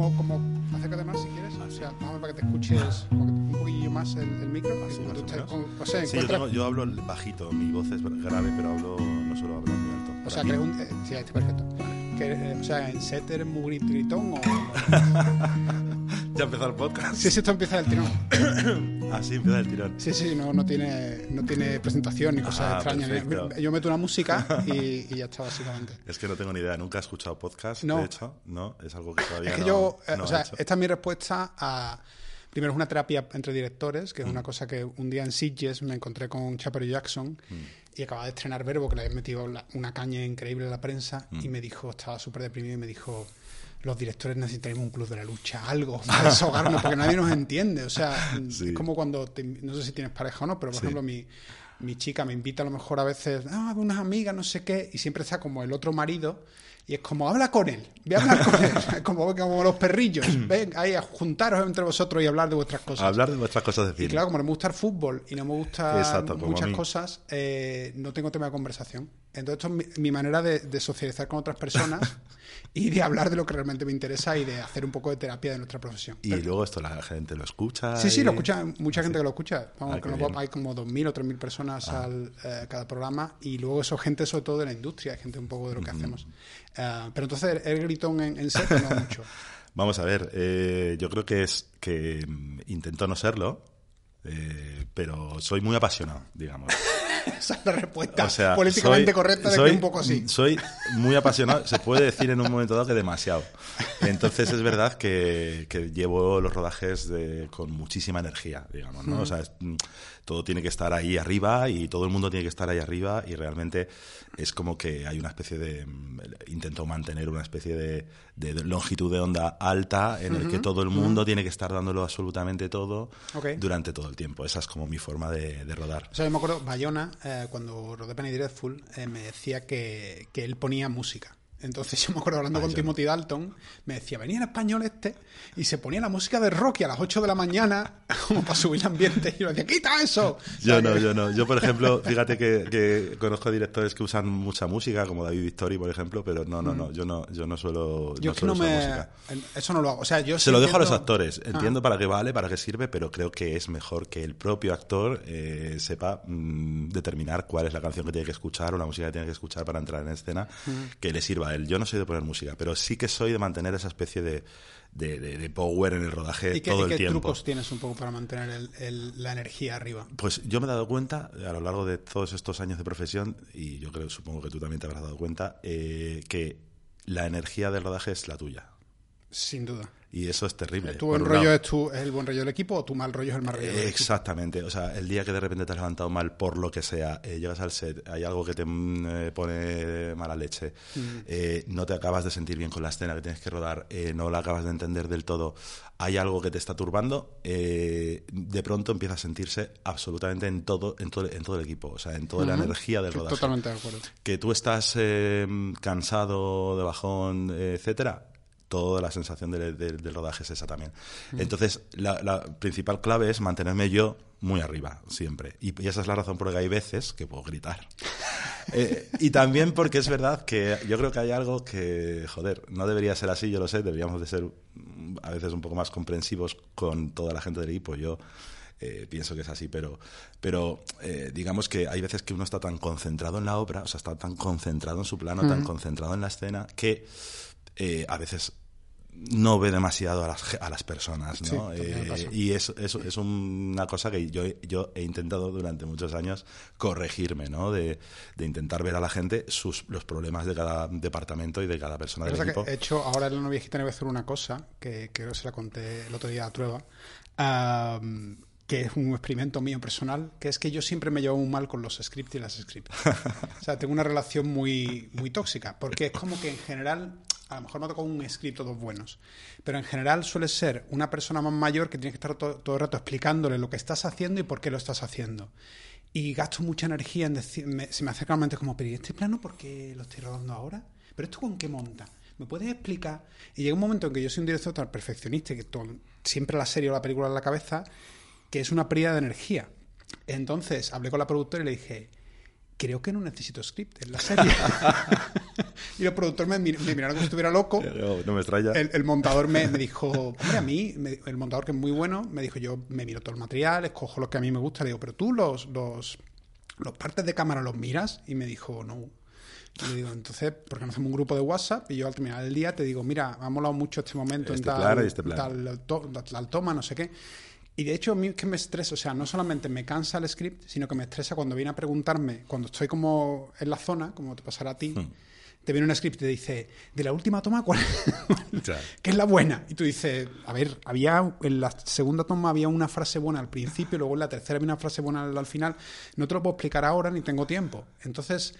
como, como acércate más si quieres. O sea, vamos para que te escuches un poquillo más el, el micro. Así, más o Usted, menos. o sea, Sí, yo, tengo- yo hablo bajito, mi voz es grave, pero hablo, no suelo hablar muy alto. O sea, que un, eh, sí, perfecto. Que, eh, o sea, en set eres muy gritón o... ¿Ya empezó el podcast? sí, sí, esto empieza del tirón. Así empieza el tirón. Sí, sí, no, no, tiene, no tiene presentación ni cosas Ah, extrañas. perfecto. Yo meto una música y, y ya está, básicamente. Es que no tengo ni idea, nunca he escuchado podcast, No. de hecho, no, es algo que todavía Es que no, yo, eh, no o he sea, hecho. esta es mi respuesta a. Primero es una terapia entre directores, que es Mm. una cosa que un día en Sitges me encontré con Chaper Jackson Mm. y acababa de estrenar Verbo, que le había metido la- una caña increíble en la prensa, y Mm. me dijo, estaba súper deprimido y me dijo, los directores necesitaremos un club de la lucha, algo, para desahogarnos, porque nadie nos entiende. O sea, Sí. es como cuando, te- no sé si tienes pareja o no, pero por Sí. ejemplo mi, mi chica me invita a lo mejor a veces, ah, unas amigas, no sé qué, y siempre está como el otro marido. Y es como, habla con él, ve a hablar con él, como, como los perrillos, ven ahí a juntaros entre vosotros y hablar de vuestras cosas. Hablar de vuestras cosas de Y cine. claro, como no me gusta el fútbol y no me gusta a muchas cosas, eh, no tengo tema de conversación. Entonces, esto es mi, mi manera de, de socializar con otras personas y de hablar de lo que realmente me interesa y de hacer un poco de terapia de nuestra profesión. y Pero- luego esto la gente lo escucha. sí, sí, lo escucha, mucha gente que lo escucha. Vamos, Ah, que. Ah. hay como 2.000 o 3.000 personas al eh, cada programa y luego eso gente sobre todo de la industria, gente un poco de lo que hacemos. Eh, pero entonces, el gritón en, en set no mucho. Vamos a ver, eh, yo creo que es que mm, intento no serlo, eh, pero soy muy apasionado, digamos. Esa es la respuesta O sea, políticamente soy- correcta de soy- que un poco así. Soy muy apasionado, se puede decir en un momento dado que demasiado. Entonces es verdad que, que llevo los rodajes de- con muchísima energía, digamos, ¿no? O sea, es- todo tiene que estar ahí arriba y todo el mundo tiene que estar ahí arriba y realmente es como que hay una especie de... mm, Intento mantener una especie de, longitud de onda alta en el que todo el mundo tiene que estar dándolo absolutamente todo durante todo el tiempo. Esa es como mi forma de, de rodar. O sea, yo me acuerdo, Bayona, eh, cuando rodé Penny Dreadful, eh, me decía que, que él ponía música. Entonces yo me acuerdo hablando con. Timothy Dalton, me decía, venía el español este y se ponía la música de Rocky a las 8 de la mañana como para subir el ambiente y yo decía, quita eso. Yo no, yo no. Yo, por ejemplo, fíjate que, que conozco directores que usan mucha música, como David Victori, por ejemplo, pero no, no, no. Yo no, yo no suelo, Yo no es que no suelo usar me... música. Eso no lo hago. O sea, yo Se sí lo dejo a los entiendo- actores. Ah. Entiendo para qué vale, para qué sirve, pero creo que es mejor que el propio actor eh, sepa mm, determinar cuál es la canción que tiene que escuchar o la música que tiene que escuchar para entrar en escena que le sirva él. Yo no soy de poner música, pero sí que soy de mantener esa especie de, de, de- de power en el rodaje ¿Y qué, todo y el qué tiempo. trucos tienes un poco para mantener el- el- la energía arriba? Pues yo me he dado cuenta a lo largo de todos estos años de profesión, y yo creo, supongo que tú también te habrás dado cuenta, eh, que la energía del rodaje es la tuya. Sin duda. Y eso es terrible. ¿Tu buen rollo es, tu, es el buen rollo del equipo o tu mal rollo es el mal rollo del equipo? Exactamente, o sea, el día que de repente te has levantado mal por lo que sea, eh, llegas al set, hay algo que te mm, eh, pone mala leche, eh, no te acabas de sentir bien con la escena que tienes que rodar, no la acabas de entender del todo, hay algo que te está turbando, de pronto empieza a sentirse absolutamente en todo, en todo, en todo el equipo, o sea, en toda la energía del rodaje. Totalmente de acuerdo. Que tú estás cansado, de bajón, etcétera, toda la sensación de- de- del rodaje es esa también. Entonces, la, la principal clave es mantenerme yo muy arriba, siempre. Y, y esa es la razón por la que hay veces que puedo gritar. Eh, y también porque es verdad que yo creo que hay algo que, joder, no debería ser así, yo lo sé, deberíamos de ser mm, a veces un poco más comprensivos con toda la gente del equipo. Yo eh, pienso que es así, pero, pero eh, digamos que hay veces que uno está tan concentrado en la obra, o sea, está tan concentrado en su plano, tan concentrado en la escena, que eh, a veces no ve demasiado a las, a las personas, ¿no? Eh, y es, es, es una cosa que yo, yo he intentado durante muchos años corregirme, ¿no? De, de intentar ver a la gente sus, los problemas de cada departamento y de cada persona del equipo. que he hecho, ahora en la gitana voy a hacer una cosa que creo que se la conté el otro día a Trueba, que es un experimento mío personal, que es que yo siempre me llevo muy mal con los scripts y las scripts. o sea, tengo una relación muy, muy tóxica, porque es como que en general, a lo mejor no toco un script dos buenos, pero en general suele ser una persona más mayor que tiene que estar todo, el rato explicándole lo que estás haciendo y por qué lo estás haciendo. Y gasto mucha energía en decir, me- se me acerca normalmente como, pero ¿y este plano por qué lo estoy rodando ahora? ¿Pero esto con qué monta? ¿Me puedes explicar? Y llega un momento en que yo soy un director tan perfeccionista que siempre la serie o la película en la cabeza, que es una pérdida de energía. Entonces hablé con la productora y le dije, creo que no necesito script en la serie. y los productores me, mir- me miraron como si estuviera loco. No, no me extraña. El, el montador me, me dijo, hombre, a mí, me- el montador que es muy bueno, me dijo, yo me miro todo el material, escojo lo que a mí me gusta, le digo, pero tú los, los, los partes de cámara los miras, y me dijo, no. Y le digo, entonces, ¿por qué no hacemos un grupo de WhatsApp? Y yo al terminar el día te digo, mira, ha molado mucho este momento Este en tal, plano y este plano. tal, to- tal toma, no sé qué. Y de hecho, a mí es que me estresa, o sea, no solamente me cansa el script, sino que me estresa cuando viene a preguntarme, cuando estoy como en la zona, como te pasará a ti, Hmm. te viene un script y te dice, de la última toma, ¿cuál? Claro. que es la buena. Y tú dices, a ver, había en la segunda toma había una frase buena al principio, luego en la tercera había una frase buena al, al final. No te lo puedo explicar ahora ni tengo tiempo. Entonces,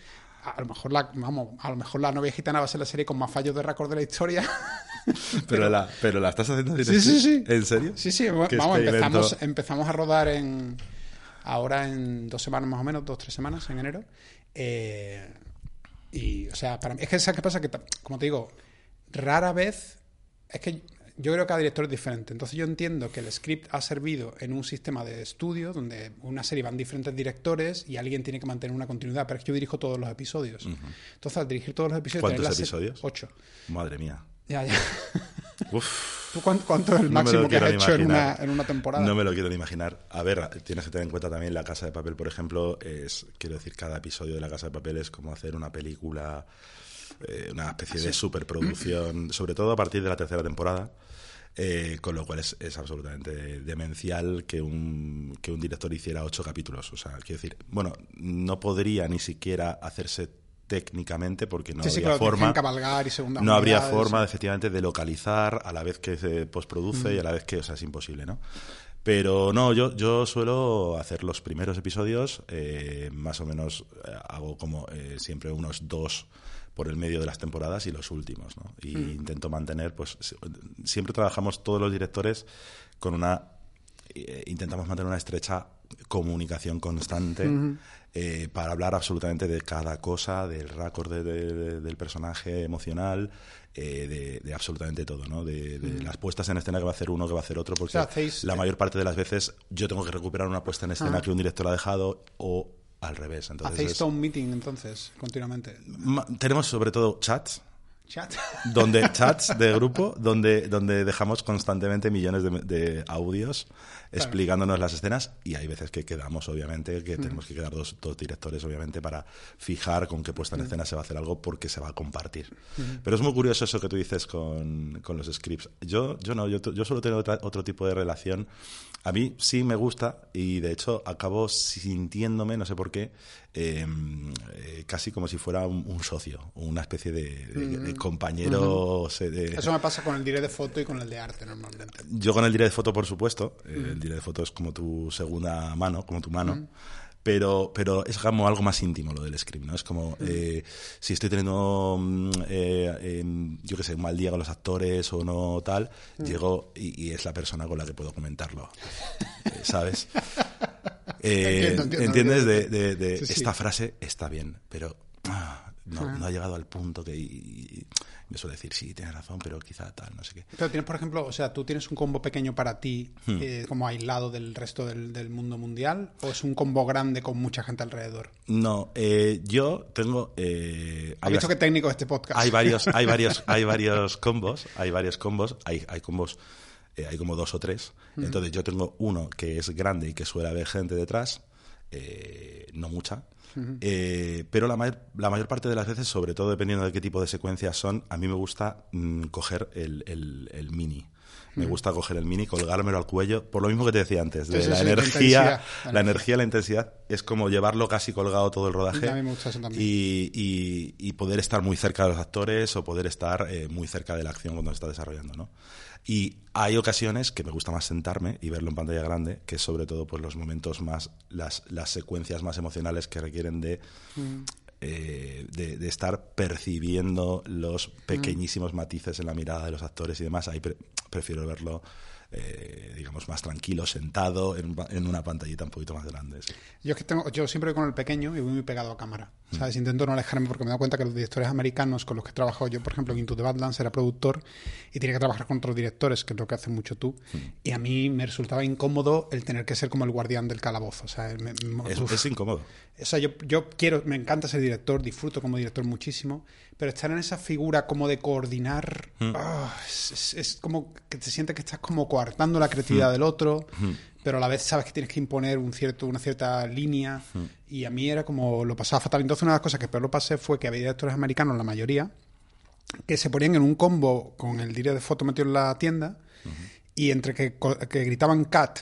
a lo mejor la, vamos, a lo mejor la novia gitana va a ser la serie con más fallos de récord de la historia. Pero, la, pero la estás haciendo en Sí, sí, sí. ¿En serio? Sí, sí, ¿Qué vamos, empezamos, empezamos a rodar en ahora en dos semanas más o menos, dos, tres semanas en enero. Eh, y, o sea, para mí, es que ¿sabes qué pasa? Que, como te digo, rara vez, es que yo creo que cada director es diferente. Entonces yo entiendo que el script ha servido en un sistema de estudio donde una serie van diferentes directores y alguien tiene que mantener una continuidad, pero es que yo dirijo todos los episodios. Entonces al dirigir todos los episodios... ¿Cuántos episodios? Ocho. Madre mía. Ya, ya. Uf. ¿Tú cuánto, cuánto es el No me lo máximo que has quiero hecho una, en una temporada? No me lo quiero ni imaginar. A ver, tienes que tener en cuenta también La Casa de Papel, por ejemplo, es, quiero decir, cada episodio de La Casa de Papel es como hacer una película, eh, una especie de superproducción, sobre todo a partir de la tercera temporada. eh, con lo cual es, es absolutamente demencial que un, que un director hiciera ocho capítulos. O sea, quiero decir, bueno, no podría ni siquiera hacerse técnicamente porque no sí, sí, habría claro, tienes que forma encabalgar y segunda no habría forma sí. efectivamente de localizar a la vez que se postproduce y a la vez que, o sea, es imposible, ¿no? Pero no, yo, yo suelo hacer los primeros episodios, eh, más o menos eh, hago como eh, siempre unos dos por el medio de las temporadas y los últimos, ¿no? Y intento mantener, pues si- siempre trabajamos todos los directores con una intentamos mantener una estrecha comunicación constante eh, para hablar absolutamente de cada cosa, del récord de- de- de- del personaje emocional, eh, de, de absolutamente todo, ¿no? De, de las puestas en escena que va a hacer uno, que va a hacer otro, porque sea, hacéis- la mayor parte de las veces yo tengo que recuperar una puesta en escena Ah. que un director ha dejado o al revés. Entonces Hacéis es- un meeting entonces, continuamente. Tenemos sobre todo chats Chat. donde chats de grupo donde donde dejamos constantemente millones de, de audios explicándonos las escenas y hay veces que quedamos obviamente que tenemos que quedar dos, dos directores obviamente para fijar con qué puesta en escena se va a hacer algo porque se va a compartir. Pero es muy curioso eso que tú dices con, con los scripts. Yo yo no yo, yo solo tengo otra- otro tipo de relación a mí sí me gusta y de hecho acabo sintiéndome no sé por qué eh, eh, casi como si fuera un, un socio una especie de, de- de compañero se- de- Eso me pasa con el direct de foto y con el de arte normalmente. yo con el direct de foto, por supuesto. eh, El direct de foto es como tu segunda mano, como tu mano. Pero, pero es como algo más íntimo lo del script, ¿no? Es como eh, si estoy teniendo, mm, eh, em, yo qué sé, un mal día con los actores o no tal, llego y, y es la persona con la que puedo comentarlo, ¿sabes? Eh, Entiendo, entiendo, ¿Entiendes? De, de- de Sí, sí. esta frase está bien, pero ah, no, no ha llegado al punto que... y- y me suele decir, sí, tienes razón, pero quizá tal, no sé qué. Pero tienes, por ejemplo, o sea, ¿tú tienes un combo pequeño para ti Hmm. eh, como aislado del resto del, del mundo mundial? ¿O es un combo grande con mucha gente alrededor? No, eh, yo tengo... Eh, ¿Has visto qué técnico es este podcast? hay varios, hay varios, hay varios combos, hay varios combos, hay, hay combos, eh, hay como dos o tres. Entonces yo tengo uno que es grande y que suele haber gente detrás, eh, no mucha. Eh, pero la, mayor- la mayor parte de las veces, sobre todo dependiendo de qué tipo de secuencias son, a mí me gusta mm, coger el, el- el mini. Me gusta coger el mini, colgármelo al cuello, por lo mismo que te decía antes, de la sí, la energía, la energía, la intensidad, es como llevarlo casi colgado todo el rodaje. Y, y- y poder estar muy cerca de los actores o poder estar eh, muy cerca de la acción cuando se está desarrollando, ¿no? Y hay ocasiones que me gusta más sentarme y verlo en pantalla grande, que sobre todo pues los momentos más, las, las secuencias más emocionales que requieren de, eh, de, de estar percibiendo los pequeñísimos matices en la mirada de los actores y demás. Ahí prefiero verlo, eh, digamos, más tranquilo, sentado en, en una pantallita un poquito más grande. sí. Yo es que tengo, yo siempre voy con el pequeño y voy muy pegado a cámara. ¿Sabes? Intento no alejarme porque me dado cuenta que los directores americanos con los que he trabajado yo, por ejemplo, en Into the Badlands era productor y tenía que trabajar con otros directores, que es lo que haces mucho tú. Y a mí me resultaba incómodo el tener que ser como el guardián del calabozo. O sea, me- me- Es, es incómodo. O sea, yo, yo quiero, me encanta ser director, disfruto como director muchísimo, pero estar en esa figura como de coordinar, ah, es, es- es como que te sientes que estás como coartando la creatividad del otro, pero a la vez sabes que tienes que imponer un cierto, una cierta línea, y a mí era como lo pasaba fatal. Entonces una de las cosas que peor lo pasé fue que había directores americanos, la mayoría, que se ponían en un combo con el director de foto metido en la tienda y entre que, que gritaban cat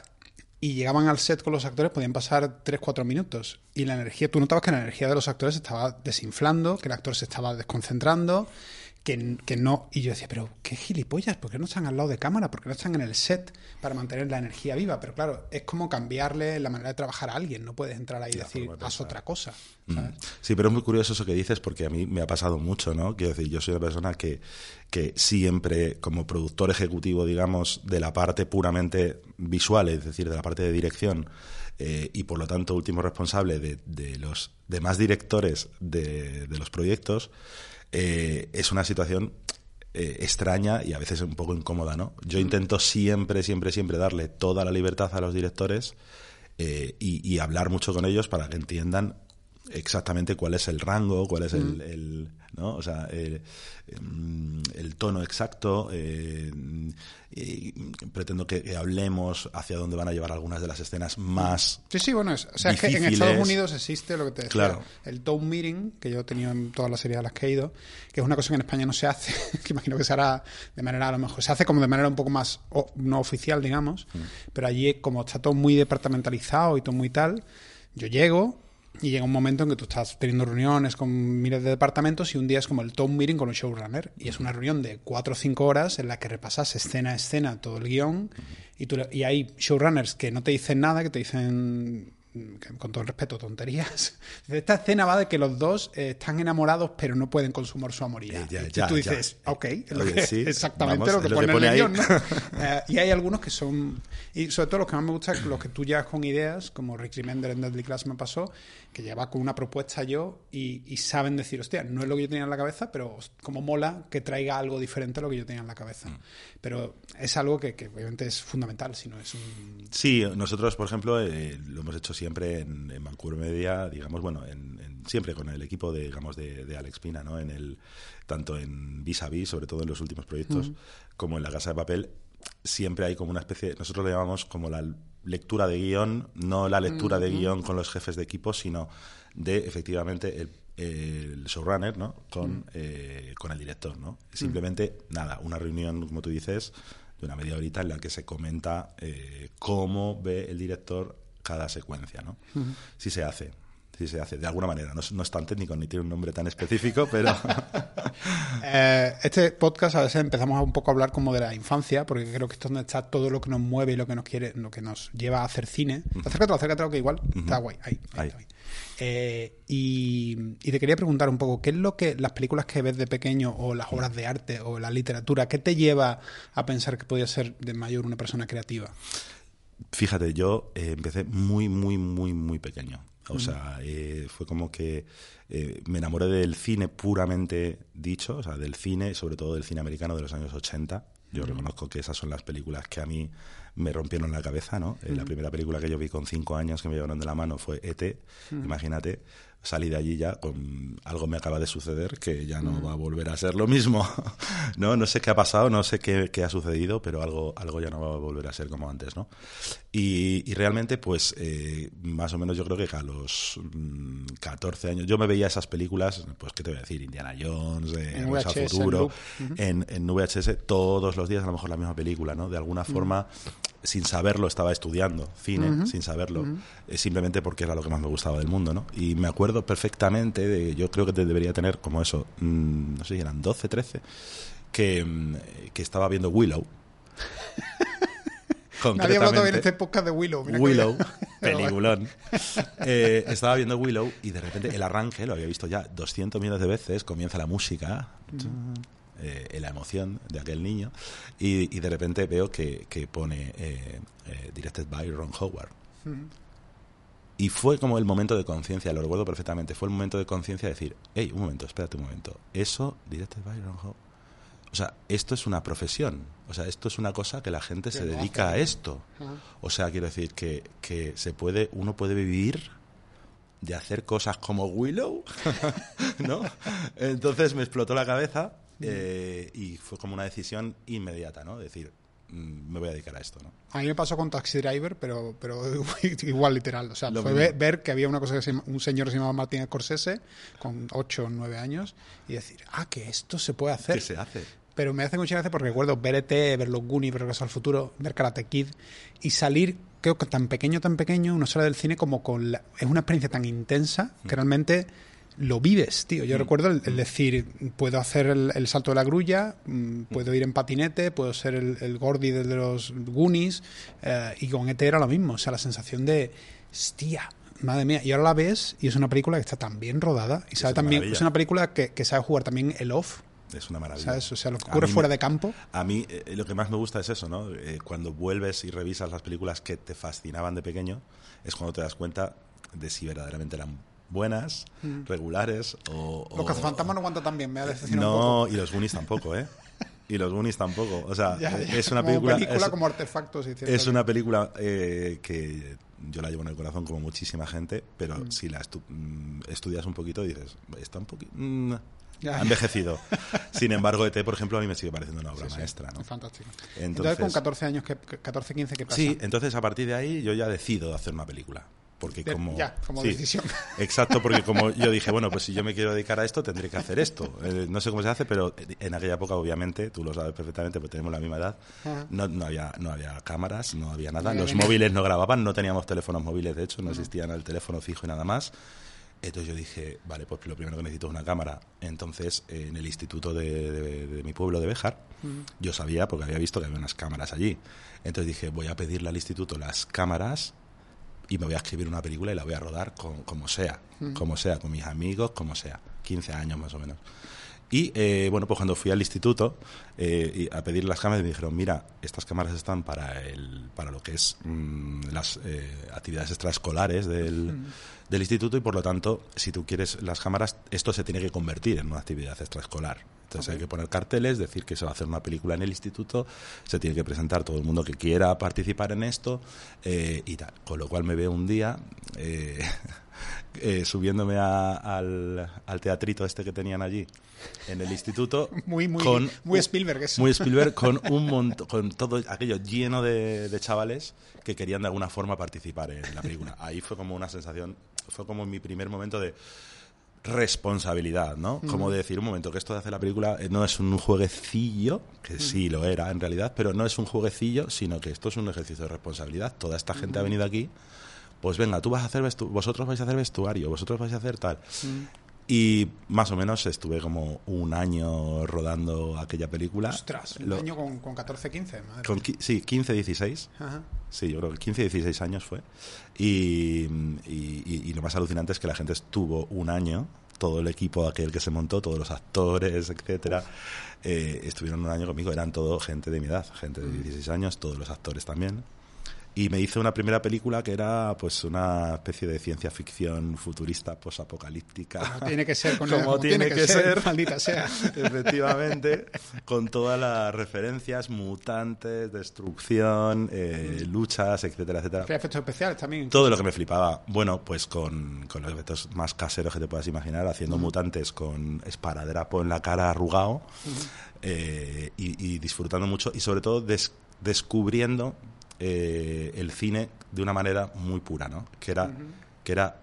y llegaban al set con los actores podían pasar 3-4 minutos. Y la energía, tú notabas que la energía de los actores estaba desinflando, que el actor se estaba desconcentrando, que, que no, y yo decía, pero qué gilipollas, ¿por qué no están al lado de cámara? ¿Por qué no están en el set para mantener la energía viva? Pero claro, es como cambiarle la manera de trabajar a alguien, no puedes entrar ahí y decir, haz pensar. otra cosa. Mm. ¿sabes? Sí, pero es muy curioso eso que dices porque a mí me ha pasado mucho, ¿no? Quiero decir, yo soy una persona que, que siempre, como productor ejecutivo, digamos, de la parte puramente visual, es decir, de la parte de dirección, eh, y por lo tanto último responsable de, de los demás directores de, de los proyectos, eh, es una situación eh, extraña y a veces un poco incómoda, ¿no? Yo intento siempre, siempre, siempre darle toda la libertad a los directores eh, y, y hablar mucho con ellos para que entiendan exactamente cuál es el rango, cuál es el, el- ¿no? O sea, el, mm, el tono exacto. eh, y pretendo que, hablemos hacia dónde van a llevar algunas de las escenas más. Sí, sí, bueno, es, o sea, es que en. Estados Unidos existe lo que te decía, Claro. el tone meeting, que yo he tenido en todas las series a las que he ido, que es una cosa que en España no se hace, que imagino que se hará de manera, a lo mejor, se hace como de manera un poco más o- no oficial, digamos, Mm. pero allí como está todo muy departamentalizado y todo muy tal, yo llego y llega un momento en que tú estás teniendo reuniones con miles de departamentos y un día es como el tone meeting con un showrunner. Y es una reunión de cuatro o cinco horas en la que repasas escena a escena todo el guion y, tú, y hay showrunners que no te dicen nada, que te dicen con todo el respeto, tonterías. Esta escena va de que los dos eh, están enamorados pero no pueden consumar su amoría. Eh, ya, y ya, tú ya. dices, ok, lo Oye, que- sí, exactamente vamos, lo que lo pone, que pone el guion, ¿no? Eh, y hay algunos que son, y sobre todo los que más me gustan, los que tú llevas con ideas, como Rick Remender en Deadly Class me pasó, que lleva con una propuesta yo y, y saben decir, hostia, no es lo que yo tenía en la cabeza, pero como mola que traiga algo diferente a lo que yo tenía en la cabeza. Mm. Pero es algo que, que obviamente es fundamental, si no es un... Sí, nosotros, por ejemplo, eh, lo hemos hecho siempre en, en Vancouver Media, digamos, bueno, en, en- siempre con el equipo de, digamos, de, de Alex Pina, ¿no? En el, tanto en Vis a Vis, sobre todo en los últimos proyectos, como en La Casa de Papel, siempre hay como una especie, nosotros le llamamos como la lectura de guion, no la lectura de guion con los jefes de equipo, sino de, efectivamente, el, el showrunner, ¿no? Con, eh, con el director, ¿no? Simplemente, nada, una reunión, como tú dices, de una media horita en la que se comenta eh, cómo ve el director cada secuencia, ¿no? Sí se hace, sí se hace, de alguna manera. No, es- no es tan técnico ni tiene un nombre tan específico, pero... Eh, este podcast a veces empezamos a un poco a hablar como de la infancia, porque creo que esto es donde está todo lo que nos mueve y lo que nos quiere, lo que nos lleva a hacer cine. Acércate, acércate, que igual está guay. Ahí, ahí, Ahí. está bien. Eh, y, y te quería preguntar un poco, ¿qué es lo que las películas que ves de pequeño o las obras de arte o la literatura, qué te lleva a pensar que podía ser de mayor una persona creativa? Fíjate, yo eh, empecé muy, muy, muy, muy pequeño. O sea, eh, fue como que eh, me enamoré del cine puramente dicho, o sea, del cine, sobre todo del cine americano de los años 80. Yo reconozco que esas son las películas que a mí me rompieron la cabeza, ¿no? Eh, La primera película que yo vi con cinco años que me llevaron de la mano fue E.T. Imagínate, salí de allí ya con algo me acaba de suceder que ya no va a volver a ser lo mismo. no, no sé qué ha pasado, no sé qué, qué ha sucedido, pero algo, algo ya no va a volver a ser como antes, ¿no? Y, y realmente, pues, eh, más o menos yo creo que a los mm, 14 años, yo me veía esas películas, pues, ¿qué te voy a decir? Indiana Jones, eh, En VHS, en Futuro, en, en VHS, todos los días a lo mejor la misma película, ¿no? De alguna forma, sin saberlo, estaba estudiando cine, sin saberlo, eh, simplemente porque era lo que más me gustaba del mundo, ¿no? Y me acuerdo perfectamente de, yo creo que te debería tener como eso, mm, no sé si eran 12, 13, que, mm, que estaba viendo Willow. Nadie ha hablado en este podcast de Willow. mira Willow, peliculón. Eh, estaba viendo Willow y de repente el arranque, lo había visto ya 200 millones de veces, comienza la música, eh, la emoción de aquel niño, y, y de repente veo que, que pone eh, eh, Directed by Ron Howard. Y fue como el momento de conciencia, lo recuerdo perfectamente, fue el momento de conciencia de decir, hey, un momento, espérate un momento, eso, Directed by Ron o sea, esto es una profesión, o sea, esto es una cosa que la gente se dedica a esto. O sea, quiero decir que, que se puede, uno puede vivir de hacer cosas como Willow, ¿no? Entonces me explotó la cabeza eh, y fue como una decisión inmediata, ¿no? Decir, mm, me voy a dedicar a esto, ¿no? A mí me pasó con Taxi Driver, pero, pero igual literal. O sea, fue ver, que había una cosa que se, un señor que se llamaba Martín Scorsese, con 8 o 9 años, y decir, ah, que esto se puede hacer. ¿Qué se hace? Pero me hace mucha gracia porque recuerdo ver ET, ver los Goonies, ver Regreso al Futuro, ver Karate Kid, y salir, creo que tan pequeño, tan pequeño, uno sale del cine como con... es una experiencia tan intensa que realmente lo vives, tío. Yo mm. recuerdo el, decir, puedo hacer el, salto de la grulla, mm, mm. puedo ir en patinete, puedo ser el, el Gordy de los Goonies, eh, y con ET era lo mismo. O sea, la sensación de, hostia, madre mía. Y ahora la ves y es una película que está tan bien rodada y sabe también, es una película que, que, sabe jugar también el off. Es una maravilla. O sea, lo que ocurre fuera de campo. A mí eh, lo que más me gusta es eso, ¿no? Eh, cuando vuelves y revisas las películas que te fascinaban de pequeño, es cuando te das cuenta de si verdaderamente eran buenas, mm. regulares o... Los cazafantasmas no aguantan tan bien, me ha No, y los Goonies tampoco, ¿eh? y los Goonies tampoco. O sea, es una película... es, como artefactos. es una película eh, que yo la llevo en el corazón como muchísima gente, pero mm. si la mm, estudias un poquito dices, está un poquito... ha envejecido. Sin embargo, ET, por ejemplo, a mí me sigue pareciendo una obra maestra. ¿no? Fantástico. Entonces, con 14 años, 14, 15, ¿qué pasa? Sí, entonces a partir de ahí yo ya decido hacer una película porque como ya como decisión. exacto porque como yo dije bueno pues si yo me quiero dedicar a esto tendré que hacer esto. Eh, no sé cómo se hace pero en aquella época obviamente tú lo sabes perfectamente porque tenemos la misma edad no, no había no había cámaras no había nada los móviles no grababan no teníamos teléfonos móviles de hecho no existían el teléfono fijo y nada más. Entonces yo dije, vale, pues lo primero que necesito es una cámara. Entonces, en el instituto de, mi pueblo de Béjar, yo sabía, porque había visto que había unas cámaras allí. Entonces dije, voy a pedirle al instituto las cámaras y me voy a escribir una película y la voy a rodar como sea, como sea, con mis amigos, como sea, 15 años más o menos. Y eh, bueno, pues cuando fui al instituto eh, a pedir las cámaras me dijeron, mira, estas cámaras están para, el, para lo que es mm, las eh, actividades extraescolares del, del instituto y por lo tanto, si tú quieres las cámaras, esto se tiene que convertir en una actividad extraescolar. Entonces hay que poner carteles, decir que se va a hacer una película en el instituto, se tiene que presentar todo el mundo que quiera participar en esto eh, y tal. Con lo cual me veo un día eh, eh, subiéndome al, teatrito este que tenían allí en el instituto. Muy, muy, muy Spielberg eso. Muy Spielberg, con un montón, con todo aquello lleno de, de chavales que querían de alguna forma participar en la película. Ahí fue como una sensación, fue como mi primer momento de responsabilidad, ¿no? Como decir, un momento, que esto de hacer la película eh, no es un jueguecillo, que sí lo era en realidad, pero no es un jueguecillo, sino que esto es un ejercicio de responsabilidad. Toda esta gente ha venido aquí, pues venga, tú vas a hacer vosotros vais a hacer vestuario, vosotros vais a hacer tal. Y más o menos estuve como un año rodando aquella película. Ostras, un año con, con 14, 15. sí, 15, 16. Sí, yo creo que 15, 16 años fue. Y, y, lo más alucinante es que la gente estuvo un año, todo el equipo aquel que se montó, todos los actores, etcétera, eh, estuvieron un año conmigo. Eran todo gente de mi edad, gente de 16 mm. años, todos los actores también y me hice una primera película que era pues una especie de ciencia ficción futurista posapocalíptica. Como tiene que ser como, tiene, que, ser, maldita sea. Efectivamente con todas las referencias mutantes destrucción eh, luchas etcétera etcétera. Efectos especiales también todo lo que me flipaba. Bueno pues con, con los efectos más caseros que te puedas imaginar haciendo mutantes con esparadrapo en la cara arrugado eh, y, disfrutando mucho y sobre todo descubriendo eh, el cine de una manera muy pura, ¿no? Que era, que era,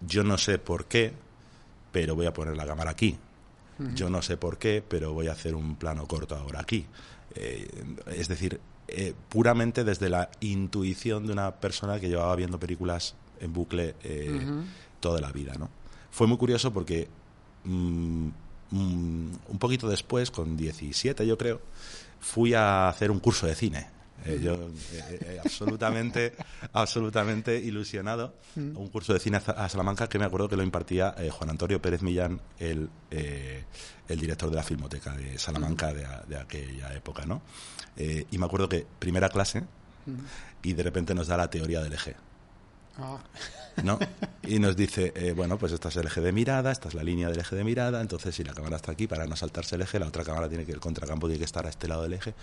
yo no sé por qué, pero voy a poner la cámara aquí. Yo no sé por qué, pero voy a hacer un plano corto ahora aquí. Eh, es decir, eh, puramente desde la intuición de una persona que llevaba viendo películas en bucle toda la vida, ¿no? Fue muy curioso porque mm, mm, un poquito después, con 17 yo creo, fui a hacer un curso de cine eh, yo eh, eh, absolutamente, absolutamente ilusionado. Mm. Un curso de cine a Salamanca que me acuerdo que lo impartía Juan Antonio Pérez Millán, el, el director de la Filmoteca de Salamanca mm. de, aquella época, ¿no? y me acuerdo que primera clase mm. y de repente nos da la teoría del eje. Ah. ¿no? Y nos dice, eh, bueno, pues esta es el eje de mirada, esta es la línea del eje de mirada, entonces si la cámara está aquí, para no saltarse el eje, la otra cámara tiene que, el contracampo tiene que estar a este lado del eje.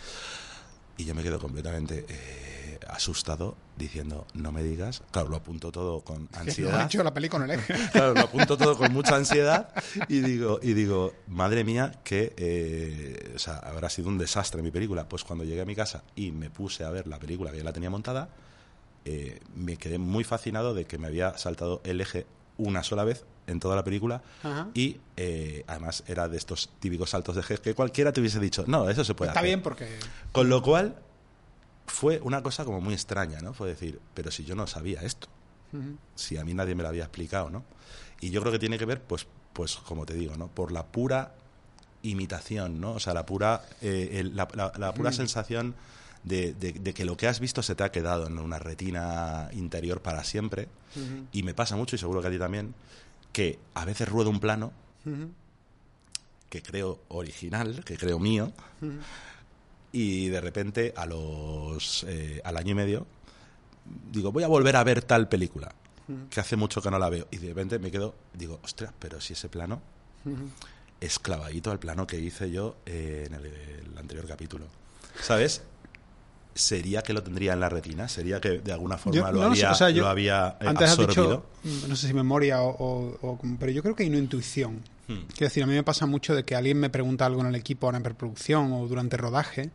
Y yo me quedo completamente eh, asustado diciendo, no me digas, claro, lo apunto todo con ansiedad. he hecho la peli con el eje. Claro, lo apunto todo con mucha ansiedad y digo, y digo madre mía, que eh, o sea, habrá sido un desastre mi película. Pues cuando llegué a mi casa y me puse a ver la película que ya la tenía montada, eh, me quedé muy fascinado de que me había saltado el eje una sola vez en toda la película Ajá. y eh, además era de estos típicos saltos de eje que cualquiera te hubiese dicho, no, eso se puede Está hacer. bien porque... Con lo cual fue una cosa como muy extraña, ¿no? Fue decir, pero si yo no sabía esto si a mí nadie me lo había explicado, ¿no? Y yo creo que tiene que ver, pues, pues como te digo, ¿no? Por la pura imitación, ¿no? O sea, la pura, eh, el- la, la- la pura sensación de, de- de que lo que has visto se te ha quedado en una retina interior para siempre. Y me pasa mucho, y seguro que a ti también, que a veces ruedo un plano que creo original, que creo mío, y de repente a los eh, al año y medio digo voy a volver a ver tal película que hace mucho que no la veo y de repente me quedo digo ostras pero si ese plano es clavadito al plano que hice yo eh, en el, el anterior capítulo sabes sería que lo tendría en la retina sería que de alguna forma Yo- lo, no lo sé, había, o sea, yo- lo había eh, Antes has absorbido dicho, no sé si memoria o, o- o- Pero yo creo que hay una intuición. Hmm. Quiero decir, a mí me pasa mucho de que alguien me pregunta algo en el equipo ahora en preproducción o durante rodaje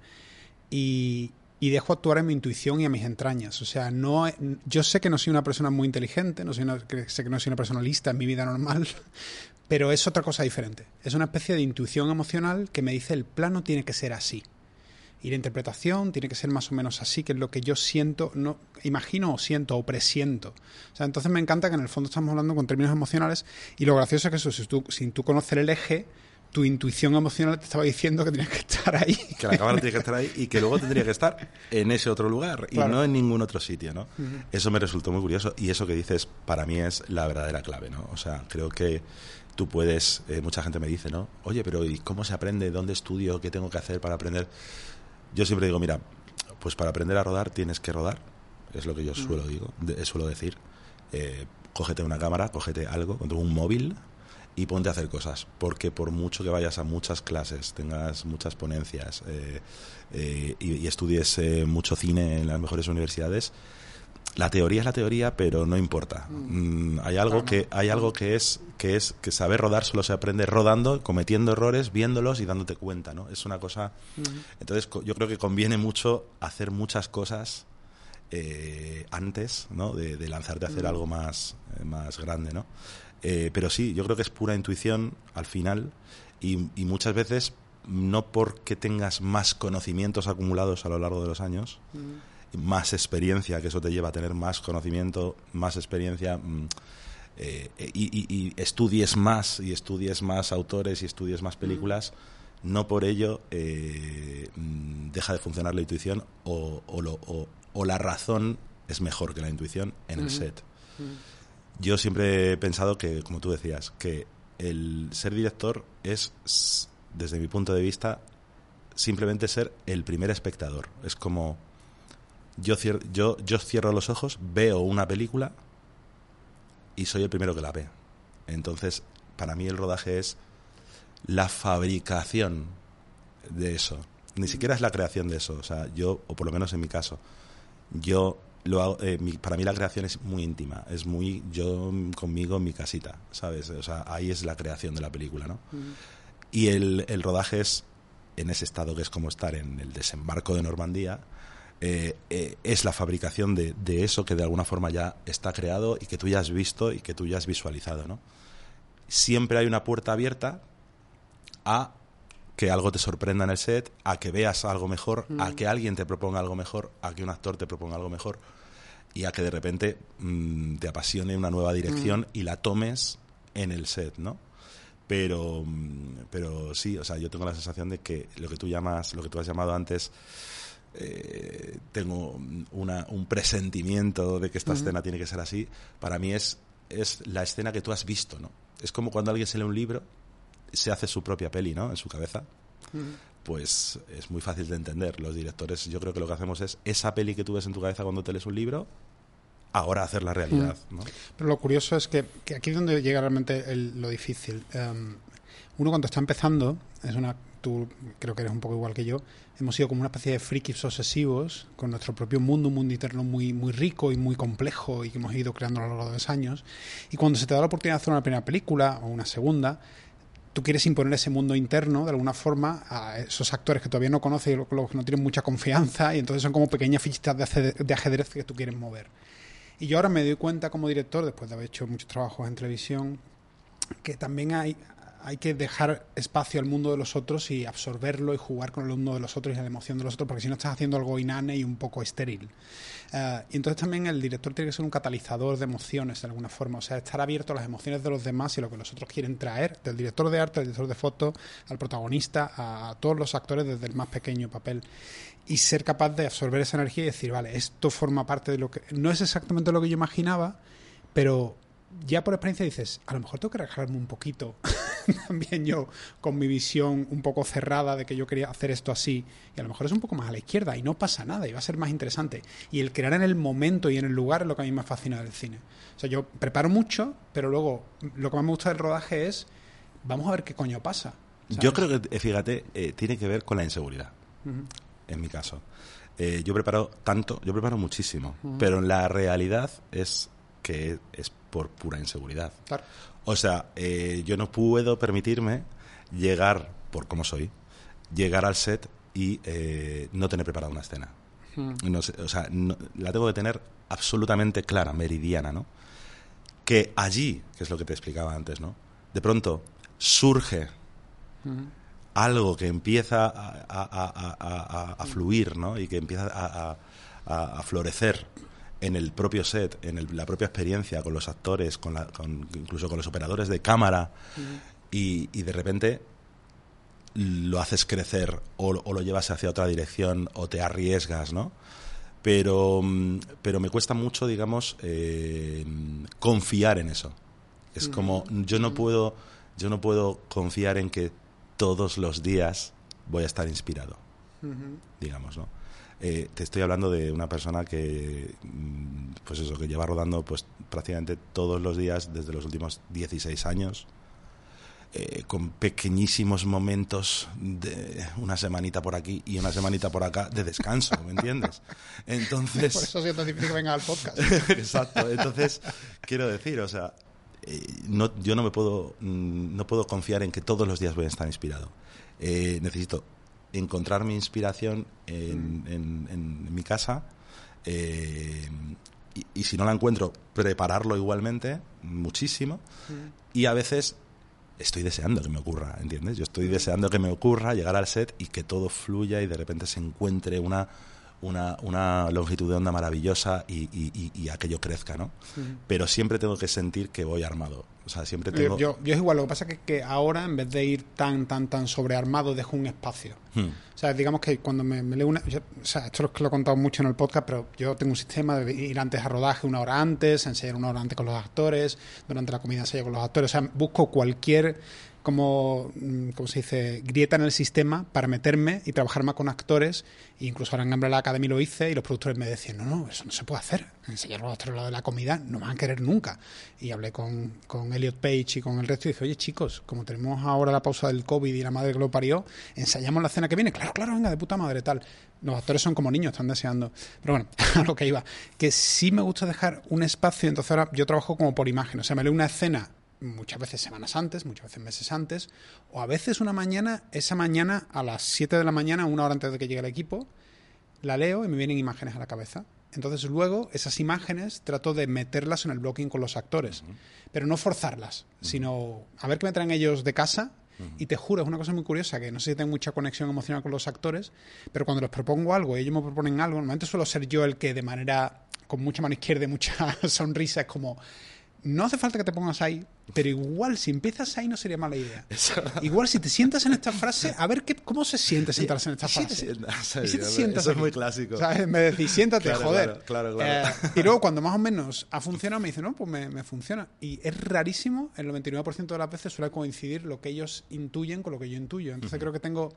y, y dejo actuar en mi intuición y a mis entrañas. O sea, no, yo sé que no soy una persona muy inteligente, no soy una- que sé que no soy una persona lista en mi vida normal, pero es otra cosa diferente. Es una especie de intuición emocional que me dice el plano tiene que ser así. Y la interpretación tiene que ser más o menos así, que es lo que yo siento, no imagino o siento o presiento. O sea, entonces me encanta que en el fondo estamos hablando con términos emocionales y lo gracioso es que eso, si tú, sin tú conocer el eje, tu intuición emocional te estaba diciendo que tenías que estar ahí. que la cámara tiene que estar ahí y que luego tendría que estar en ese otro lugar y Claro. no en ningún otro sitio, ¿no? Eso me resultó muy curioso y eso que dices para mí es la verdadera clave, ¿no? O sea, creo que tú puedes, eh, mucha gente me dice, ¿no? Oye, pero ¿y cómo se aprende? ¿Dónde estudio? ¿Qué tengo que hacer para aprender? Yo siempre digo, mira, pues para aprender a rodar tienes que rodar, es lo que yo suelo, digo, de- suelo decir. Eh, cógete una cámara, cógete algo, un móvil y ponte a hacer cosas. Porque por mucho que vayas a muchas clases, tengas muchas ponencias eh, eh, y, y estudies eh, mucho cine en las mejores universidades, la teoría es la teoría, pero no importa. Mm, hay algo que hay algo que es que es que saber rodar solo se aprende rodando, cometiendo errores, viéndolos y dándote cuenta, ¿no? Es una cosa. Entonces co- yo creo que conviene mucho hacer muchas cosas eh, antes, ¿no? De, de lanzarte a hacer algo más eh, más grande, ¿no? Eh, pero sí, yo creo que es pura intuición al final y, y muchas veces no porque tengas más conocimientos acumulados a lo largo de los años, más experiencia, que eso te lleva a tener más conocimiento, más experiencia, mm, eh, y, y- y estudies más, y estudies más autores, y estudies más películas, no por ello eh, mm, deja de funcionar la intuición o, o lo- o- o la razón es mejor que la intuición en el set. Yo siempre he pensado que, como tú decías, que el ser director es, desde mi punto de vista, simplemente ser el primer espectador. Es como yo, cier- yo, yo cierro los ojos, veo una película y soy el primero que la ve. Entonces, para mí el rodaje es la fabricación de eso. Ni siquiera es la creación de eso. O sea, yo, o por lo menos en mi caso, yo lo hago, eh, mi- para mí la creación es muy íntima, es muy yo conmigo en mi casita, ¿sabes? O sea, ahí es la creación de la película, ¿no? Y el, el rodaje es en ese estado que es como estar en el desembarco de Normandía, eh, eh, es la fabricación de, de eso que de alguna forma ya está creado y que tú ya has visto y que tú ya has visualizado, ¿no? Siempre hay una puerta abierta a que algo te sorprenda en el set, a que veas algo mejor, a que alguien te proponga algo mejor, a que un actor te proponga algo mejor y a que de repente mm, te apasione una nueva dirección y la tomes en el set, ¿no? Pero, mm, pero sí, o sea, yo tengo la sensación de que lo que tú llamas, lo que tú has llamado antes, eh, tengo una, un presentimiento de que esta escena tiene que ser así. Para mí es, es la escena que tú has visto, ¿no? Es como cuando alguien se lee un libro, se hace su propia peli, ¿no? En su cabeza. Pues es muy fácil de entender. Los directores, yo creo que lo que hacemos es esa peli que tú ves en tu cabeza cuando te lees un libro, ahora hacer la realidad. ¿no? Pero lo curioso es que, que aquí es donde llega realmente el- lo difícil. Em, uno cuando está empezando, es una tú creo que eres un poco igual que yo, hemos sido como una especie de frikis obsesivos con nuestro propio mundo, un mundo interno muy, muy rico y muy complejo y que hemos ido creando a lo largo de los años. Y cuando se te da la oportunidad de hacer una primera película o una segunda, tú quieres imponer ese mundo interno de alguna forma a esos actores que todavía no conoces y los que no tienen mucha confianza y entonces son como pequeñas fichitas de ajedrez que tú quieres mover. Y yo ahora me doy cuenta como director, después de haber hecho muchos trabajos en televisión, que también hay, hay que dejar espacio al mundo de los otros y absorberlo y jugar con el mundo de los otros y la emoción de los otros, porque si no estás haciendo algo inane y un poco estéril. Eh, y entonces también el director tiene que ser un catalizador de emociones de alguna forma, o sea, estar abierto a las emociones de los demás y lo que los otros quieren traer, del director de arte, al director de foto, al protagonista, a todos los actores desde el más pequeño papel. Y ser capaz de absorber esa energía y decir, vale, esto forma parte de lo que... No es exactamente lo que yo imaginaba, pero ya por experiencia dices, a lo mejor tengo que relajarme un poquito también yo con mi visión un poco cerrada de que yo quería hacer esto así y a lo mejor es un poco más a la izquierda y no pasa nada y va a ser más interesante y el crear en el momento y en el lugar es lo que a mí me fascina del cine o sea yo preparo mucho pero luego lo que más me gusta del rodaje es vamos a ver qué coño pasa Yo creo que, eh, fíjate, eh, tiene que ver con la inseguridad, en mi caso. Eh, yo preparo tanto, yo preparo muchísimo, pero la realidad es que es por pura inseguridad. Claro. O sea, eh, yo no puedo permitirme llegar, por cómo soy, llegar al set y eh, no tener preparada una escena. No sé, o sea, no- la tengo que tener absolutamente clara, meridiana, ¿no? Que allí, que es lo que te explicaba antes, ¿no? De pronto surge algo que empieza a, a- a- a- a- a fluir, ¿no? Y que empieza a florecer en el propio set, en el- la propia experiencia con los actores, con la- con- incluso con los operadores de cámara, y, y de repente lo haces crecer o, lo- o lo llevas hacia otra dirección o te arriesgas, ¿no? Pero, mm, pero me cuesta mucho, digamos, eh, confiar en eso. Es como, yo no puedo, yo no puedo confiar en que todos los días voy a estar inspirado, digamos, ¿no? Eh, te estoy hablando de una persona que, mm, pues eso, que lleva rodando pues prácticamente todos los días desde los últimos 16 años, eh, con pequeñísimos momentos de una semanita por aquí y una semanita por acá de descanso, ¿me entiendes? Entonces... por eso ha sido tan difícil que venga al podcast Exacto. Entonces, quiero decir, o sea, eh, no, yo no me puedo, mm, no puedo confiar en que todos los días voy a estar inspirado. Eh, necesito encontrar mi inspiración en, en- en mi casa eh, y, y si no la encuentro, prepararlo igualmente, muchísimo. Y a veces estoy deseando que me ocurra, ¿entiendes? Yo estoy deseando que me ocurra llegar al set y que todo fluya y de repente se encuentre una, una, una longitud de onda maravillosa y, y- y- y aquello crezca, ¿no? Pero siempre tengo que sentir que voy armado. O sea, siempre tengo... Yo, yo es igual, lo que pasa es que, que ahora, en vez de ir tan, tan, tan sobrearmado, dejo un espacio. Hmm. O sea, digamos que cuando me, me leo una... yo- o sea, esto es lo que lo he contado mucho en el podcast, pero yo tengo un sistema de ir antes a rodaje una hora antes, ensayar una hora antes con los actores, durante la comida ensayo con los actores. O sea, busco cualquier, como, mm, ¿cómo se dice?, grieta en el sistema para meterme y trabajar más con actores. E incluso ahora en Umbrella Academy lo hice y los productores me decían, no, no, eso no se puede hacer. Actores al lado de la comida no me van a querer nunca. Y hablé con, con Elliot Page y con el resto y dije, oye chicos, como tenemos ahora la pausa del COVID y la madre que lo parió, ensayamos la cena que viene. Claro, claro, venga, de puta madre, tal. Los actores son como niños, están deseando. Pero bueno, a lo que iba. Que sí me gusta dejar un espacio, entonces ahora yo trabajo como por imagen. O sea, me leo una escena muchas veces semanas antes, muchas veces meses antes, o a veces una mañana, esa mañana a las 7 de la mañana, una hora antes de que llegue el equipo, la leo y me vienen imágenes a la cabeza. Entonces luego esas imágenes trato de meterlas en el blocking con los actores, pero no forzarlas, sino a ver qué me traen ellos de casa. Y te juro, es una cosa muy curiosa, que no sé si tengo mucha conexión emocional con los actores, pero cuando les propongo algo y ellos me proponen algo, normalmente suelo ser yo el que de manera con mucha mano izquierda y mucha sonrisa es como, no hace falta que te pongas ahí, pero igual si empiezas ahí no sería mala idea. Igual si te sientas en esta frase, a ver qué, cómo se siente sentarse en esta ¿Y si te frase. sientas? ¿Y si te Eso es muy clásico. ¿Sabes? Me decís, siéntate, Claro, joder. claro, claro, claro. Eh, y luego cuando más o menos ha funcionado, me dicen, no, pues me, me funciona. Y es rarísimo, el 99% de las veces suele coincidir lo que ellos intuyen con lo que yo intuyo. Entonces creo que tengo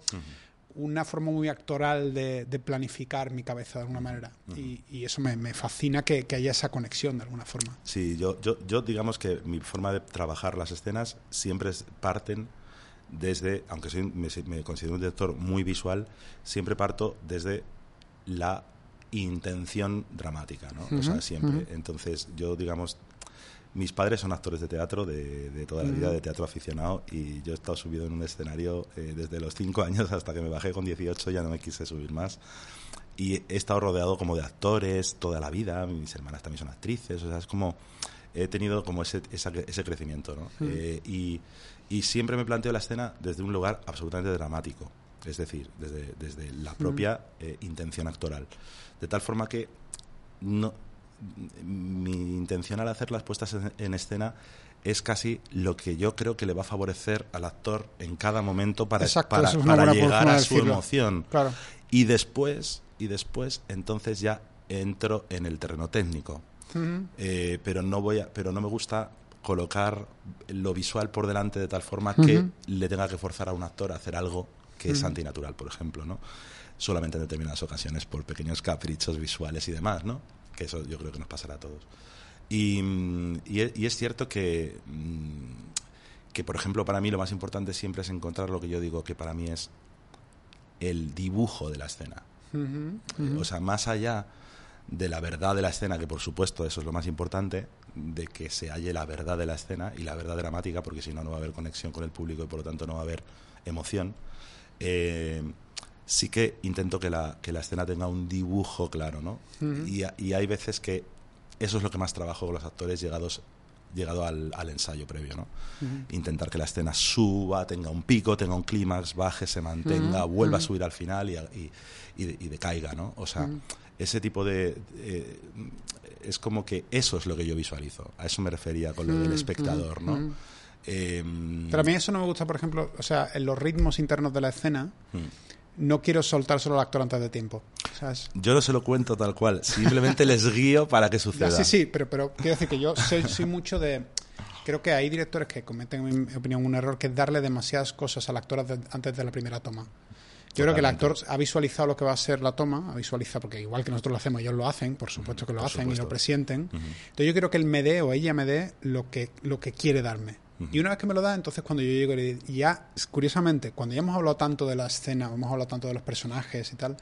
una forma muy actoral de, de planificar mi cabeza de alguna manera. y, y eso me, me fascina que, que haya esa conexión de alguna forma. Sí, yo, yo, yo digamos que mi forma de trabajar las escenas siempre es- parten desde, aunque soy, me, me considero un director muy visual, siempre parto desde la intención dramática, ¿no? O sea, siempre. Entonces, yo, digamos, mis padres son actores de teatro de, de toda la vida, de teatro aficionado, y yo he estado subido en un escenario eh, desde los 5 años hasta que me bajé con 18, ya no me quise subir más. Y he estado rodeado como de actores toda la vida, mis hermanas también son actrices, o sea, es como he tenido como ese, esa- ese crecimiento, ¿no? Eh, y, y siempre me planteo la escena desde un lugar absolutamente dramático, es decir, desde, desde la propia eh, intención actoral. De tal forma que no, mi intención al hacer las puestas en, en escena es casi lo que yo creo que le va a favorecer al actor en cada momento para, Exacto, para, es llegar a su decirlo. emoción. Claro. Y después, y después, entonces ya entro en el terreno técnico. Eh, pero no voy a, pero no me gusta colocar lo visual por delante de tal forma que le tenga que forzar a un actor a hacer algo que es antinatural, por ejemplo, ¿no? Solamente en determinadas ocasiones por pequeños caprichos visuales y demás, ¿no? Que eso yo creo que nos pasará a todos. Y, mm, y es, y es cierto que, mm, que, por ejemplo, para mí lo más importante siempre es encontrar lo que yo digo que para mí es el dibujo de la escena. O sea, más allá de la verdad de la escena, que por supuesto eso es lo más importante, de que se halle la verdad de la escena y la verdad dramática, porque si no, no va a haber conexión con el público y por lo tanto no va a haber emoción. Eh, sí que intento que la, que la escena tenga un dibujo claro, ¿no? y, a- y hay veces que eso es lo que más trabajo con los actores llegados llegado al, al ensayo previo, ¿no? Intentar que la escena suba, tenga un pico, tenga un clímax, baje, se mantenga, vuelva a subir al final y, a- y, y de- y decaiga, ¿no? O sea, ese tipo de... eh, es como que eso es lo que yo visualizo. A eso me refería con lo del espectador, ¿no? Em, Pero a mí eso no me gusta, por ejemplo, o sea, en los ritmos internos de la escena, no quiero soltar solo al actor antes de tiempo. ¿sabes? yo no se lo cuento tal cual, simplemente les guío para que suceda. sí, sí, pero, pero quiero decir que yo soy, soy mucho de... Creo que hay directores que cometen, en mi opinión, un error que es darle demasiadas cosas al actor antes- de la primera toma. Yo creo que el actor ha visualizado lo que va a ser la toma, ha visualizado, porque igual que nosotros lo hacemos, ellos lo hacen, por supuesto que lo Por hacen y lo presienten. Entonces yo creo que él me dé o ella me dé lo que, lo que quiere darme. Y una vez que me lo da, entonces cuando yo llego ya, curiosamente, cuando ya hemos hablado tanto de la escena, hemos hablado tanto de los personajes y tal,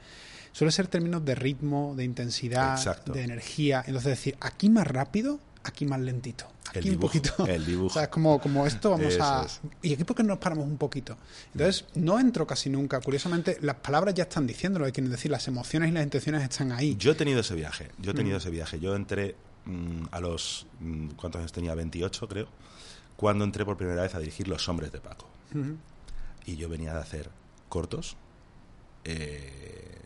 suele ser términos de ritmo, de intensidad, Exacto. de energía. Entonces decir, aquí más rápido, aquí más lentito. El Aquí un poquito. el dibujo. O sea, es como, como esto vamos Eso a... es. ¿Y aquí por qué no nos paramos un poquito? Entonces, no entro casi nunca. Curiosamente, las palabras ya están diciendo lo que decir. Las emociones y las intenciones están ahí. Yo he tenido ese viaje, yo he tenido ese viaje. Yo entré mm, a los... mm, ¿Cuántos años tenía? 28, creo. Cuando entré por primera vez a dirigir Los Hombres de Paco. Y yo venía de hacer cortos eh,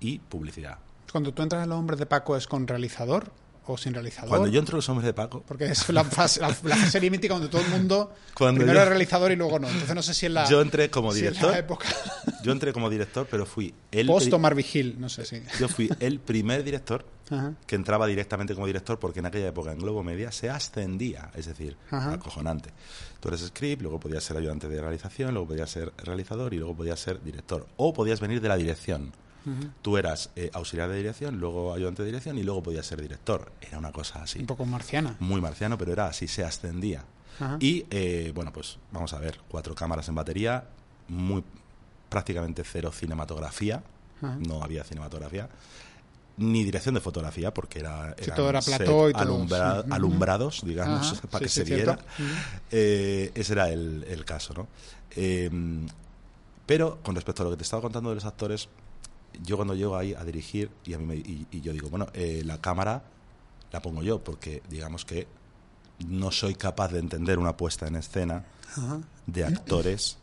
y publicidad. Cuando tú entras en Los Hombres de Paco, ¿es con realizador o sin realizador? Cuando yo entro a Los Hombres de Paco, Porque es la, fase, la, la serie mítica donde todo el mundo Cuando primero yo- es realizador y luego no. Entonces no sé si en la... yo entré como si en director. época Yo entré como director, pero fui el... post Omar Vigil, no sé si... Yo fui el primer director Ajá. que entraba directamente como director porque en aquella época en Globo Media se ascendía, es decir, Ajá. acojonante. Tú eres script, luego podías ser ayudante de realización, luego podías ser realizador y luego podías ser director. O podías venir de la dirección. Tú eras eh, auxiliar de dirección, luego ayudante de dirección y luego podías ser director. Era una cosa así. Un poco marciana. Muy marciano, pero era así, se ascendía. Ajá. Y eh, bueno, pues vamos a ver, cuatro cámaras en batería, muy prácticamente cero cinematografía, Ajá. no había cinematografía, ni dirección de fotografía, porque era, Sí, todo era plató y todo, alumbra- sí. Ujú. alumbrados, digamos, Ajá, para sí, que se viera. Eh, ese era el, el caso, ¿no? Eh, pero con respecto a lo que te estaba contando de los actores, yo cuando llego ahí a dirigir y a mí me- y, y yo digo, bueno, eh, la cámara la pongo yo porque digamos que no soy capaz de entender una puesta en escena Ajá. de actores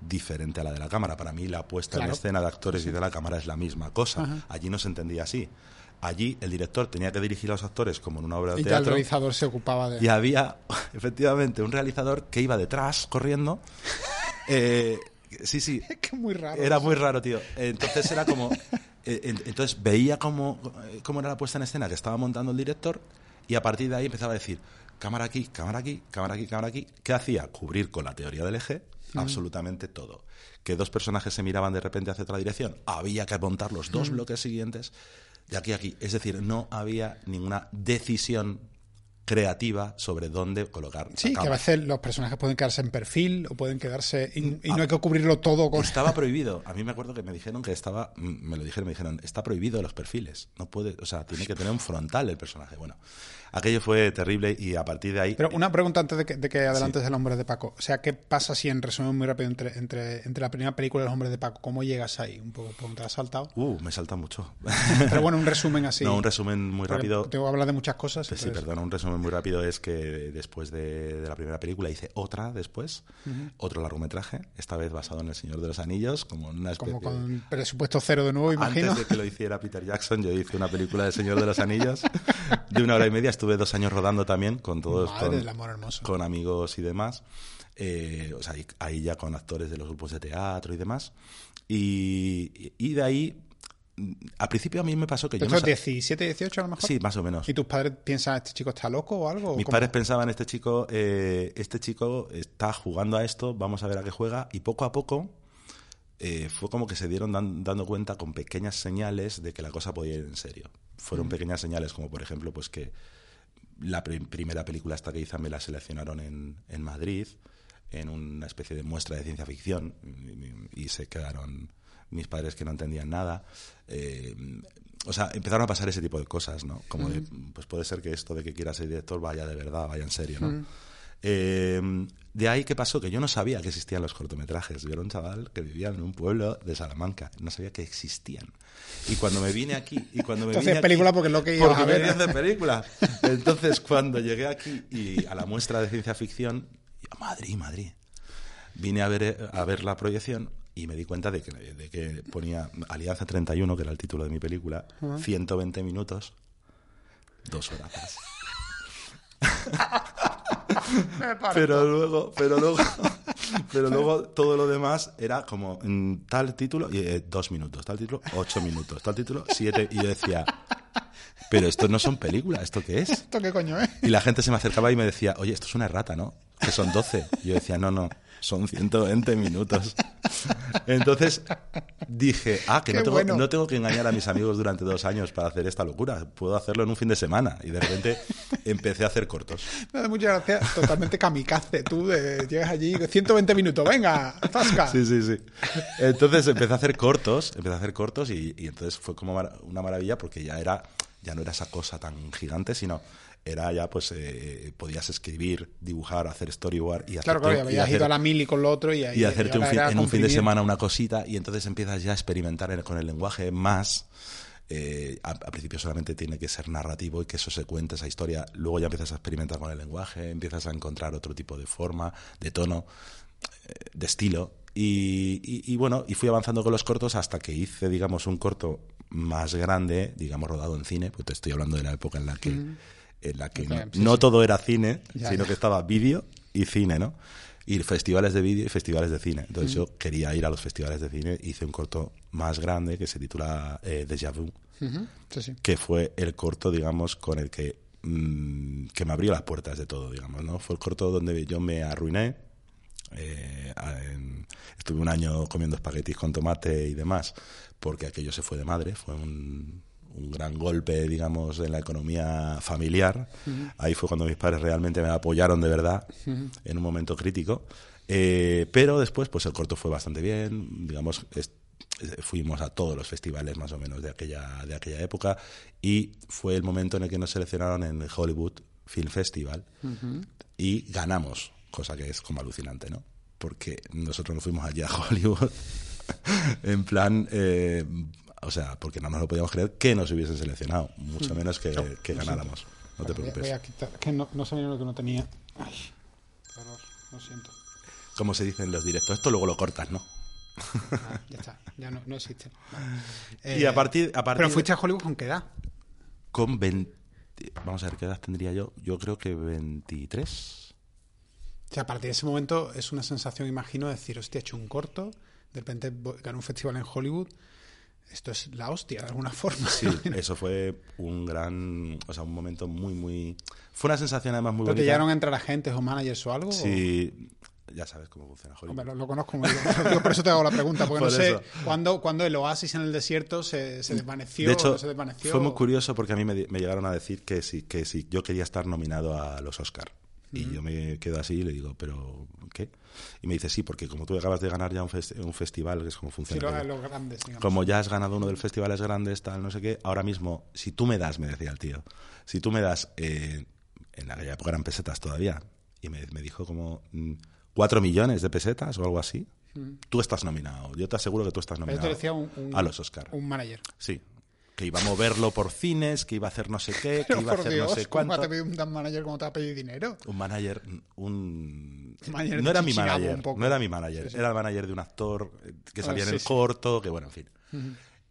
diferente a la de la cámara. Para mí la puesta en Claro. escena de actores y de la cámara es la misma cosa. Ajá. Allí no se entendía así. Allí el director tenía que dirigir a los actores como en una obra de Y ya el teatro. realizador se ocupaba de... Y había, efectivamente, un realizador que iba detrás corriendo. Eh, sí, sí. Es que muy raro. Era muy raro, tío. Entonces era como. eh, en- entonces veía cómo, cómo era la puesta en escena que estaba montando el director y a partir de ahí empezaba a decir: cámara aquí, cámara aquí, cámara aquí, cámara aquí. ¿Qué hacía? Cubrir con la teoría del eje absolutamente todo. Que dos personajes se miraban de repente hacia otra dirección, había que montar los dos bloques siguientes de aquí a aquí. Es decir, no había ninguna decisión creativa sobre dónde colocar. Sí, que a veces los personajes pueden quedarse en perfil o pueden quedarse y, no hay que cubrirlo todo con... Estaba prohibido. A mí me acuerdo que me dijeron que estaba, me lo dijeron, me dijeron, está prohibido los perfiles. No puede, o sea, tiene que tener un frontal el personaje. Bueno, aquello fue terrible y a partir de ahí... Pero una pregunta antes de que, de que adelantes el hombre de Paco. O sea, ¿qué pasa si en resumen muy rápido entre, entre, entre la primera película y el hombre de Paco? ¿Cómo llegas ahí? Un poco, ¿te has saltado? Uh, me salta mucho. Pero bueno, un resumen así. No, un resumen muy rápido. Tengo que hablar de muchas cosas. Pues sí, perdón, un resumen muy rápido es que después de, la primera película hice otra después, otro largometraje, esta vez basado en El Señor de los Anillos, como una especie... Como con presupuesto cero de nuevo, imagino. Antes de que lo hiciera Peter Jackson, yo hice una película del Señor de los Anillos de una hora y media. Estuve dos años rodando también con todos, con, amigos y demás. Eh, o sea, ahí ya con actores de los grupos de teatro y demás. Y, y de ahí al principio a mí me pasó que yo no 17, 18 a lo mejor? Sí, más o menos. ¿Y tus padres piensan, este chico está loco o algo? Mis padres pensaban, este chico, eh, este chico está jugando a esto, vamos a ver a qué juega. Y poco a poco eh, fue como que se dieron dando cuenta con pequeñas señales de que la cosa podía ir en serio. Fueron mm. pequeñas señales como, por ejemplo, pues que la primera película esta que hice me la seleccionaron en, en Madrid en una especie de muestra de ciencia ficción y se quedaron mis padres que no entendían nada. Eh, o sea, empezaron a pasar ese tipo de cosas, ¿no? Como de, pues puede ser que esto de que quiera ser director vaya de verdad, vaya en serio, ¿no? Eh, de ahí, ¿qué pasó? Que yo no sabía que existían los cortometrajes. Yo era un chaval que vivía en un pueblo de Salamanca. No sabía que existían. Y cuando me vine aquí... Y cuando me Entonces, película porque lo que iba a ver... de película. Entonces, cuando llegué aquí y a la muestra de ciencia ficción... Madrid, Madrid. Vine a ver, a ver la proyección y me di cuenta de que, de que ponía Alianza 31, que era el título de mi película, 120 minutos, dos horas pero luego, pero luego, pero luego todo lo demás era como mm, tal título y eh, dos minutos, tal título ocho minutos, tal título siete y yo decía, pero esto no son películas, ¿esto qué es? ¿Esto qué coño es? Y la gente se me acercaba y me decía, oye, esto es una errata, ¿no? Que son 12. Y yo decía, no, no, son 120 minutos. Entonces dije, ah, que no tengo, no tengo, que engañar a mis amigos durante dos años para hacer esta locura. Puedo hacerlo en un fin de semana. Y de repente empecé a hacer cortos. muchas gracias. Totalmente kamikaze. Tú llegas allí, 120 minutos, venga, zasca. Sí, sí, sí. Entonces empecé a hacer cortos, empecé a hacer cortos y, y entonces fue como una maravilla porque ya era ya no era esa cosa tan gigante, sino era ya pues eh, podías escribir, dibujar, hacer storyboard y Claro, claro, habías ido a la mili con lo otro y, y hacerte en un fin de semana una cosita y entonces empiezas ya a experimentar con el lenguaje más eh, a, principio solamente tiene que ser narrativo y que eso se cuente esa historia, luego ya empiezas a experimentar con el lenguaje, empiezas a encontrar otro tipo de forma, de tono, eh, de estilo y, bueno, y fui avanzando con los cortos hasta que hice, digamos, un corto más grande, digamos, rodado en cine, pues te estoy hablando de la época en la que, mm. En la que no, todo era cine, sino que estaba vídeo y cine, ¿no? Y festivales de vídeo y festivales de cine. Entonces yo quería ir a los festivales de cine, hice un corto más grande que se titula eh, Déjà Vu, que fue el corto, digamos, con el que, mm, que me abrió las puertas de todo, digamos, ¿no? Fue el corto donde yo me arruiné, eh, estuve un año comiendo espaguetis con tomate y demás, porque aquello se fue de madre, fue un, gran golpe, digamos, en la economía familiar. Ahí fue cuando mis padres realmente me apoyaron de verdad en un momento crítico. Eh, pero después, pues el corto fue bastante bien, digamos, fuimos a todos los festivales más o menos de aquella, de aquella época y fue el momento en el que nos seleccionaron en el Hollywood Film Festival y ganamos cosa que es como alucinante, ¿no? Porque nosotros nos fuimos allá a Hollywood en plan, eh, o sea, porque no nos lo podíamos creer que nos hubiesen seleccionado, mucho mm. menos que, ganáramos. No te preocupes. Voy a quitar, que no, no sabía lo que no tenía. Ay, error, lo siento. Como se dice en los directos, esto luego lo cortas, ¿no? Ah, ya está, ya no, no existe. y a eh, partir, a partir Pero fuiste a Hollywood con qué edad? Con 20. Vamos a ver qué edad tendría yo. Yo creo que 23. O sea, a partir de ese momento es una sensación, imagino, de decir, hostia, he hecho un corto, de repente gano un festival en Hollywood. Esto es la hostia de alguna forma. Sí, eso fue un gran, o sea, un momento muy, muy... Fue una sensación además muy ¿Pero te bonita. llegaron a entrar agentes o managers o algo? Sí, ya sabes cómo funciona Hollywood. Hombre, lo, lo conozco muy bien. Por eso te hago la pregunta, porque Por no sé cuándo, cuándo el oasis en el desierto se, se desvaneció De hecho, no se desvaneció. fue muy curioso porque a mí me, me llegaron a decir que si, que si yo quería estar nominado a los Oscar. Y yo me quedo así y le digo, ¿pero qué? Y me dice, sí, porque como tú acabas de ganar ya un, fes- un festival, que es como Sí, funciona. lo- aquello. los grandes, como ya has ganado uno de los festivales grandes, tal, no sé qué, ahora mismo, si tú me das, me decía el tío, si tú me das, eh, en aquella época eran pesetas todavía, y me, me dijo como mm, cuatro millones de pesetas o algo así, tú estás nominado. Yo te aseguro que tú estás nominado te decía un, un- a los Oscar. un manager. Sí. Que iba a moverlo por cines, que iba a hacer no sé qué, que iba a hacer Dios, no sé ¿cómo cuánto. te pide un manager como te va a pedir dinero? Un manager, un... Manager no era mi manager, un poco. no era mi manager, era el manager de un actor que Ah, salía en el sí. corto, que bueno, en fin.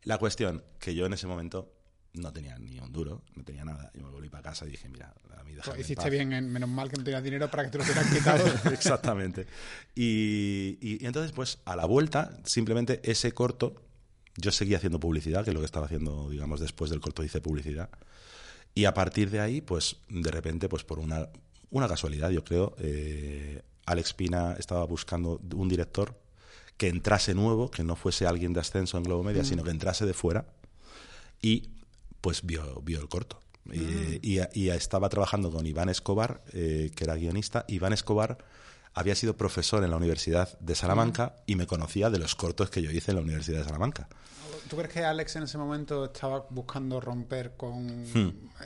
La cuestión, que yo en ese momento no tenía ni un duro, no tenía nada, y me volví para casa y dije, mira, a mí déjame Pues en hiciste paz. bien, en- menos mal que no tenías dinero para que te lo hubieran quitado. Exactamente. Y, y- y entonces, pues, a la vuelta, simplemente ese corto, yo seguía haciendo publicidad, que es lo que estaba haciendo, digamos, después del corto hice publicidad. Y a partir de ahí, pues, de repente, pues, por una, una casualidad, yo creo, eh, Alex Pina estaba buscando un director que entrase nuevo, que no fuese alguien de ascenso en Globo Media, sino que entrase de fuera y pues vio, vio el corto. Y, y- y estaba trabajando con Iván Escobar, eh, que era guionista. Iván Escobar había sido profesor en la Universidad de Salamanca y me conocía de los cortos que yo hice en la Universidad de Salamanca. ¿Tú crees que Alex en ese momento estaba buscando romper con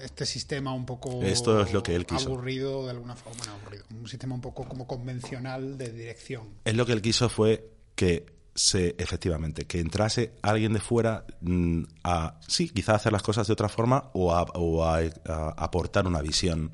este sistema un poco Hmm. Esto es lo que él quiso. aburrido de alguna forma? Bueno, aburrido. Un sistema un poco como convencional de dirección. Él lo que él quiso fue que se, efectivamente, que entrase alguien de fuera mm, a, sí, quizá hacer las cosas de otra forma o a, o a- a aportar una visión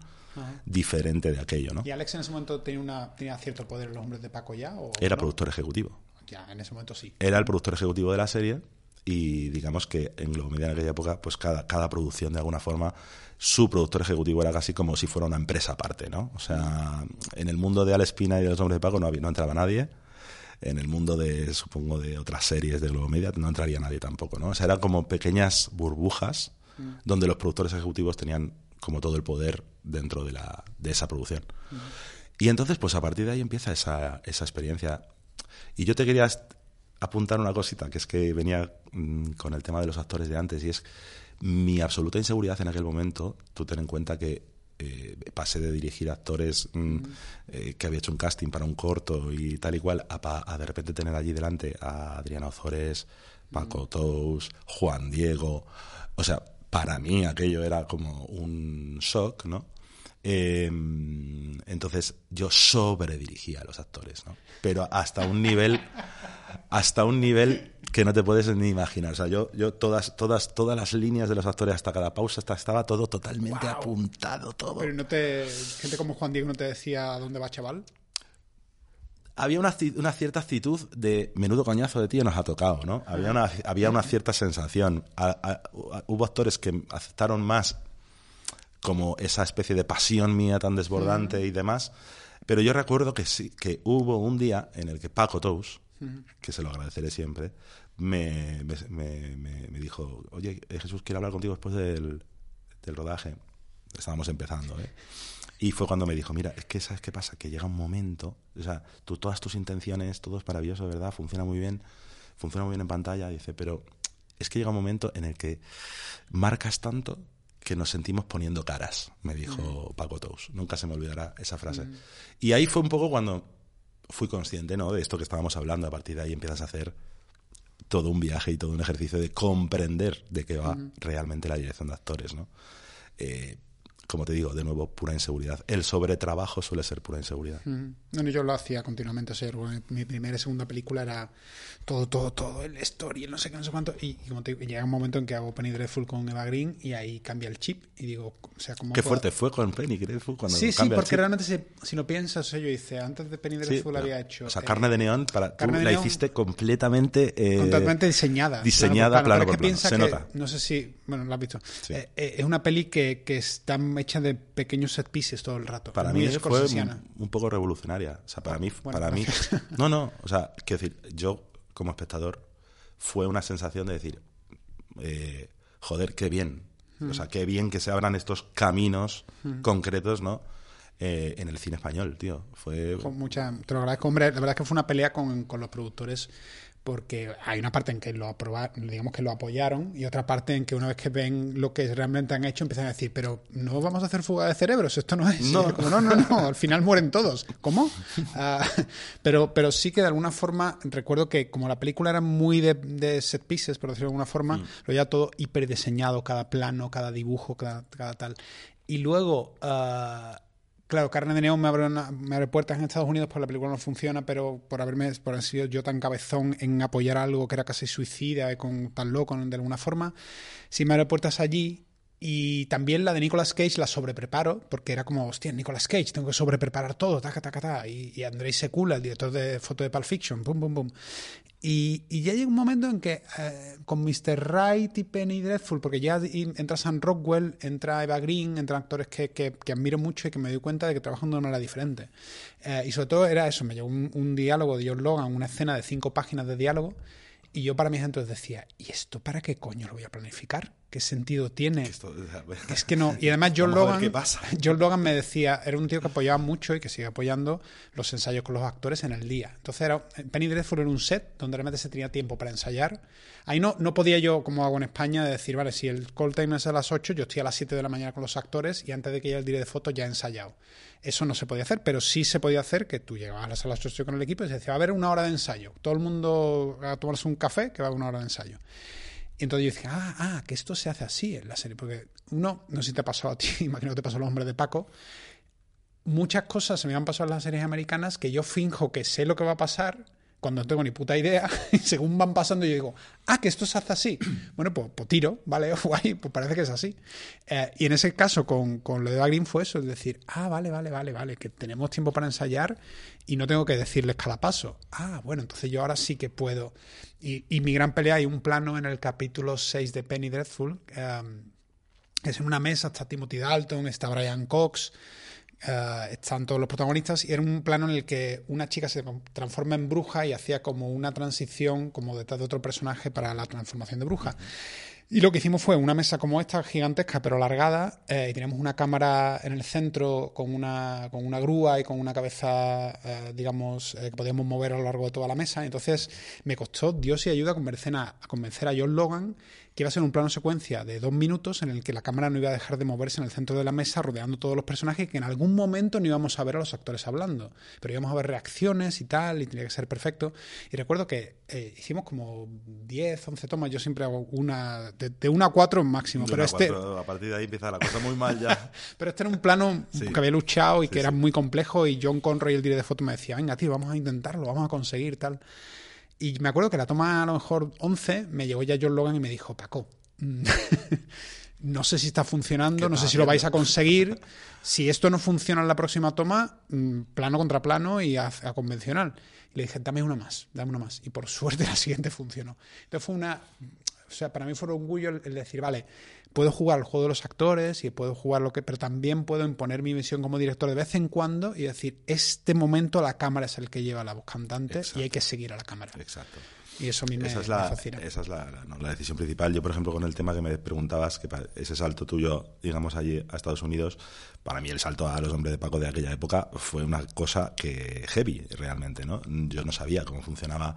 diferente de aquello, ¿no? ¿Y Alex en ese momento tenía, una, tenía cierto poder en los hombres de Paco ya? O Era no? productor ejecutivo. Ya, en ese momento sí. era el productor ejecutivo de la serie y digamos que en Globo Media en aquella época, pues cada, cada producción de alguna forma, su productor ejecutivo era casi como si fuera una empresa aparte, ¿no? O sea, en el mundo de Alespina y de los hombres de Paco no, había- no entraba nadie. En el mundo de, supongo, de otras series de Globo Media no entraría nadie tampoco, ¿no? O sea, eran como pequeñas burbujas donde los productores ejecutivos tenían como todo el poder dentro de, la, de esa producción. Y entonces, pues a partir de ahí empieza esa, esa experiencia. Y yo te quería apuntar una cosita, que es que venía mm, con el tema de los actores de antes, y es mi absoluta inseguridad en aquel momento. Tú ten en cuenta que eh, pasé de dirigir actores mm, eh, que había hecho un casting para un corto y tal y cual, a, de repente tener allí delante a Adriana Ozores, Paco Tous, Juan Diego. O sea, para mí aquello era como un shock, ¿no? Eh, entonces yo sobredirigía a los actores, ¿no? Pero hasta un nivel, hasta un nivel que no te puedes ni imaginar. O sea, yo, yo todas, todas, todas las líneas de los actores hasta cada pausa hasta estaba todo totalmente apuntado, todo. Pero no te, gente como Juan Diego no te decía dónde va chaval. Había una, una cierta actitud de menudo coñazo de tío nos ha tocado, ¿no? Había una, había una cierta sensación. A- a- a- hubo actores que aceptaron más como esa especie de pasión mía tan desbordante y demás. Pero yo recuerdo que sí, que hubo un día en el que Paco Tous, que se lo agradeceré siempre, me, me, me- me- me dijo, oye, eh, Jesús, quiero hablar contigo después del, del rodaje. Estábamos empezando, ¿eh? Y fue cuando me dijo, mira, es que ¿sabes qué pasa? Que llega un momento, o sea, tú, todas tus intenciones, todo es maravilloso, ¿verdad? Funciona muy bien, funciona muy bien en pantalla, dice, pero es que llega un momento en el que marcas tanto que nos sentimos poniendo caras, me dijo Paco Tous. Nunca se me olvidará esa frase. Y ahí fue un poco cuando fui consciente, ¿no? De esto que estábamos hablando. A partir de ahí empiezas a hacer todo un viaje y todo un ejercicio de comprender de qué va realmente la dirección de actores, ¿no? Eh, como te digo, de nuevo, pura inseguridad. El sobretrabajo suele ser pura inseguridad. Bueno, yo lo hacía continuamente. O sea, mi primera y segunda película era todo, todo, todo, el story, el no sé qué, no sé cuánto. Y, y como te digo, llega un momento en que hago Penny Dreadful con Eva Green y ahí cambia el chip. Y digo, o sea, como. Qué fuerte fue con Penny Dreadful cuando Sí, sí, el porque chip. realmente si, si lo piensas, o sea, yo hice, antes de Penny Sí, Dreadful pero- había hecho. O sea, eh, carne de neón, para, Carne tú de la Neón- hiciste completamente... eh, Totalmente diseñada. diseñada plano Pero por es que plano. Se que- nota. No sé si. Bueno, lo has visto. Sí. Eh, eh, es una peli que, que está hecha de pequeños set pieces todo el rato. Para mí fue un, un poco O sea, para mí, Bueno, para mí, no, no, o sea, quiero decir, yo como espectador fue una sensación de decir, eh, joder, qué bien. O sea, qué bien que se abran estos caminos concretos, ¿no? Eh, en el cine español, tío. Fue... Con mucha, te lo agradezco, hombre. La verdad es que fue una pelea con, con los productores porque hay una parte en que lo aprobaron, digamos que lo apoyaron y otra parte en que una vez que ven lo que realmente han hecho empiezan a decir, pero no vamos a hacer fuga de cerebros, esto no es. No, no, no, no, al final mueren todos. ¿Cómo? Uh, pero, pero sí que de alguna forma, recuerdo que como la película era muy de, de set pieces, por decirlo de alguna forma, mm. lo ya todo hiperdiseñado, cada plano, cada dibujo, cada, cada tal. Y luego... Uh, Claro, Carne de Neón me abre, me abre puertas en Estados Unidos, pues la película no funciona, pero por haberme por haber sido yo tan cabezón en apoyar algo que era casi suicida, y con tan loco de alguna forma, sí me abre puertas allí y también la de Nicolas Cage la sobrepreparo, porque era como, hostia, Nicolas Cage, tengo que sobrepreparar todo, taca, taca, taca. Y, y Andrei Sekula, el director de foto de Pulp Fiction, pum, pum, pum. Y, y, ya llega un momento en que eh, con Mr. Right y Penny Dreadful, porque ya entra Sam Rockwell, entra Eva Green, entran actores que, que, que, admiro mucho y que me doy cuenta de que trabajan de una manera diferente. Eh, y sobre todo era eso, me llegó un, un diálogo de John Logan, una escena de cinco páginas de diálogo, y yo para mis entonces decía, ¿y esto para qué coño lo voy a planificar? ¿Qué sentido tiene? Esto, es que no. Y además John Logan, qué pasa. John Logan me decía, era un tío que apoyaba mucho y que sigue apoyando los ensayos con los actores en el día. Entonces era, Penny Dreadful era un set donde realmente se tenía tiempo para ensayar. Ahí no, no podía yo, como hago en España, de decir, vale, si el call time es a las 8, yo estoy a las 7 de la mañana con los actores y antes de que llegue el día de fotos ya he ensayado. Eso no se podía hacer, pero sí se podía hacer que tú llegabas a las 8 con el equipo y se decía, va a haber una hora de ensayo. Todo el mundo a tomarse un café, que va a haber una hora de ensayo. Entonces yo decía, ah, ah, que esto se hace así en la serie. Porque uno, no sé si te pasado a ti, imagino que te pasó a los hombres de Paco, muchas cosas se me han pasado en las series americanas que yo finjo que sé lo que va a pasar cuando no tengo ni puta idea, según van pasando yo digo, ah, que esto se hace así. Bueno, pues, pues tiro, ¿vale? Guay, pues parece que es así. Eh, y en ese caso con, con lo de Green fue eso, es decir, ah, vale, vale, vale, vale, que tenemos tiempo para ensayar y no tengo que decirles cada paso. Ah, bueno, entonces yo ahora sí que puedo. Y, y mi gran pelea, hay un plano en el capítulo 6 de Penny Dreadful, um, es en una mesa, está Timothy Dalton, está Brian Cox, Uh, están todos los protagonistas y era un plano en el que una chica se transforma en bruja y hacía como una transición como detrás de otro personaje para la transformación de bruja. Y lo que hicimos fue una mesa como esta, gigantesca pero alargada, eh, y teníamos una cámara en el centro con una, con una grúa y con una cabeza, eh, digamos, que podíamos mover a lo largo de toda la mesa. Entonces me costó Dios y ayuda convencer a, a convencer a John Logan que iba a ser un plano secuencia de dos minutos en el que la cámara no iba a dejar de moverse en el centro de la mesa rodeando todos los personajes y que en algún momento no íbamos a ver a los actores hablando, pero íbamos a ver reacciones y tal y tenía que ser perfecto. Y recuerdo que eh, hicimos como 10, 11 tomas, yo siempre hago una de, de una a cuatro máximo, pero este... Cuatro, a partir de ahí empieza la cosa muy mal ya. pero este era un plano sí. que había luchado y que era sí. muy complejo y John Conroy, el director de foto, me decía, venga, tío, vamos a intentarlo, vamos a conseguir tal. Y me acuerdo que la toma a lo mejor 11 me llegó ya John Logan y me dijo, Paco, no sé si está funcionando, no sé si lo vais a conseguir. Si esto no funciona en la próxima toma, mm, plano contra plano y a, a, convencional. Y le dije, dame una más, dame una más. Y por suerte la siguiente funcionó. Entonces fue una... O sea, para mí fue un orgullo el decir, vale, puedo jugar el juego de los actores y puedo jugar lo que, pero también puedo imponer mi visión como director de vez en cuando y decir, este momento la cámara es el que lleva la voz cantante Exacto. y hay que seguir a la cámara. Exacto. Y eso a mí me, esa es la, me fascina. Esa es la, la, no, la, decisión principal. Yo, por ejemplo, con el tema que me preguntabas, que ese salto tuyo, digamos, allí a Estados Unidos, para mí el salto a los hombres de Paco de aquella época fue una cosa que heavy, realmente, ¿no? Yo no sabía cómo funcionaba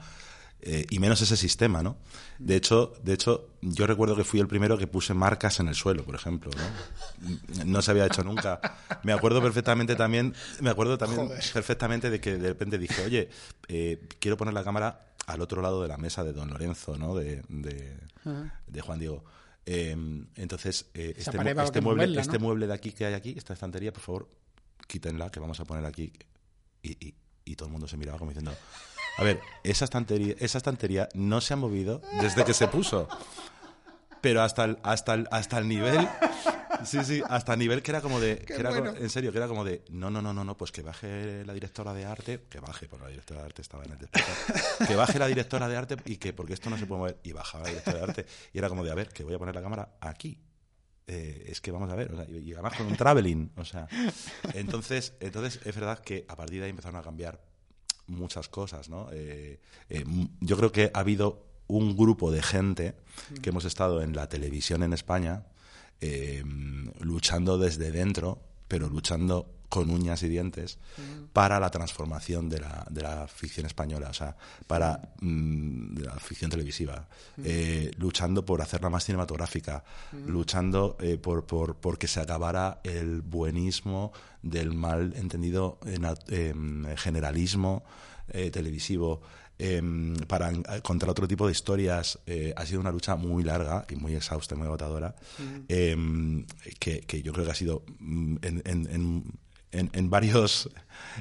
eh, y menos ese sistema, ¿no? De hecho, de hecho, yo recuerdo que fui el primero que puse marcas en el suelo, por ejemplo, ¿no? No se había hecho nunca. Me acuerdo perfectamente también, me acuerdo también Joder. perfectamente de que de repente dije, oye, eh, quiero poner la cámara al otro lado de la mesa de Don Lorenzo, ¿no? De, de, uh -huh. de Juan Diego. Eh, entonces, este, este, mueble, este mueble de aquí que hay aquí, esta estantería, por favor, quítenla, que vamos a poner aquí. Y, y, y todo el mundo se miraba como diciendo, a ver, esa estantería, esa estantería no se ha movido desde que se puso. Pero hasta el, hasta el, hasta el nivel. Sí, sí, hasta el nivel que era como de. Que era bueno. como, en serio, que era como de. No, no, no, no, no, pues que baje la directora de arte. Que baje, porque la directora de arte estaba en el despacho. Que baje la directora de arte y que, porque esto no se puede mover. Y bajaba la directora de arte. Y era como de, a ver, que voy a poner la cámara aquí. Eh, es que vamos a ver, o sea, y además con un traveling, o sea, entonces, entonces es verdad que a partir de ahí empezaron a cambiar muchas cosas, ¿no? Eh, eh, yo creo que ha habido un grupo de gente que hemos estado en la televisión en España eh, luchando desde dentro, pero luchando con uñas y dientes para la transformación de la, de la ficción española, o sea, para mm, la ficción televisiva, eh, luchando por hacerla más cinematográfica, luchando eh, por, por, por que se acabara el buenismo del mal entendido en, generalismo eh, televisivo. Em, para contra otro tipo de historias ha sido una lucha muy larga y muy exhausta y muy agotadora em, que, que, yo creo que ha sido mm, en, en, en, varios,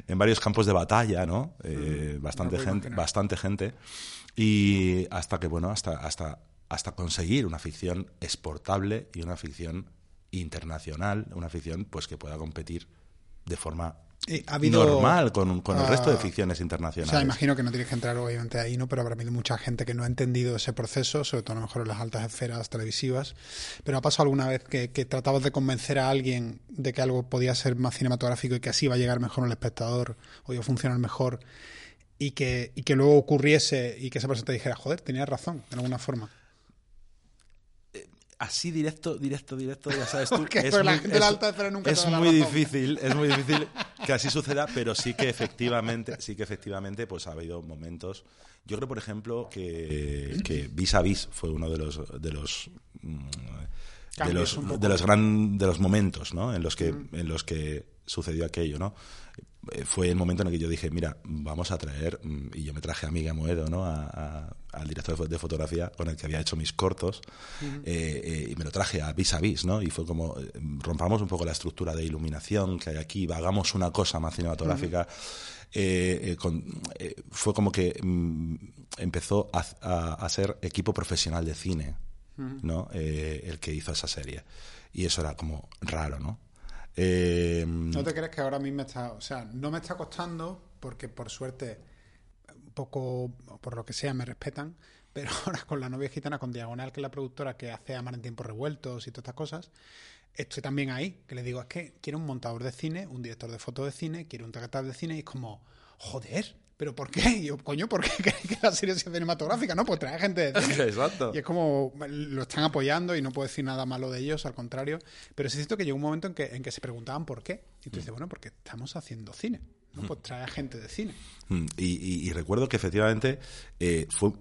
en varios campos de batalla, ¿no? Eh, bastante, gente, bastante gente. Y hasta que, bueno, hasta, hasta, hasta conseguir una ficción exportable y una ficción internacional, una ficción pues que pueda competir de forma ha habido, normal con, con el resto de ah, ficciones internacionales. O sea, imagino que no tienes que entrar obviamente ahí, ¿no? Pero habrá habido mucha gente que no ha entendido ese proceso, sobre todo a lo mejor en las altas esferas televisivas. Pero ha pasado alguna vez que, que tratabas de convencer a alguien de que algo podía ser más cinematográfico y que así iba a llegar mejor al espectador o iba a funcionar mejor y que, y que luego ocurriese y que esa persona te dijera, joder, tenías razón, de alguna forma así directo, directo, directo, ya sabes tú. es muy, la gente alta nunca es muy difícil, es muy difícil que así suceda, pero sí que efectivamente, sí que efectivamente, pues ha habido momentos. Yo creo, por ejemplo, que, que Vis a Vis fue uno de los de los mm, de los, de los gran de los momentos, ¿no? En los que en los que sucedió aquello, ¿no? Eh, fue el momento en el que yo dije, mira, vamos a traer, mm, y yo me traje a Miguel Moedo, ¿no? al director de fotografía con el que había hecho mis cortos, eh, eh, y me lo traje a vis a vis, ¿no? Y fue como, rompamos un poco la estructura de iluminación que hay aquí, hagamos una cosa más cinematográfica. fue como que mm, empezó a, ser equipo profesional de cine, ¿no? el que hizo esa serie. Y eso era como raro, ¿no? Eh, ¿No te crees que ahora me está, o sea, no me está costando porque por suerte, un poco, por lo que sea, me respetan, pero ahora con la novia gitana, con Diagonal, que es la productora que hace Amar en tiempos revueltos y todas estas cosas, estoy también ahí, que le digo, es que quiero un montador de cine, un director de foto de cine, quiero un taquetal de cine y es como, joder, ¿Pero por qué? Y yo, coño, ¿por qué que la serie sea cinematográfica? No, pues trae gente de Exacto. Y es como, lo están apoyando y no puedo decir nada malo de ellos, al contrario. Pero sí es cierto que llegó un momento en que, en que se preguntaban por qué. Y tú dices, bueno, porque estamos haciendo cine. ¿no? Mm. Pues trae gente de cine. Mm. Y, recuerdo que efectivamente eh, fue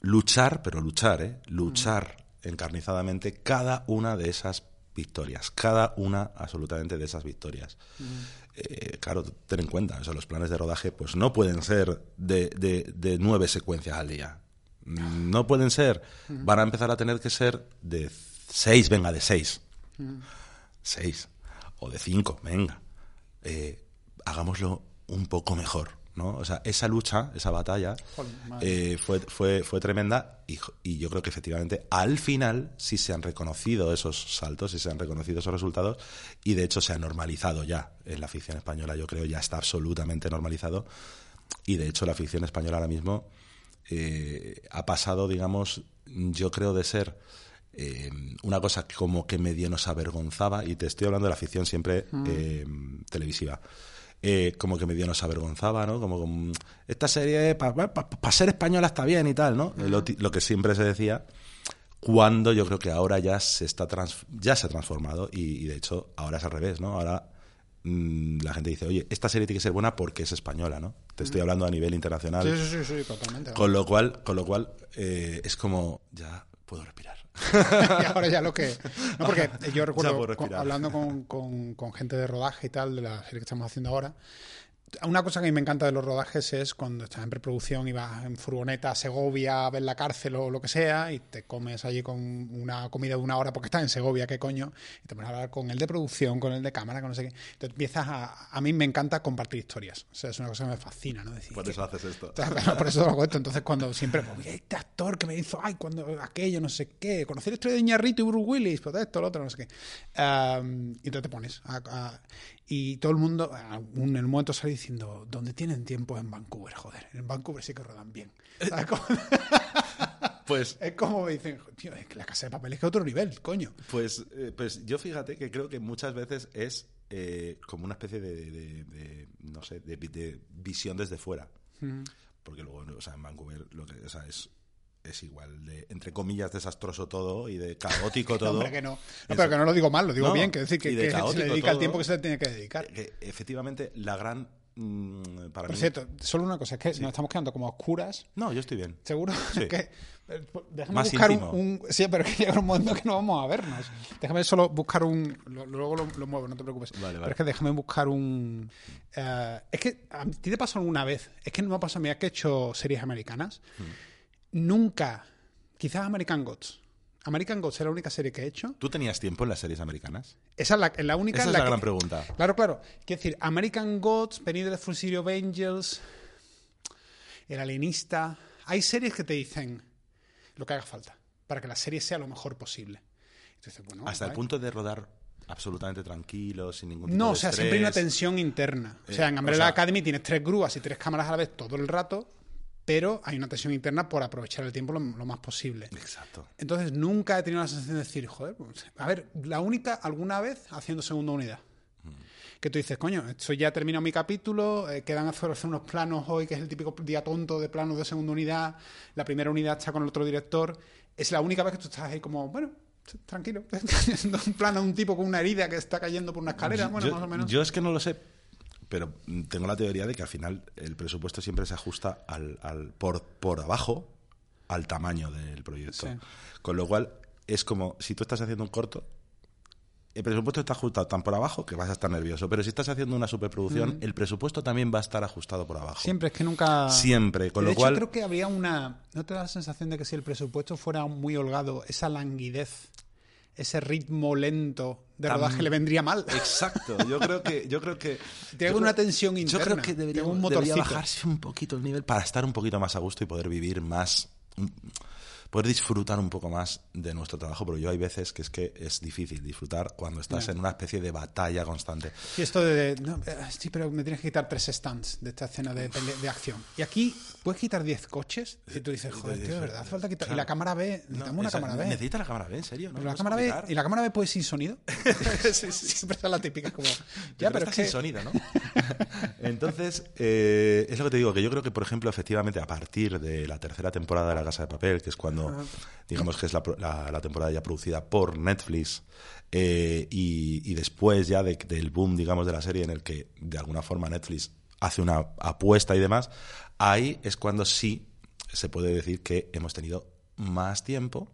luchar, pero luchar, ¿eh? Luchar mm. encarnizadamente cada una de esas victorias. Cada una absolutamente de esas victorias. Eh, claro, ten en cuenta, o los planes de rodaje pues no pueden ser de, de, nueve secuencias al día. No pueden ser. Van a empezar a tener que ser de seis, venga, de seis. Seis. O de cinco, venga. Eh, hagámoslo un poco mejor. ¿No? O sea, esa lucha, esa batalla, eh, fue, fue, fue tremenda y, y, yo creo que efectivamente al final sí se han reconocido esos saltos, sí se han reconocido esos resultados y de hecho se ha normalizado ya en la ficción española, yo creo ya está absolutamente normalizado y de hecho la ficción española ahora mismo eh, ha pasado, digamos, yo creo de ser... Eh, una cosa como que medio nos avergonzaba, y te estoy hablando de la ficción siempre mm. televisiva, eh, como que medio nos avergonzaba, ¿no? Como, esta serie para ser española está bien y tal, ¿no? lo, que siempre se decía cuando yo creo que ahora ya se está ya se ha transformado y, de hecho ahora es al revés, ¿no? Ahora mm, la gente dice, oye, esta serie tiene que ser buena porque es española, ¿no? Te estoy hablando a nivel internacional. Sí, sí, sí, totalmente. Con lo cual, con lo cual eh, es como, ya puedo respirar. y ahora ya lo que... No, porque yo recuerdo hablando con, con, con, gente de rodaje y tal, de la serie que estamos haciendo ahora, una cosa que a mí me encanta de los rodajes es cuando estás en preproducción y vas en furgoneta a Segovia a ver la cárcel o lo que sea y te comes allí con una comida de una hora porque estás en Segovia, qué coño, y te pones a hablar con el de producción, con el de cámara, con no sé qué. Entonces empiezas a... A mí me encanta compartir historias. O sea, es una cosa que me fascina, ¿no? Decir, por eso haces esto. Por eso lo cuento. Entonces cuando siempre, pues, este actor que me hizo, ay, cuando aquello, no sé qué, conocer la historia de Iñarrito y Bruce Willis, pues esto, lo otro, no sé qué. y entonces te pones a, y todo el mundo, en el momento sale diciendo, ¿dónde tienen tiempo en Vancouver? Joder, en Vancouver sí que rodan bien. pues es como dicen, tío, es que la casa de papel es que otro nivel, coño. Pues, eh, pues yo fíjate que creo que muchas veces es eh, como una especie de, no sé, de, visión desde fuera. Porque luego, o sea, en Vancouver lo que, o sea, es es igual de, entre comillas, desastroso todo y de caótico todo. Hombre, que no. no pero que no lo digo mal, lo digo No, bien, que decir que, y de que se le dedica el tiempo que se le tiene que dedicar. Que, efectivamente, la gran. mm, para Por mí. cierto, solo una cosa, es que nos estamos quedando como a oscuras. No, yo estoy bien. Seguro Sí. que. eh, Déjame Más buscar un, Sí, pero que llega un momento que no vamos a vernos. Déjame solo buscar un. lo- luego lo, lo muevo, no te preocupes. Vale, vale. Pero es que déjame buscar un. eh, es que a ti te pasó alguna vez. Es que no me ha pasado a mí, es que he hecho series americanas. Hmm. Nunca. Quizás American Gods. American Gods es la única serie que he hecho. ¿Tú tenías tiempo en las series americanas? Esa es la, única. Esa es la que- gran pregunta. Claro, claro. Quiero decir, American Gods, Penny the Full City of Angels, El Alienista. Hay series que te dicen lo que haga falta para que la serie sea lo mejor posible. Entonces, bueno, Hasta el punto de rodar absolutamente tranquilo, sin ningún tipo No, de o sea, siempre hay una tensión interna. O Eh, sea, en o Umbrella sea- Academy tienes tres grúas y tres cámaras a la vez todo el rato, pero hay una tensión interna por aprovechar el tiempo lo, lo más posible. Exacto. Entonces nunca he tenido la sensación de decir, joder, pues, a ver, la única alguna vez haciendo segunda unidad. Que tú dices, coño, esto ya terminado mi capítulo, eh, quedan hacer hacer unos planos hoy, que es el típico día tonto de planos de segunda unidad, la primera unidad está con el otro director. Es la única vez que tú estás ahí como, bueno, tranquilo, un plano de un tipo con una herida que está cayendo por una escalera, bueno, yo, más o menos. yo es que no lo sé, pero tengo la teoría de que al final el presupuesto siempre se ajusta al, al- por, por abajo al tamaño del proyecto. Sí. Con lo cual, es como si tú estás haciendo un corto, el presupuesto está ajustado tan por abajo que vas a estar nervioso. Pero si estás haciendo una superproducción, el presupuesto también va a estar ajustado por abajo. Siempre, es que nunca... Siempre, con de lo hecho, cual- creo que habría una... ¿No te da la sensación de que si el presupuesto fuera muy holgado, esa languidez, ese ritmo lento de Tam- rodaje le vendría mal? Exacto, yo creo que yo creo que Tiene yo una creo- tensión Yo interna, creo que debería, un debería bajarse un poquito el nivel para estar un poquito más a gusto y poder vivir más poder disfrutar un poco más de nuestro trabajo, pero yo hay veces que es que es difícil disfrutar cuando estás en una especie de batalla constante. Y esto de, no, eh, sí, pero me tienes que quitar tres stands de esta escena de, acción. Y aquí puedes quitar diez coches y tú dices, joder, tío, de verdad, hace falta quitar. Y la cámara B, No, necesitamos una esa- cámara B. ¿Necesita la cámara B? ¿En serio? ¿No la cámara B? ¿Y la cámara B puede sin sonido? Siempre está la típica como... Ya, pero, es sin que... sonido, ¿no? Entonces, eh, es lo que te digo, que yo creo que, por ejemplo, efectivamente, a partir de la tercera temporada de La Casa de Papel, que es cuando, digamos que es la, pro- la- la temporada ya producida por Netflix, eh, y, y después ya de- del boom, digamos, de la serie en el que, de alguna forma, Netflix hace una apuesta y demás, ahí es cuando sí se puede decir que hemos tenido más tiempo.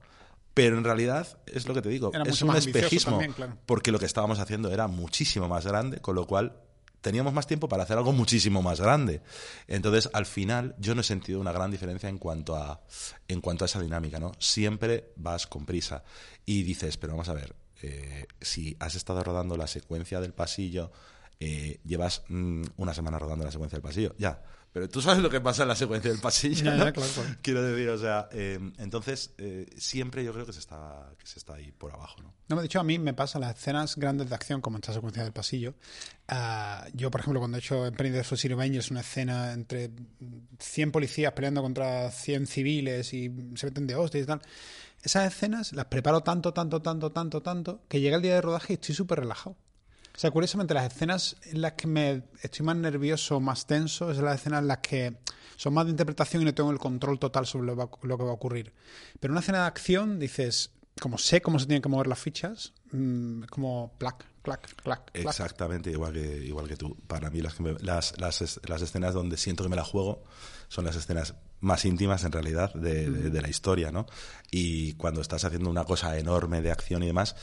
Pero en realidad es lo que te digo, Era es un espejismo también, claro. porque lo que estábamos haciendo era muchísimo más grande, con lo cual teníamos más tiempo para hacer algo muchísimo más grande. Entonces, al final, yo no he sentido una gran diferencia en cuanto a, en cuanto a esa dinámica, ¿no? Siempre vas con prisa y dices, pero vamos a ver, eh, si has estado rodando la secuencia del pasillo, eh, llevas mm, una semana rodando la secuencia del pasillo, ya. Pero tú sabes lo que pasa en la secuencia del pasillo, claro, claro. Quiero decir, o sea, eh, entonces eh, siempre yo creo que se está que se está ahí por abajo, ¿no? No, de hecho, a mí me pasa las escenas grandes de acción, como esta secuencia del pasillo. ah, yo, por ejemplo, cuando he hecho Full City of Angels una escena entre 100 policías peleando contra 100 civiles y se meten de hostias y tal, esas escenas las preparo tanto, tanto, tanto, tanto, tanto, que llega el día de rodaje y estoy súper relajado. O sea, curiosamente, las escenas en las que me estoy más nervioso, más tenso, es las escenas en las que son más de interpretación y no tengo el control total sobre lo, va- lo que va a ocurrir. Pero una escena de acción, dices, como sé cómo se tienen que mover las fichas, mm, es como plac, clac, clac, clac. Exactamente, igual que, igual que tú. Para mí las, que me- las, las, las escenas donde siento que me la juego son las escenas más íntimas en realidad de, de- de la historia, ¿no? Y cuando estás haciendo una cosa enorme de acción y demás,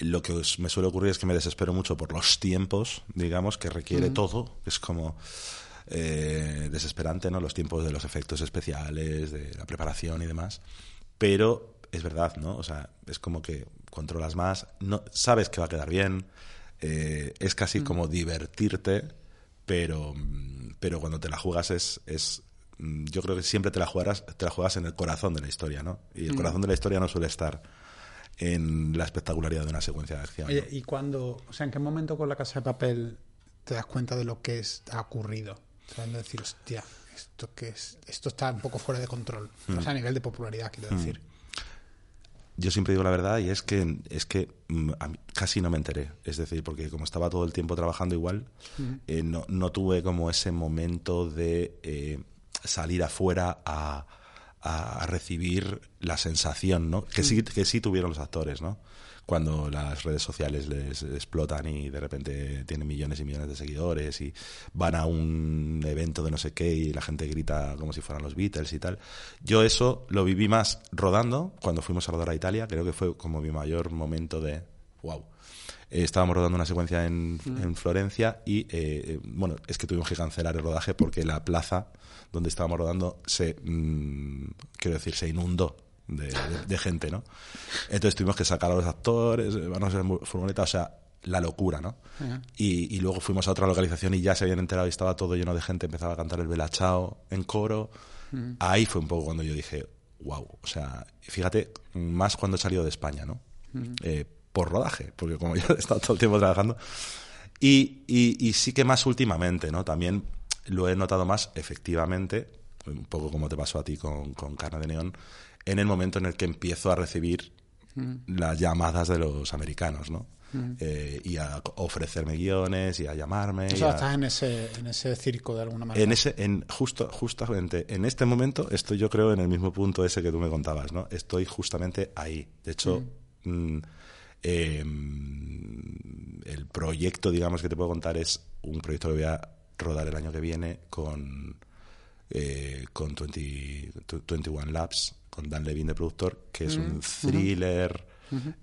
lo que os- me suele ocurrir es que me desespero mucho por los tiempos, digamos, que requiere todo. Es como eh, desesperante, ¿no? Los tiempos de los efectos especiales, de la preparación y demás. Pero es verdad, ¿no? O sea, es como que controlas más, no, sabes que va a quedar bien, eh, es casi como divertirte, pero, pero cuando te la juegas es, es yo creo que siempre te la jugarás, te la juegas en el corazón de la historia, ¿no? Y el corazón de la historia no suele estar en la espectacularidad de una secuencia de acción. Oye, ¿no? ¿y cuando, o sea, en qué momento con la casa de papel te das cuenta de lo que es, ha ocurrido? O sea, de decir, hostia, esto, que es, esto está un poco fuera de control. O sea, a nivel de popularidad, quiero decir. Yo siempre digo la verdad y es que es que mm, a mí casi no me enteré. Es decir, porque como estaba todo el tiempo trabajando igual, eh, no, no tuve como ese momento de eh, salir afuera a, a, recibir la sensación, ¿no? Que sí, que sí tuvieron los actores, ¿no? Cuando las redes sociales les explotan y de repente tienen millones y millones de seguidores y van a un evento de no sé qué y la gente grita como si fueran los Beatles y tal. Yo eso lo viví más rodando cuando fuimos a rodar a Italia, creo que fue como mi mayor momento de wow. Eh, estábamos rodando una secuencia en, en Florencia y, eh, eh, bueno, es que tuvimos que cancelar el rodaje porque la plaza donde estábamos rodando se, mm, quiero decir, se inundó de, de- de gente, ¿no? Entonces tuvimos que sacar a los actores, en mu- furgoneta, o sea, la locura, ¿no? Y, y luego fuimos a otra localización y ya se habían enterado y estaba todo lleno de gente, empezaba a cantar el Belachao en coro. Ahí fue un poco cuando yo dije, wow, o sea, fíjate, más cuando he salido de España, ¿no? Eh, por rodaje, porque como yo he estado todo el tiempo trabajando. Y, y- y sí que más últimamente, ¿no? También lo he notado más, efectivamente, un poco como te pasó a ti con, con Carne de Neón, en el momento en el que empiezo a recibir las llamadas de los americanos, ¿no? Eh, y a ofrecerme guiones y a llamarme. O sea, a- estás en ese, en ese circo de alguna manera. en ese, en justo, justamente, en este momento estoy yo creo en el mismo punto ese que tú me contabas, ¿no? Estoy justamente ahí. De hecho, mm, eh, el proyecto, digamos, que te puedo contar es un proyecto que voy a rodar el año que viene con, eh, con 20 21 Labs, con Dan Levine de productor, que es un thriller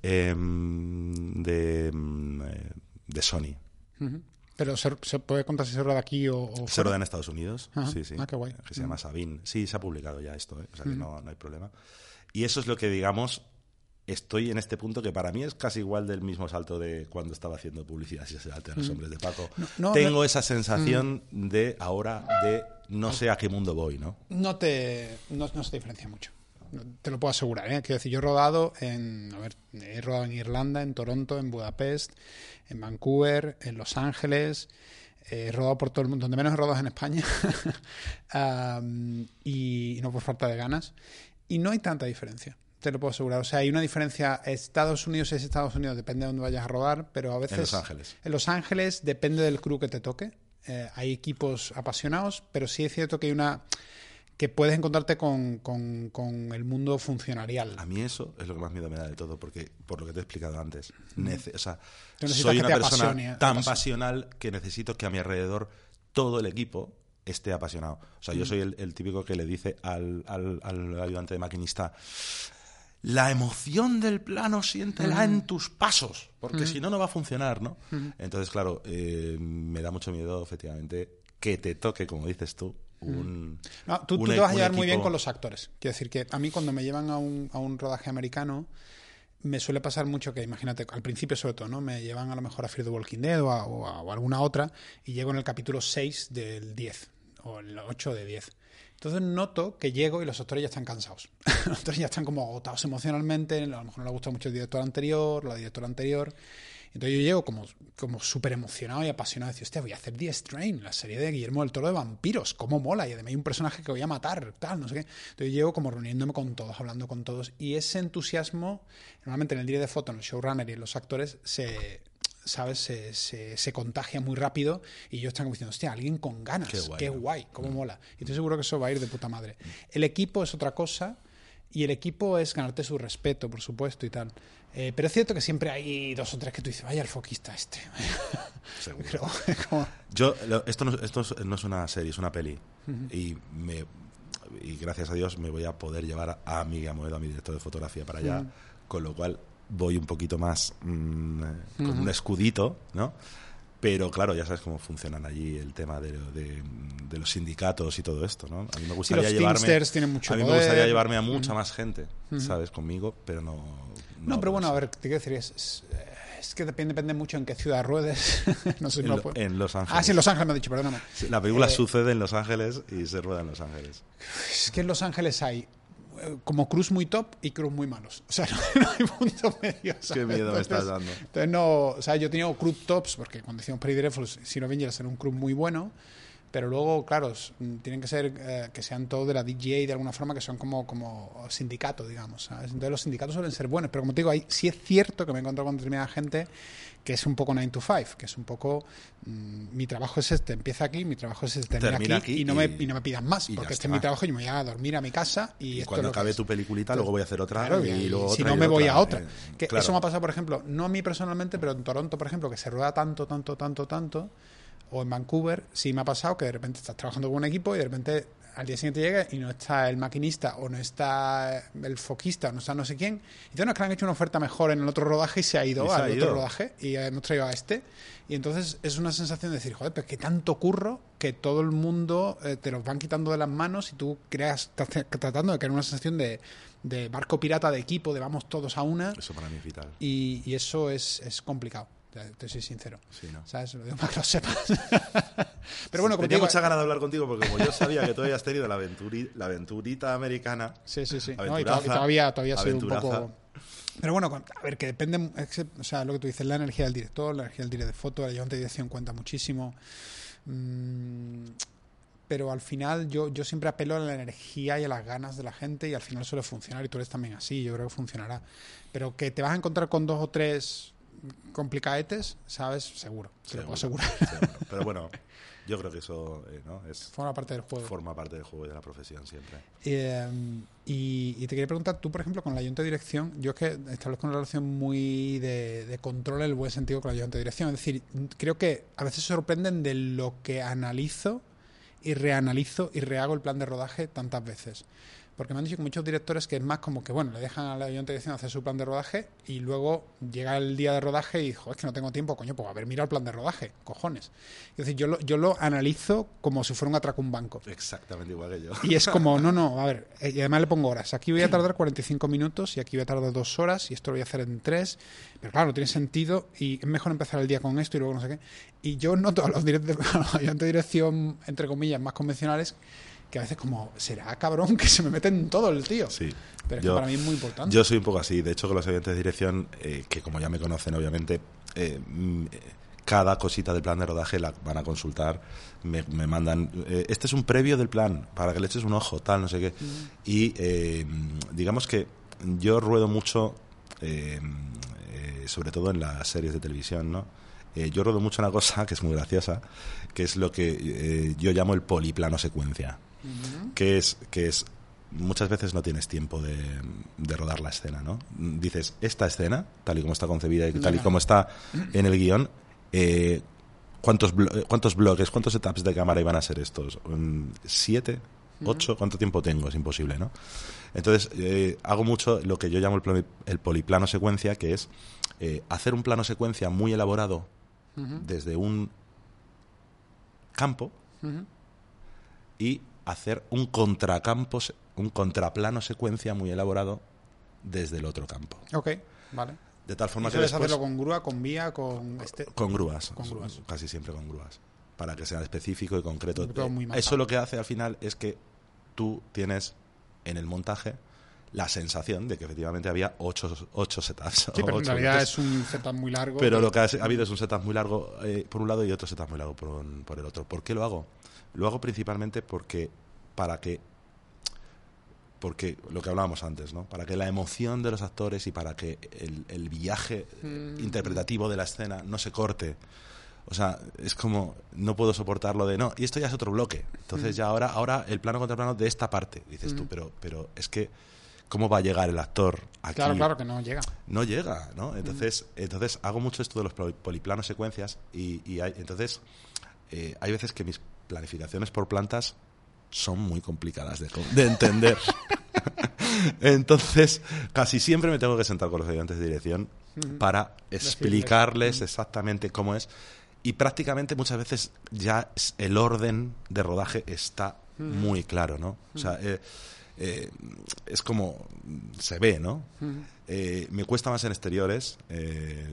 em, de, mm, eh, de Sony. Pero ¿se, se puede contar si se rueda aquí o, o Se roda en Estados Unidos, Ajá. sí, sí. Ah, qué guay. Que se llama Sabine. Sí, se ha publicado ya esto, ¿eh? o sea que no, no hay problema. Y eso es lo que, digamos, estoy en este punto que para mí es casi igual del mismo salto de cuando estaba haciendo publicidad si se a los hombres de Paco. no, Tengo no- esa sensación de ahora de no sé a qué mundo voy, ¿no? No te no, se diferencia mucho. Te lo puedo asegurar. ¿eh? Quiero decir, yo he rodado en. A ver, he rodado en Irlanda, en Toronto, en Budapest, en Vancouver, en Los Ángeles. He rodado por todo el mundo. Donde menos he rodado es en España. Y no por falta de ganas. Y no hay tanta diferencia. Te lo puedo asegurar. O sea, hay una diferencia. Estados Unidos es Estados Unidos, depende de dónde vayas a rodar, pero a veces. Los Ángeles. En Los Ángeles depende del crew que te toque. Eh, hay equipos apasionados, pero sí es cierto que hay una que puedes encontrarte con, con- con el mundo funcionarial. A mí eso es lo que más miedo me da de todo, porque por lo que te he explicado antes, nece- o sea, soy una persona apasione, tan apasione. pasional que necesito que a mi alrededor todo el equipo esté apasionado. O sea, yo soy el, el típico que le dice al, al- al ayudante de maquinista, la emoción del plano siéntela en tus pasos, porque si no, no va a funcionar, ¿no? Entonces, claro, eh, me da mucho miedo, efectivamente, que te toque, como dices tú, un... No, tú, te vas a llevar muy bien con los actores. Quiero decir que a mí cuando me llevan a un, a un rodaje americano, me suele pasar mucho que, imagínate, al principio sobre todo, ¿no? Me llevan a lo mejor a Fear the Walking Dead o a, o a- o a alguna otra y llego en el capítulo 6 del 10 o el 8 de 10. Entonces noto que llego y los actores ya están cansados. los actores ya están como agotados emocionalmente, a lo mejor no les gusta mucho el director anterior, la directora anterior. Entonces yo llego como, como súper emocionado y apasionado. Decir, hostia, voy a hacer The Strain, la serie de Guillermo del Toro de vampiros. ¿Cómo mola? Y además hay un personaje que voy a matar, tal, no sé qué. Entonces llego como reuniéndome con todos, hablando con todos. Y ese entusiasmo, normalmente en el día de foto, en el showrunner y en los actores, se... ¿Sabes? Se, se, se contagia muy rápido y ellos están como diciendo, hostia, alguien con ganas, Qué guay, qué guay, cómo mola. Y estoy seguro que eso va a ir de puta madre. El equipo es otra cosa y el equipo es ganarte su respeto, por supuesto, y tal. Eh, pero es cierto que siempre hay dos o tres que tú dices, vaya el foquista este. Seguro. Pero, Yo, esto, no, esto es- no es una serie, es una peli. y, me, y gracias a Dios me voy a poder llevar a Miguel Amoedo, a mi director de fotografía, para allá. Con lo cual voy un poquito más mm, con un escudito, ¿no? Pero claro, ya sabes cómo funcionan allí el tema de, de- de los sindicatos y todo esto, ¿no? A mí me gustaría los llevarme. Tienen mucho a mí me gustaría llevarme a mucha más gente, ¿sabes? Conmigo, pero no. no, pero bueno, a ver, te quiero decir, es, es, es que depende, depende mucho en qué ciudad ruedes. no sé si En, lo- en Los Ángeles. Ah, sí, en Los Ángeles me ha dicho, perdóname. Sí, La película Eh, sucede en Los Ángeles y se rueda en Los Ángeles. Es que en Los Ángeles hay como cruz muy top y cruz muy malos. O sea, no, no hay punto medio. ¿sabes? Qué miedo me estás Entonces- dando. Entonces no, o sea, yo he tenido cruz tops porque cuando hicimos Pretty Dreadful, Sin Avengers era un cruz muy bueno, pero luego, claro, mm, tienen que ser eh, que sean todos de la DJ de alguna forma, que son como, como sindicato, digamos. ¿sabes? Entonces los sindicatos suelen ser buenos, pero como te digo, hay, sí es cierto que me he encontrado con determinada gente que es un poco 9 to 5, que es un poco mm, mi trabajo es este, empieza aquí, mi trabajo es este, termina, aquí, aquí y, no me, y- no me pidas más, porque este es mi trabajo y yo me voy a dormir a mi casa y, Y, esto es cuando lo acabe tu peliculita, luego voy a hacer otra Claro, y, luego si otra no y me voy a otra. Eh, Que claro. Eso me ha pasado, por ejemplo, no a mí personalmente, pero en Toronto, por ejemplo, que se rueda tanto, tanto, tanto, tanto, o en Vancouver, sí me ha pasado que de repente estás trabajando con un equipo y de repente al día siguiente llega y no está el maquinista o no está el foquista o no está no sé quién. Y entonces no es que le han hecho una oferta mejor en el otro rodaje y se ha ido se al ha otro rodaje y hemos traído a este. Y entonces es una sensación de decir, joder, pero que tanto curro que todo el mundo eh, te los van quitando de las manos y tú creas, estás tratando de crear una sensación de, de barco pirata de equipo, de vamos todos a una. Eso para mí es vital. Y, y eso es, es complicado, te, te soy sincero. Sí, ¿no? ¿Sabes? Lo digo para que lo sepas. Pero bueno, como te Tenía digo, mucha ganas de hablar contigo porque como yo sabía que tú habías tenido la, aventuri- la aventurita americana, Sí, sí, sí. No, y todavía, todavía ha sido un poco. Pero bueno, a ver, que depende. o sea, lo que tú dices, la energía del director, la energía del director de foto, la ayudante de dirección cuenta muchísimo. Mm, pero al final yo, yo siempre apelo a la energía y a las ganas de la gente y al final suele funcionar y tú eres también así, yo creo que funcionará. Pero que te vas a encontrar con dos o tres complicadetes, ¿sabes? Seguro, te lo puedo Seguro. asegurar. seguro. pero bueno, yo creo que eso eh, ¿no? es, Forma parte del juego. forma parte del juego y de la profesión siempre. Eh, y, y te quería preguntar, tú, por ejemplo, con la ayuntamiento de dirección, yo es que establezco una relación muy de, de control en el buen sentido con la ayuntamiento de dirección. Es decir, creo que a veces sorprenden de lo que analizo y reanalizo y rehago el plan de rodaje tantas veces. Porque me han dicho que muchos directores que es más como que, bueno, le dejan a la ayuntamiento de dirección hacer su plan de rodaje y luego llega el día de rodaje y, joder, es que no tengo tiempo, coño, pues a ver, mira el plan de rodaje, cojones. Es decir, yo lo, yo lo analizo como si fuera un atraco a un banco. Exactamente igual que yo. Y es como, no, no, a ver, y además le pongo horas. Aquí voy a tardar 45 minutos y aquí voy a tardar dos horas y esto lo voy a hacer en tres. Pero claro, no tiene sentido y es mejor empezar el día con esto y luego no sé qué. Y yo noto a los, a los ayudantes de dirección, entre comillas, más convencionales, que a veces como, será cabrón que se me mete en todo el tío. Sí. Pero es Yo- que para mí es muy importante. Yo soy un poco así. De hecho, con los ayudantes de dirección, eh, que como ya me conocen, obviamente, eh, mm, eh, cada cosita del plan de rodaje la van a consultar. Me, me mandan. eh, este es un previo del plan, para que le eches un ojo, tal, no sé qué. Y eh, digamos que yo ruedo mucho, sobre todo en las series de televisión, ¿no? Eh, yo ruedo mucho una cosa que es muy graciosa, que es lo que eh, yo llamo el poliplano secuencia que es que es muchas veces no tienes tiempo de, de rodar la escena, ¿no? Dices, esta escena, tal y como está concebida y tal y como está en el guion, eh, ¿cuántos, blo- eh, ¿cuántos bloques, cuántos setups de cámara iban a ser estos? Mm, ¿Siete? ¿Ocho? ¿Cuánto tiempo tengo? Es imposible, ¿no? Entonces, eh, hago mucho lo que yo llamo el, el poliplano secuencia, que es eh, hacer un plano secuencia muy elaborado desde un campo y hacer un contracampo, un contraplano secuencia muy elaborado desde el otro campo. Ok, vale. De tal forma ¿Y que después, hacerlo con grúa, con vía, con este? con grúas, Con grúas. casi siempre con grúas, para que sea específico y concreto. Muy Eh. Eso lo que hace al final es que tú tienes en el montaje la sensación de que efectivamente había ocho, ocho setups. Sí, pero en realidad es un setup muy largo. Pero lo que ha ha habido es un setup muy largo eh, por un lado y otro setup muy largo por, un- por el otro. ¿Por qué lo hago? Lo hago principalmente porque para que porque lo que hablábamos antes, ¿no? Para que la emoción de los actores y para que el, el viaje Mm. interpretativo de la escena no se corte. O sea, es como no puedo soportarlo de no, y esto ya es otro bloque. Mm. Entonces ya ahora ahora el plano contra plano de esta parte, dices tú, pero pero es que cómo va a llegar el actor aquí Claro, claro que no llega. no llega, ¿no? Entonces, entonces hago mucho esto de los poli- poliplanos secuencias y, y hay, entonces eh, hay veces que mis planificaciones por plantas son muy complicadas de, entender. entonces, casi siempre me tengo que sentar con los ayudantes de dirección para explicarles exactamente cómo es. Y prácticamente muchas veces ya el orden de rodaje está muy claro, ¿no? O sea, eh, eh, es como se ve, ¿no? Eh, me cuesta más en exteriores, eh,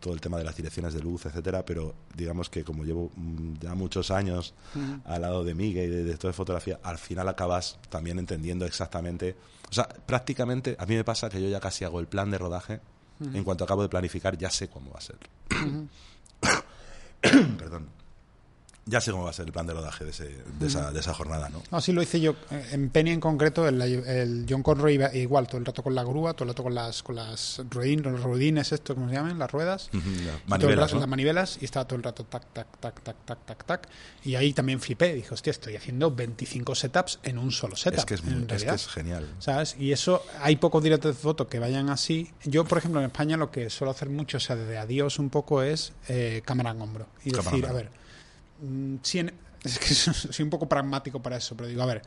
todo el tema de las direcciones de luz, etcétera, pero digamos que como llevo mm, ya muchos años al lado de Miguel y de, de toda fotografía, al final acabas también entendiendo exactamente. O sea, prácticamente a mí me pasa que yo ya casi hago el plan de rodaje. En cuanto acabo de planificar, ya sé cómo va a ser. Perdón. Ya sé cómo va a ser el plan de rodaje de, ese, de, esa, de esa jornada, ¿no? Así lo hice yo. Eh, En Penny en concreto, el, el John Conroy iba igual, todo el rato con la grúa, todo el rato con las con las ruedines, esto, ¿cómo se llaman? Las ruedas. El Manivelas, rato- ¿no? las manivelas y estaba todo el rato tac, tac, tac, tac, tac, tac, tac. Y ahí también flipé. Dije, hostia, estoy haciendo 25 setups en un solo setup. Es que es, muy- en es que realidad. es genial. ¿Sabes? Y eso, hay pocos directos de foto que vayan así. Yo, por ejemplo, en España lo que suelo hacer mucho, o sea, desde adiós un poco, es eh, cámara en hombro. Y Cámara decir, a ver, si en- es que soy un poco pragmático para eso, pero digo, a ver,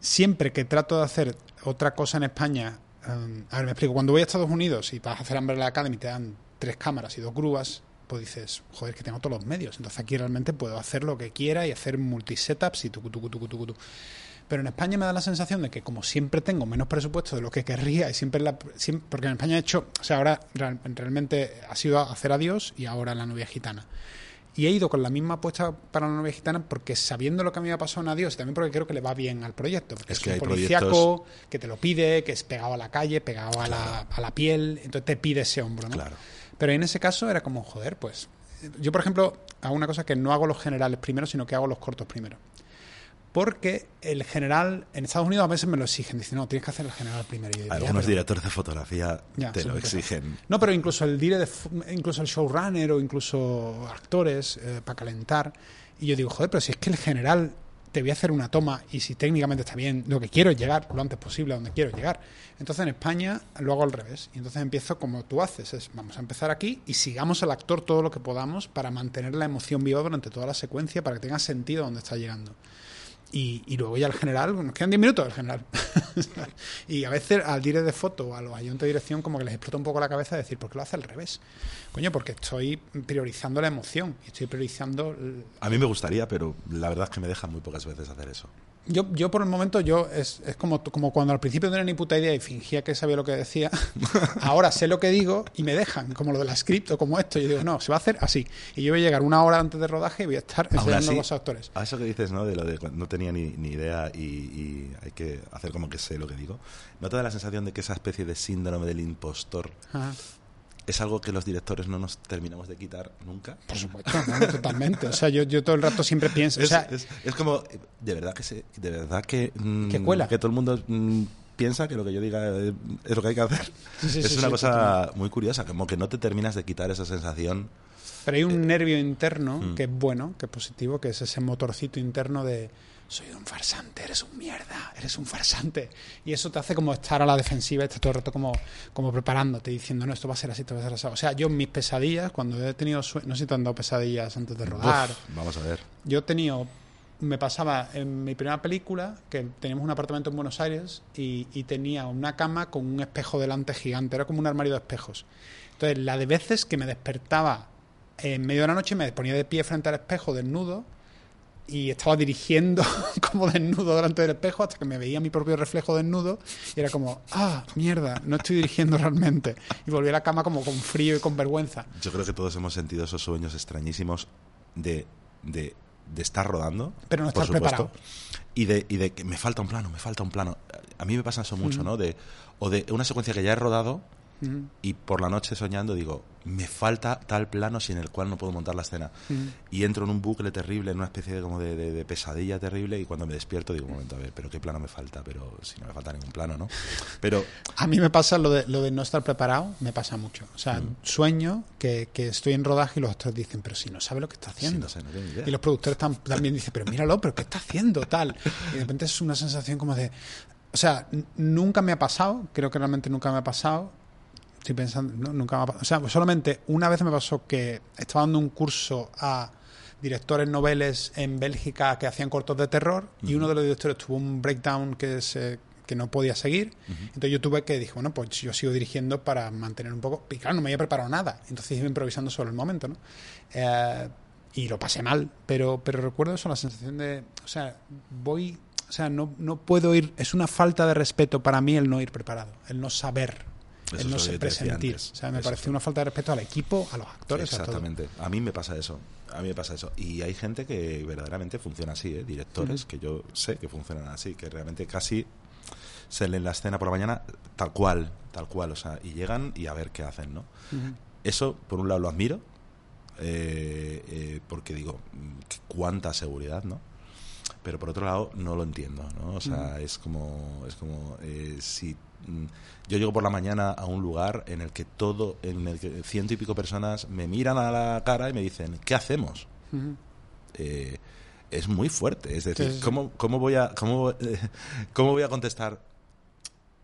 siempre que trato de hacer otra cosa en España, um, a ver, me explico, cuando voy a Estados Unidos y vas a hacer Umbrella Academy te dan tres cámaras y dos grúas, pues dices, joder, que tengo todos los medios, entonces aquí realmente puedo hacer lo que quiera y hacer multisetups y tucu, tucu, tucu, tucu, tucu. Pero en España me da la sensación de que como siempre tengo menos presupuesto de lo que querría y siempre, la, siempre- porque en España he hecho, o sea, ahora real- realmente ha sido hacer adiós y ahora la novia gitana. Y he ido con la misma apuesta para la novia gitana porque sabiendo lo que a mí me ha pasado en Adiós y también porque creo que le va bien al proyecto. Porque Es es, que un hay policíaco que te lo pide, que es pegado a la calle, pegado a, la, a la piel, entonces te pide ese hombro, ¿no? Claro. Pero en ese caso era como, joder, pues. Yo, por ejemplo, hago una cosa que no hago los generales primero, sino que hago los cortos primero. Porque el general, en Estados Unidos a veces me lo exigen, dicen, no, tienes que hacer el general primero. Yo digo, ya, Algunos pero- directores de fotografía Ya, te lo exigen. No, pero incluso el dire de incluso el showrunner o incluso actores eh, para calentar. Y yo digo, joder, pero si es que el general te voy a hacer una toma y si técnicamente está bien, lo que quiero es llegar lo antes posible a donde quiero llegar. Entonces en España lo hago al revés. Y entonces empiezo como tú haces, es vamos a empezar aquí y sigamos al actor todo lo que podamos para mantener la emoción viva durante toda la secuencia para que tenga sentido donde está llegando. Y, y luego ya el general, nos quedan 10 minutos el general. y a veces al dire de foto o a los ayuntamientos de dirección como que les explota un poco la cabeza de decir, ¿por qué lo hace al revés? Coño, porque estoy priorizando la emoción estoy priorizando... A mí me gustaría, pero la verdad es que me dejan muy pocas veces hacer eso. Yo, yo por el momento, yo es, es como, como cuando al principio no tenía ni puta idea y fingía que sabía lo que decía. Ahora sé lo que digo y me dejan, como lo de la script o como esto. Yo digo, no, se va a hacer así. Y yo voy a llegar una hora antes de rodaje y voy a estar enseñando a los actores. A eso que dices, ¿no? De lo de no tenía ni, ni idea y, y hay que hacer como que sé lo que digo. ¿No te da la sensación de que esa especie de síndrome del impostor Ajá. Es algo que los directores no nos terminamos de quitar nunca? Por supuesto, no, totalmente. O sea, yo, yo todo el rato siempre pienso. O Es, sea, es- es como, de verdad que se, de verdad que, mm, Que cuela. que todo el mundo mm, piensa que lo que yo diga eh, es lo que hay que hacer. Sí, sí, es sí, una cosa muy curiosa, como que no te terminas de quitar esa sensación. Pero hay Eh, un nervio interno mm. que es bueno, que es positivo, que es ese motorcito interno de soy un farsante, eres un mierda, eres un farsante. Y eso te hace como estar a la defensiva, estás todo el rato como, como preparándote, diciendo, no, esto va a ser así, esto va a ser así. O sea, yo en mis pesadillas, cuando he tenido sueños, no sé si te han dado pesadillas antes de rodar, Uf, vamos a ver. yo he tenido, me pasaba en mi primera película, que teníamos un apartamento en Buenos Aires y, y tenía una cama con un espejo delante gigante, era como un armario de espejos. Entonces, la de veces que me despertaba en medio de la noche, me ponía de pie frente al espejo desnudo y estaba dirigiendo como desnudo delante del espejo hasta que me veía mi propio reflejo desnudo y era como, ah, mierda, no estoy dirigiendo realmente. Y volví a la cama como con frío y con vergüenza. Yo creo que todos hemos sentido esos sueños extrañísimos de, de, de estar rodando. Pero no por estar supuesto, preparado. Y de, y de que me falta un plano, me falta un plano. A mí me pasa eso mucho, ¿no? De, o de una secuencia que ya he rodado Y por la noche soñando digo, me falta tal plano sin el cual no puedo montar la escena. Y entro en un bucle terrible, en una especie de, como de, de- de pesadilla terrible y cuando me despierto digo, un momento, a ver, pero qué plano me falta, pero si no me falta ningún plano, ¿no? Pero A mí me pasa lo de, lo de no estar preparado, me pasa mucho. O sea, sueño que, que estoy en rodaje y los actores dicen, pero si no sabe lo que está sí, haciendo. no sé, no tengo ni idea. Y los productores tam- también dicen, pero míralo, pero ¿qué está haciendo? Tal. Y de repente es una sensación como de... O sea, nunca me ha pasado, creo que realmente nunca me ha pasado. Estoy pensando, no, nunca me ha pasado. O sea, solamente una vez me pasó que estaba dando un curso a directores noveles en Bélgica que hacían cortos de terror y uno de los directores tuvo un breakdown que se que no podía seguir. Entonces yo tuve que dije, bueno, pues yo sigo dirigiendo para mantener un poco. Y claro, no me había preparado nada. Entonces iba improvisando sobre el momento, ¿no? Eh, y lo pasé mal, pero, pero recuerdo eso, la sensación de. O sea, voy. O sea, no, no puedo ir. Es una falta de respeto para mí el no ir preparado, el no saber, Eso el es no se presentir. O sea, me Eso. pareció una falta de respeto al equipo, a los actores, a todo. Exactamente. A mí me pasa eso. A mí me pasa eso. Y hay gente que verdaderamente funciona así, ¿eh? directores que yo sé que funcionan así, que realmente casi se leen la escena por la mañana tal cual, tal cual, o sea, y llegan y a ver qué hacen, ¿no? Eso, por un lado, lo admiro. eh, eh, porque digo, cuánta seguridad, ¿no? Pero por otro lado, no lo entiendo, ¿no? O sea, es como, es como eh, si yo llego por la mañana a un lugar en el que todo, en el que ciento y pico personas me miran a la cara y me dicen, ¿qué hacemos? Eh, es muy fuerte. Es decir. ¿cómo, cómo voy a, cómo, eh, ¿cómo voy a contestar?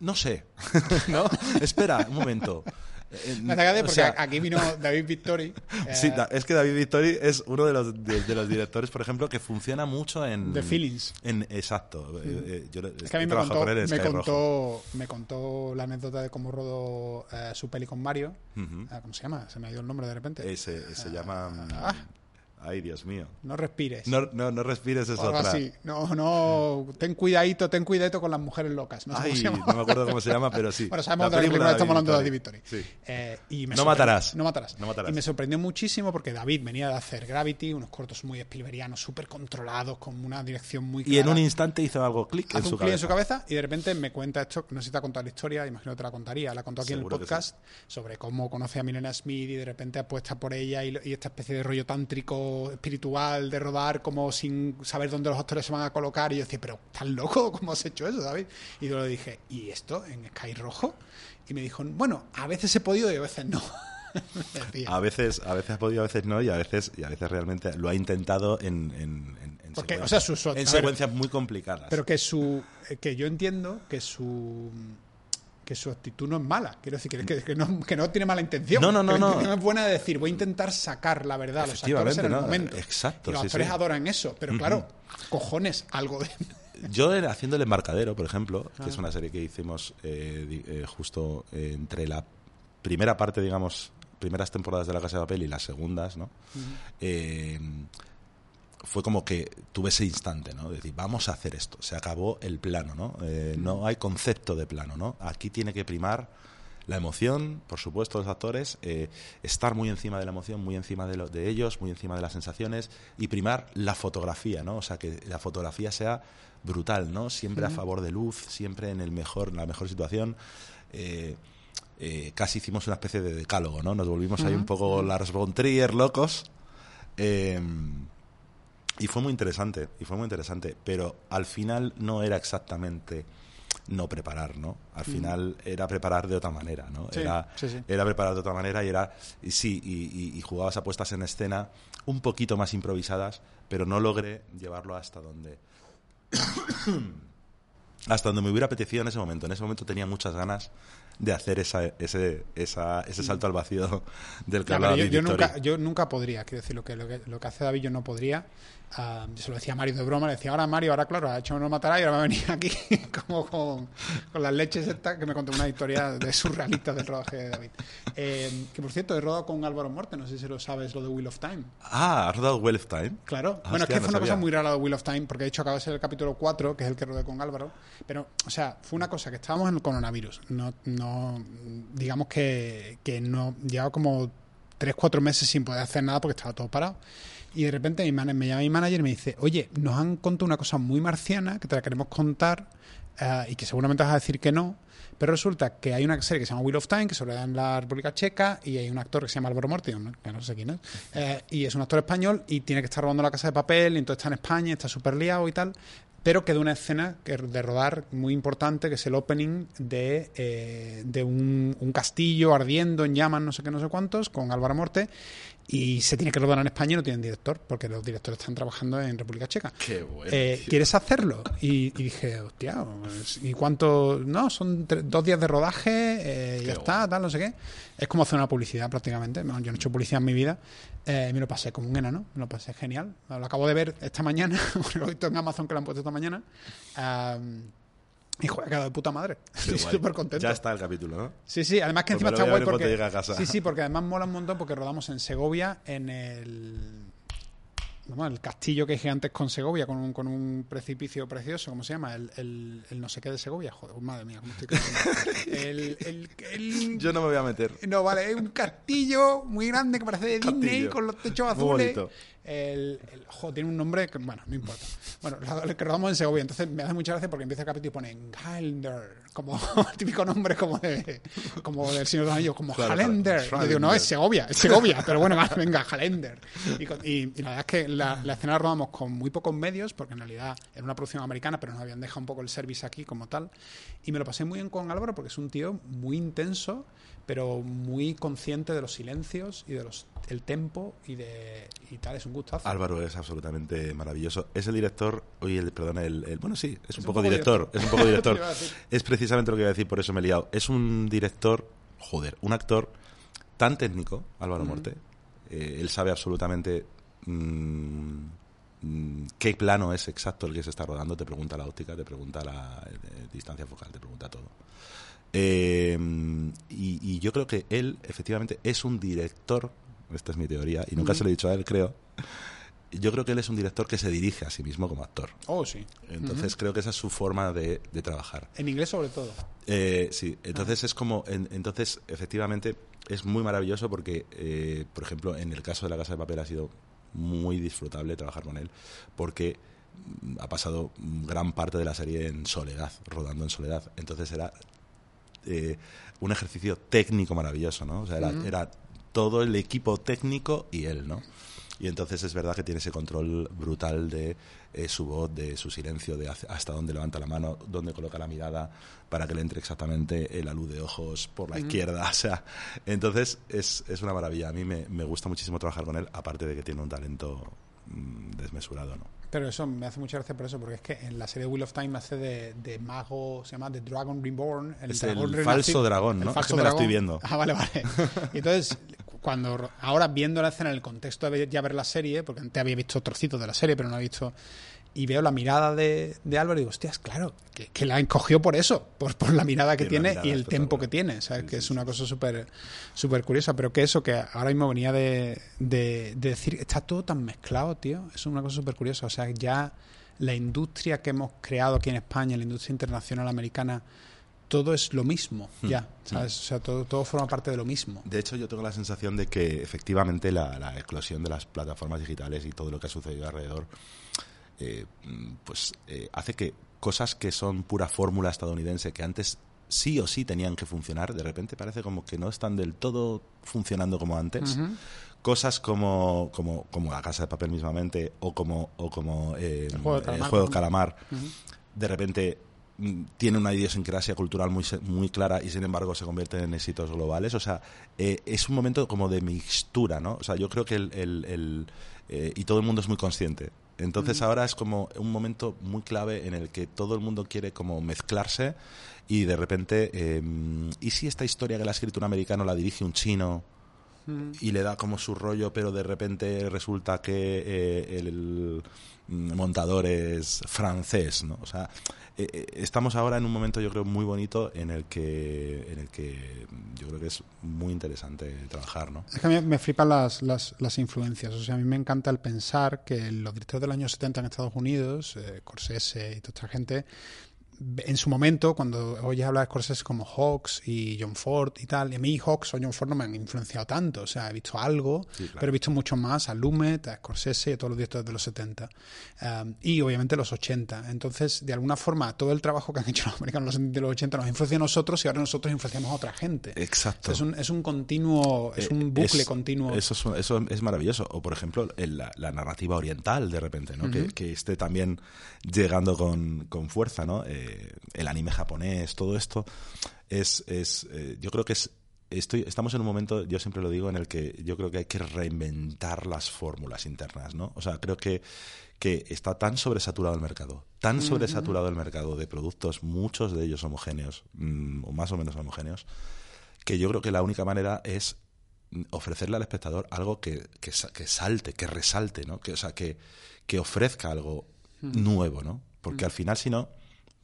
No sé. ¿No? Espera, un momento. Eh, gracia o porque sea, aquí vino David Victory. eh, sí, es que David Vittori es uno de los, de, de los directores, por ejemplo, que funciona mucho en... The Feelings. En, exacto. Eh, eh, yo Es que a mí me contó, con él me, contó, me contó la anécdota de cómo rodó eh, su peli con Mario. Ujú. Ah, ¿Cómo se llama? Se me ha ido el nombre de repente. Ese- se llama... mm, Ah. Ay, Dios mío. No respires. No, no, no respires, es otra. así. No, no. Ten cuidadito, ten cuidadito con las mujeres locas. No sé Ay, no me acuerdo cómo se llama, pero sí. Bueno, sabemos de la película estamos hablando de David. Victory. Sí. Eh, y me No matarás. No matarás. No matarás. Y me sorprendió muchísimo porque David venía de hacer Gravity, unos cortos muy Spielbergianos, súper controlados, con una dirección muy Y en clara. un instante hizo algo clic en su un clic en su cabeza. y de repente me cuenta esto, no sé si te ha contado la historia, imagino que te la contaría, la contó aquí Seguro en el podcast, sobre cómo conoce a Milena Smith y de repente apuesta por ella y, y esta especie de rollo tántrico espiritual de rodar como sin saber dónde los actores se van a colocar y yo decía, pero ¿estás loco? ¿Cómo has hecho eso, David? Y yo le dije, ¿y esto en Sky Rojo? Y me dijo, bueno, a veces he podido y a veces no. A veces, a veces ha podido, a veces no, y a veces, y a veces realmente lo ha intentado en, en, en- en Porque, secuencias- o sea, su- su- a en ver, secuencias muy complicadas. Pero que su eh, que yo entiendo que su que su actitud no es mala. Quiero decir, que, que- que no, que no tiene mala intención. No, no, no, no. es buena de decir, voy a intentar sacar la verdad a los actores en el momento. Exacto, Y los sí, actores sí. adoran eso. Pero claro, cojones, algo de... Yo haciendo El Embarcadero, por ejemplo, que Ah. es una serie que hicimos eh, eh, justo eh, entre la primera parte, digamos, primeras temporadas de La Casa de Papel y las segundas, ¿no? Eh, fue como que tuve ese instante, ¿no? De decir, vamos a hacer esto. Se acabó el plano, ¿no? Eh, no hay concepto de plano, ¿no? Aquí tiene que primar la emoción, por supuesto, los actores, eh, estar muy encima de la emoción, muy encima de, lo- de ellos, muy encima de las sensaciones y primar la fotografía, ¿no? O sea, que la fotografía sea brutal, ¿no? Siempre a favor de luz, siempre en el mejor, en la mejor situación. Eh, eh, casi hicimos una especie de decálogo, ¿no? Nos volvimos ahí un poco Lars von Trier locos. Eh, y fue muy interesante, y fue muy interesante, pero al final no era exactamente no preparar, ¿no? Al final era preparar de otra manera, ¿no? Sí, era, sí, sí. era preparar de otra manera y era, y sí, y, y- y jugabas a puestas en escena un poquito más improvisadas, pero no logré llevarlo hasta donde hasta donde me hubiera apetecido en ese momento. En ese momento tenía muchas ganas de hacer esa, ese, esa, ese salto al vacío del que hablaba yo, yo nunca, yo nunca podría, quiero decir, lo que, lo que, lo que hace David yo no podría. Ah, yo se lo decía a Mario de broma, le decía, ahora Mario, ahora claro, ha hecho no matará y ahora va a venir aquí como con, con las leches estas que me contó una historia de surrealistas del rodaje de David. Eh, que por cierto, he rodado con Álvaro Morte, no sé si lo sabes, lo de Wheel of Time. Ah, ¿has rodado Well of Time? Claro. Ah, bueno, hostia, es que fue no una cosa muy rara de Wheel of Time, porque de hecho acaba de ser el capítulo 4, que es el que rodé con Álvaro. Pero, o sea, fue una cosa que estábamos en el coronavirus. No, no, digamos que, que no, llevaba como 3, 4 meses sin poder hacer nada porque estaba todo parado. Y de repente mi me llama mi manager y me dice, oye, nos han contado una cosa muy marciana que te la queremos contar eh, y que seguramente vas a decir que no. Pero resulta que hay una serie que se llama Wheel of Time, que se en la República Checa, y hay un actor que se llama Álvaro Morti, ¿no? que no sé quién es, eh, y es un actor español y tiene que estar robando la casa de papel, y entonces está en España, está súper liado y tal, pero queda una escena que, de rodar muy importante, que es el opening de, eh, de un, un castillo ardiendo en llamas, no sé qué, no sé cuántos, con Álvaro Morte, y se tiene que rodar en España y no tienen director, porque los directores están trabajando en República Checa. Qué bueno. Eh, ¿Quieres hacerlo? Y, y dije, hostia, pues, ¿y cuánto? No, son dos días de rodaje, eh, ya está, tal, no sé qué. Es como hacer una publicidad prácticamente. Bueno, Yo no he hecho publicidad en mi vida. Eh, me lo pasé como un enano, me lo pasé genial. Lo acabo de ver esta mañana, lo he visto en Amazon que lo han puesto esta mañana. Y ha quedado de puta madre. Estoy súper contento. Ya está el capítulo, ¿no? Sí, sí, además que Pues encima está guay porque. a casa. Sí, sí, porque además mola un montón porque rodamos en Segovia, en el. Vamos, el castillo que hay gigantes con Segovia, con un, con un precipicio precioso, ¿cómo se llama? El, el, el no sé qué de Segovia, joder, madre mía, ¿cómo estoy el, el, Yo no me voy a meter. no, vale, es un castillo muy grande que parece de Disney Castillo. con los techos Muy azules. bonito. El, el- jo, tiene un nombre que, bueno, no importa. Bueno, el que rodamos en Segovia. Entonces me hace mucha gracia porque empieza el capítulo y pone Highlander, como el típico nombre como de como del Señor de los Anillos, como Claro, Highlander. claro. Yo digo, no, es Segovia, es Segovia, pero bueno, vale, venga. Y, y- y la verdad es que la, la escena la rodamos con muy pocos medios, porque en realidad era una producción americana, pero nos habían dejado un poco el service aquí como tal. Y me lo pasé muy bien con Álvaro porque es un tío muy intenso, pero muy consciente de los silencios y de los el tempo y de y tal, es un gustazo. Álvaro es absolutamente maravilloso. Es el director, oye, el, perdón, el, el- bueno, sí, es, un, un poco, poco director, director. es un poco director. Es precisamente lo que iba a decir, por eso me he liado. Es un director, joder, un actor tan técnico, Álvaro Morte. eh, él sabe absolutamente mm, mm, qué plano es exacto el que se está rodando. Te pregunta la óptica, te pregunta la eh, distancia focal, te pregunta todo. Eh, y, y yo creo que él, efectivamente, es un director, esta es mi teoría, y nunca se lo he dicho a él, creo. Yo creo que él es un director que se dirige a sí mismo como actor. Oh, sí. Entonces creo que esa es su forma de, de trabajar. En inglés sobre todo. Eh, sí, entonces es como, en- entonces efectivamente es muy maravilloso porque, eh, por ejemplo, en el caso de la Casa de Papel ha sido muy disfrutable trabajar con él porque ha pasado gran parte de la serie en soledad, rodando en soledad. Entonces era eh, un ejercicio técnico maravilloso, ¿no? O sea, era, era todo el equipo técnico y él, ¿no? Y entonces es verdad que tiene ese control brutal de eh, su voz, de su silencio, de hasta dónde levanta la mano, dónde coloca la mirada, para que le entre exactamente eh, la luz de ojos por la izquierda. O sea, entonces es, es una maravilla. A mí me, me gusta muchísimo trabajar con él, aparte de que tiene un talento desmesurado, ¿no? Pero eso me hace mucha gracia por eso, porque es que en la serie Wheel of Time hace de, de mago, se llama The Dragon Reborn. Es dragón el renacido- falso dragón, el ¿no? falso Es que me la estoy viendo. Ah, vale, vale. Y entonces, cuando ahora viendo la escena en el contexto de ya ver la serie, porque antes había visto trocitos de la serie, pero no había visto. Y veo la mirada de, de Álvaro y digo, hostias, claro, que, que la encogió por eso, por, por la mirada que Tiene y el tempo que tiene, ¿sabes? Sí, que es una cosa súper súper curiosa, pero que eso, que ahora mismo venía de, de, de decir, está todo tan mezclado, tío, es una cosa súper curiosa, o sea, ya la industria que hemos creado aquí en España, la industria internacional americana, todo es lo mismo, Hmm. ya, ¿sabes? O sea, todo, todo forma parte de lo mismo. De hecho, yo tengo la sensación de que efectivamente la, la eclosión de las plataformas digitales y todo lo que ha sucedido alrededor, eh, pues eh, hace que cosas que son pura fórmula estadounidense, que antes sí o sí tenían que funcionar, de repente parece como que no están del todo funcionando como antes. Cosas como, como, como la casa de papel mismamente o como, o como eh, El juego de calamar, juego de repente mm, tiene una idiosincrasia cultural muy, muy clara y sin embargo se convierte en éxitos globales. O sea, eh, es un momento como de mixtura, ¿no? O sea, yo creo que el... el- el, eh, y todo el mundo es muy consciente. Entonces ahora es como un momento muy clave en el que todo el mundo quiere como mezclarse y de repente, eh, ¿y si esta historia que la ha escrito un americano la dirige un chino? y le da como su rollo, pero de repente resulta que eh, el, mm, montador es francés, ¿no? O sea, eh, eh, estamos ahora en un momento yo creo muy bonito en el que en el que yo creo que es muy interesante trabajar, ¿no? Es que a mí me flipan las, las, las influencias. O sea, a mí me encanta el pensar que los directores del año 70 en Estados Unidos, eh, Corsese y toda esta gente, en su momento, cuando oyes hablar de Scorsese como Hawks y John Ford y tal, y a mí Hawks o John Ford no me han influenciado tanto, o sea, he visto algo, Sí, claro. pero he visto mucho más a Lumet, a Scorsese y a todos los directores de los 70. Um, y obviamente los 80. Entonces, de alguna forma, todo el trabajo que han hecho los americanos en los 70 y los 80 nos influencia a nosotros y ahora nosotros influenciamos a otra gente. Exacto. Es un, es un continuo, es un Eh, bucle es- continuo. Eso es, eso es maravilloso. O, por ejemplo, el- la, la narrativa oriental, de repente, ¿no? que, que esté también llegando con, con fuerza, ¿no? Eh, el anime japonés, todo esto. Es, es eh, yo creo que es. Estoy, estamos en un momento, yo siempre lo digo, en el que yo creo que hay que reinventar las fórmulas internas, ¿no? O sea, creo que, que está tan sobresaturado el mercado, tan sobresaturado el mercado de productos, muchos de ellos homogéneos, mm, o más o menos homogéneos, que yo creo que la única manera es ofrecerle al espectador algo que, que, que salte, que resalte, ¿no? Que, o sea, que, que ofrezca algo nuevo, ¿no? Porque al final, si no,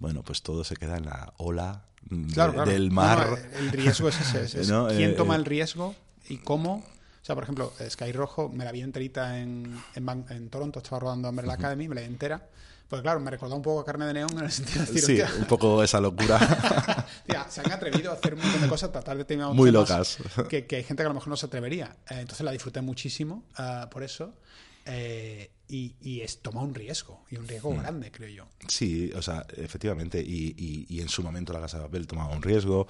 bueno, pues todo se queda en la ola de- Claro, del mar. no, el riesgo es ese. es- es ¿No? ¿Quién Eh, toma eh. el riesgo y cómo? O sea, por ejemplo, Sky Rojo me la vi enterita en, en, en Toronto, estaba rodando Umbrella Academy, me la vi entera. Pues claro, me recordó un poco a Carne de Neón en el sentido de decir, Sí, hostia, un poco esa locura. Tía, se han atrevido a hacer un montón de cosas, tratar de temas Muy locas. Que, que hay gente que a lo mejor no se atrevería. Eh, entonces la disfruté muchísimo ah, por eso. eh, y, y es toma un riesgo, y un riesgo grande, creo yo. Sí, o sea, efectivamente, y, y- y en su momento la Casa de Papel tomaba un riesgo,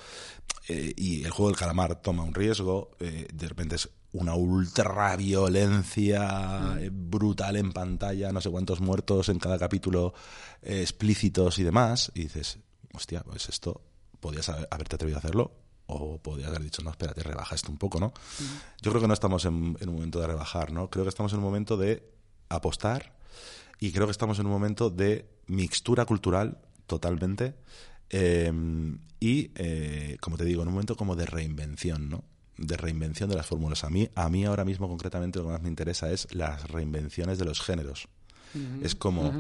eh, y el juego del calamar toma un riesgo, eh, de repente es una ultra violencia eh, brutal en pantalla, no sé cuántos muertos en cada capítulo eh, explícitos y demás, y dices, hostia, pues esto podías haber- haberte atrevido a hacerlo. O podías haber dicho, no, espérate, rebaja esto un poco, ¿no? Yo creo que no estamos en, en un momento de rebajar, ¿no? Creo que estamos en un momento de apostar y creo que estamos en un momento de mixtura cultural totalmente eh, y, eh, como te digo, en un momento como de reinvención, ¿no? De reinvención de las fórmulas. A mí, a mí ahora mismo concretamente lo que más me interesa es las reinvenciones de los géneros. Es como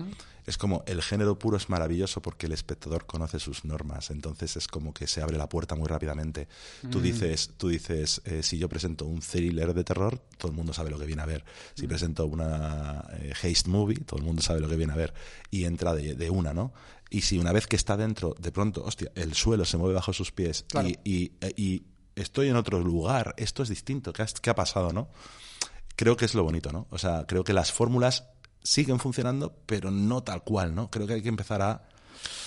es como el género puro es maravilloso porque el espectador conoce sus normas, entonces es como que se abre la puerta muy rápidamente. Tú dices, tú dices, eh, si yo presento un thriller de terror, todo el mundo sabe lo que viene a ver. Si presento una eh, haste movie, todo el mundo sabe lo que viene a ver y entra de, de una, ¿no? Y si una vez que está dentro, de pronto, hostia, el suelo se mueve bajo sus pies Claro. y, y- y estoy en otro lugar, esto es distinto, ¿qué, has- qué ha pasado, no? creo que es lo bonito, ¿no? O sea, creo que las fórmulas siguen funcionando, pero no tal cual, ¿no? Creo que hay que empezar a...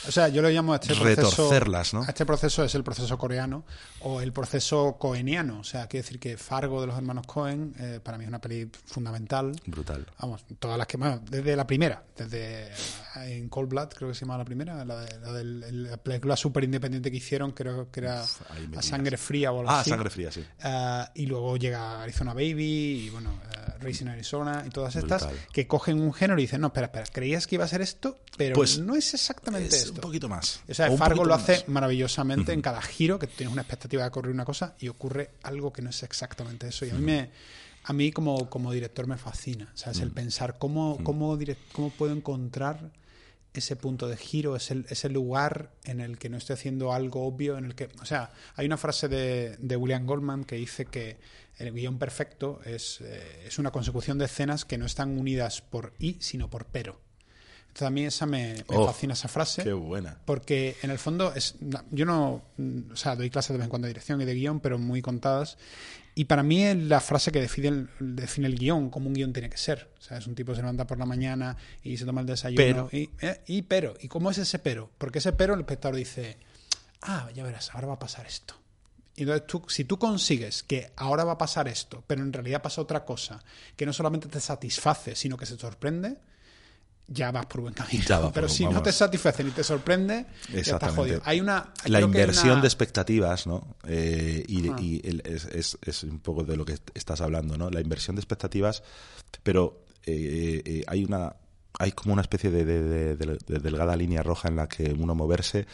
O sea, yo lo llamo a este proceso. Retorcerlas, ¿no? a este proceso es el proceso coreano o el proceso coeniano. O sea, quiere decir que Fargo de los hermanos Cohen eh, para mí es una peli fundamental. Brutal. Vamos, todas las que más, desde la primera, desde eh, en Cold Blood, creo que se llama la primera, la, de- la película súper independiente que hicieron, creo que era A. Sangre Fría o algo Ah, así. sangre fría, sí. Ah, y luego llega Arizona Baby y bueno, eh, Racing Arizona y todas estas que cogen un género y dicen, no, espera, espera, creías que iba a ser esto, pero Pues, no es exactamente Es esto. un poquito más. O sea, O Fargo lo hace más. maravillosamente en cada giro, que tú tienes una expectativa de ocurrir una cosa y ocurre algo que no es exactamente eso. Y a mí me a mí como, como director me fascina, ¿sabes? El pensar cómo, cómo, cómo puedo encontrar ese punto de giro, ese, ese lugar en el que no estoy haciendo algo obvio, en el que... O sea, hay una frase de, de William Goldman que dice que el guion perfecto es, eh, es una consecución de escenas que no están unidas por y, sino por pero. Entonces a mí esa me, me Oh, fascina esa frase. Qué buena. Porque en el fondo es yo no o sea doy clases de vez en cuando de dirección y de guion pero muy contadas y para mí es la frase que define el, define el guion como un guion tiene que ser o sea es un tipo que se levanta por la mañana y se toma el desayuno Pero. y, eh, y pero y cómo es ese pero porque ese pero el espectador dice ah ya verás ahora va a pasar esto y entonces tú, si tú consigues que ahora va a pasar esto, pero en realidad pasa otra cosa, que no solamente te satisface, sino que se sorprende, ya vas por buen camino. Por- pero si no te satisface ni te sorprende, ya estás jodido. Hay una La inversión una- de expectativas, ¿no? Eh, y Ah. y el- es, es- es un poco de lo que estás hablando, ¿no? La inversión de expectativas, pero eh, eh, hay una hay como una especie de, de- de- de- de delgada línea roja en la que uno moverse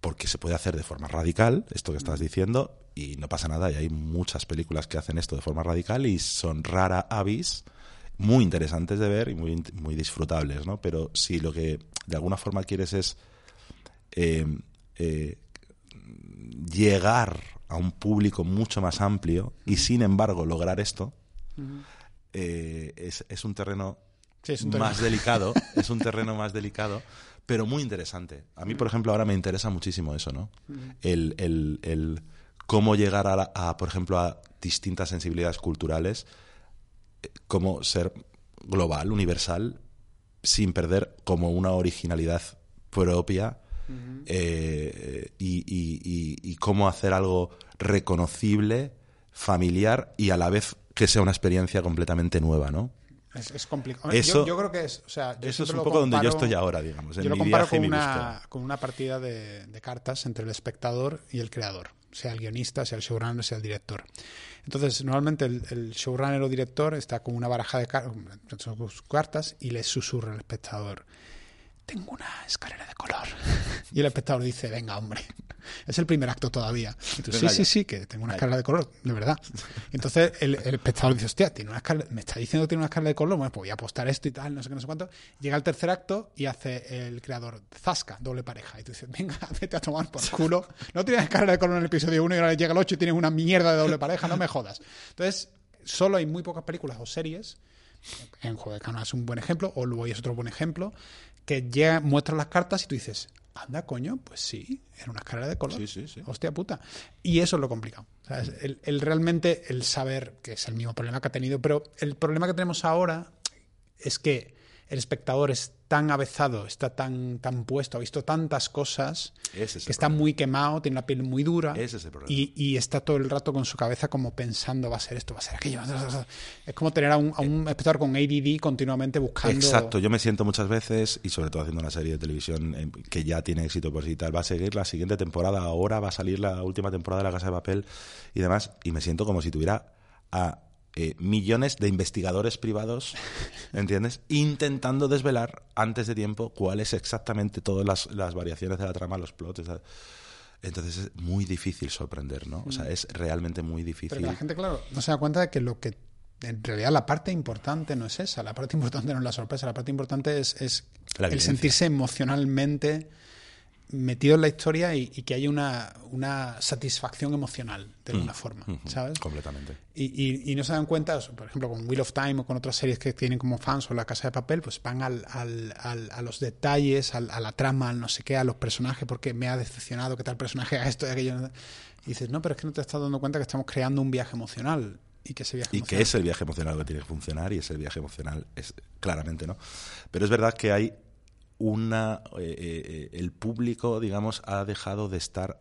porque se puede hacer de forma radical, esto que estás diciendo, y no pasa nada, y hay muchas películas que hacen esto de forma radical y son rara avis, muy interesantes de ver y muy, muy disfrutables, ¿no? Pero si lo que de alguna forma quieres es eh, eh, llegar a un público mucho más amplio y sin embargo lograr esto, eh, es, es un terreno Sí, es un terreno. más delicado, es un terreno más delicado, pero muy interesante. A mí, por ejemplo, ahora me interesa muchísimo eso, ¿no? El, el- el cómo llegar a, la- a, por ejemplo, a distintas sensibilidades culturales, cómo ser global, universal, sin perder como una originalidad propia eh, y, y- y- y cómo hacer algo reconocible, familiar y a la vez que sea una experiencia completamente nueva, ¿no? Es, es complicado. Eso- yo, yo creo que es. O sea, yo Eso es un poco donde yo estoy ahora, digamos, en Yo lo mi comparo viaje con una, con una partida de, de cartas entre el espectador y el creador, sea el guionista, sea el showrunner, sea el director. Entonces, normalmente el, el showrunner o director está con una baraja de car- sus cartas y le susurra al espectador. Tengo una escalera de color. Y el espectador dice, venga, hombre. Es el primer acto todavía. Y tú, sí, sí, sí, que tengo una escalera de color, de verdad. Y entonces el, el espectador dice, hostia, tiene una escalera, me está diciendo que tiene una escalera de color, bueno, pues voy a apostar esto y tal, no sé qué, no sé cuánto. Llega el tercer acto y hace el creador, zasca, doble pareja. Y tú dices, venga, vete a tomar por culo. No tienes escalera de color en el episodio 1 y ahora llega el 8 y tienes una mierda de doble pareja, no me jodas. Entonces, solo hay muy pocas películas o series en Juego de Canon es un buen ejemplo, o luego es otro buen ejemplo, que llega, muestran las cartas y tú dices, anda, coño, pues sí, era una escalera de color. Sí, sí, sí. Hostia puta. Y eso es lo complicado. El, el realmente, el saber, que es el mismo problema que ha tenido, pero el problema que tenemos ahora es que el espectador es tan avezado, está tan, tan puesto, ha visto tantas cosas, es que está muy quemado, tiene la piel muy dura. Es. Y, y está todo el rato con su cabeza como pensando, va a ser esto, va a ser aquello. Es como tener a un, a un espectador con ADD continuamente buscando. Exacto, yo me siento muchas veces, y sobre todo haciendo una serie de televisión eh, que ya tiene éxito por sí y tal, va a seguir la siguiente temporada, ahora va a salir la última temporada de La Casa de Papel y demás, y me siento como si tuviera a eh, millones de investigadores privados, ¿entiendes? Intentando desvelar antes de tiempo cuáles exactamente todas las, las variaciones de la trama, los plots. Entonces es muy difícil sorprender, ¿no? O sea, es realmente muy Pero difícil. que la gente, claro, no se da cuenta de que lo que. En realidad, la parte importante no es esa. La parte importante no es la sorpresa. La parte importante es, es La el sentirse emocionalmente metido en la historia y, y que haya una, una satisfacción emocional, de alguna forma, Ujú, ¿sabes? Completamente. Y, y- y no se dan cuenta, por ejemplo, con Wheel of Time o con otras series que tienen como fans o La Casa de Papel, pues van al, al- al- a los detalles, al- a la trama, al no sé qué, a los personajes, porque me ha decepcionado que tal personaje haga esto y aquello. Y dices, no, pero es que no te estás dando cuenta que estamos creando un viaje emocional y que ese viaje Y que emocional... es el viaje emocional que tiene que funcionar y ese viaje emocional es claramente no. Pero es verdad que hay una eh, eh, el público, digamos, ha dejado de estar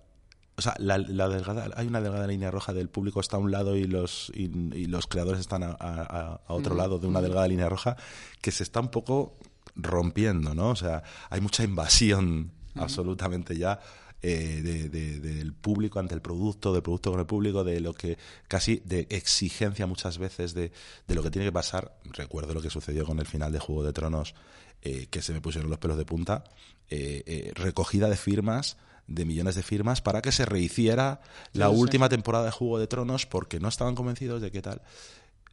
o sea, la, la delgada, hay una delgada línea roja del público está a un lado y los y, y los creadores están a, a- a otro lado de una delgada línea roja que se está un poco rompiendo, ¿no? O sea, hay mucha invasión absolutamente ya eh, de- de- del público ante el producto, del producto con el público, de lo que casi de exigencia muchas veces de, de lo que tiene que pasar. Recuerdo lo que sucedió con el final de Juego de Tronos, eh, que se me pusieron los pelos de punta, eh, eh, recogida de firmas de millones de firmas para que se rehiciera la sí. última temporada de Juego de Tronos porque no estaban convencidos de qué tal.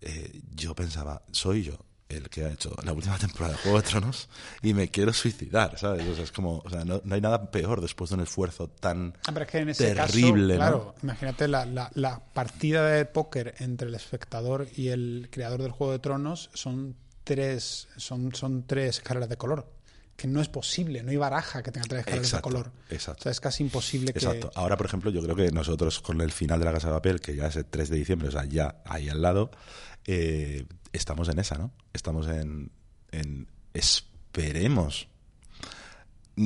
Eh, yo pensaba, soy yo el que ha hecho la última temporada de Juego de Tronos y me quiero suicidar, ¿sabes? O sea, es como, o sea, no, no hay nada peor después de un esfuerzo tan Ah, pero es que en ese terrible, caso, ¿no? claro, imagínate la, la- la partida de póker entre el espectador y el creador del Juego de Tronos son tres, son, son tres escaleras de color. Que no es posible, no hay baraja que tenga tres escaleras Exacto, de color. exacto. O sea, es casi imposible que. Exacto. Ahora, por ejemplo, yo creo que nosotros con el final de la Casa de Papel, que ya es el 3 de diciembre, o sea, ya ahí al lado, eh, estamos en esa, ¿no? Estamos en, en esperemos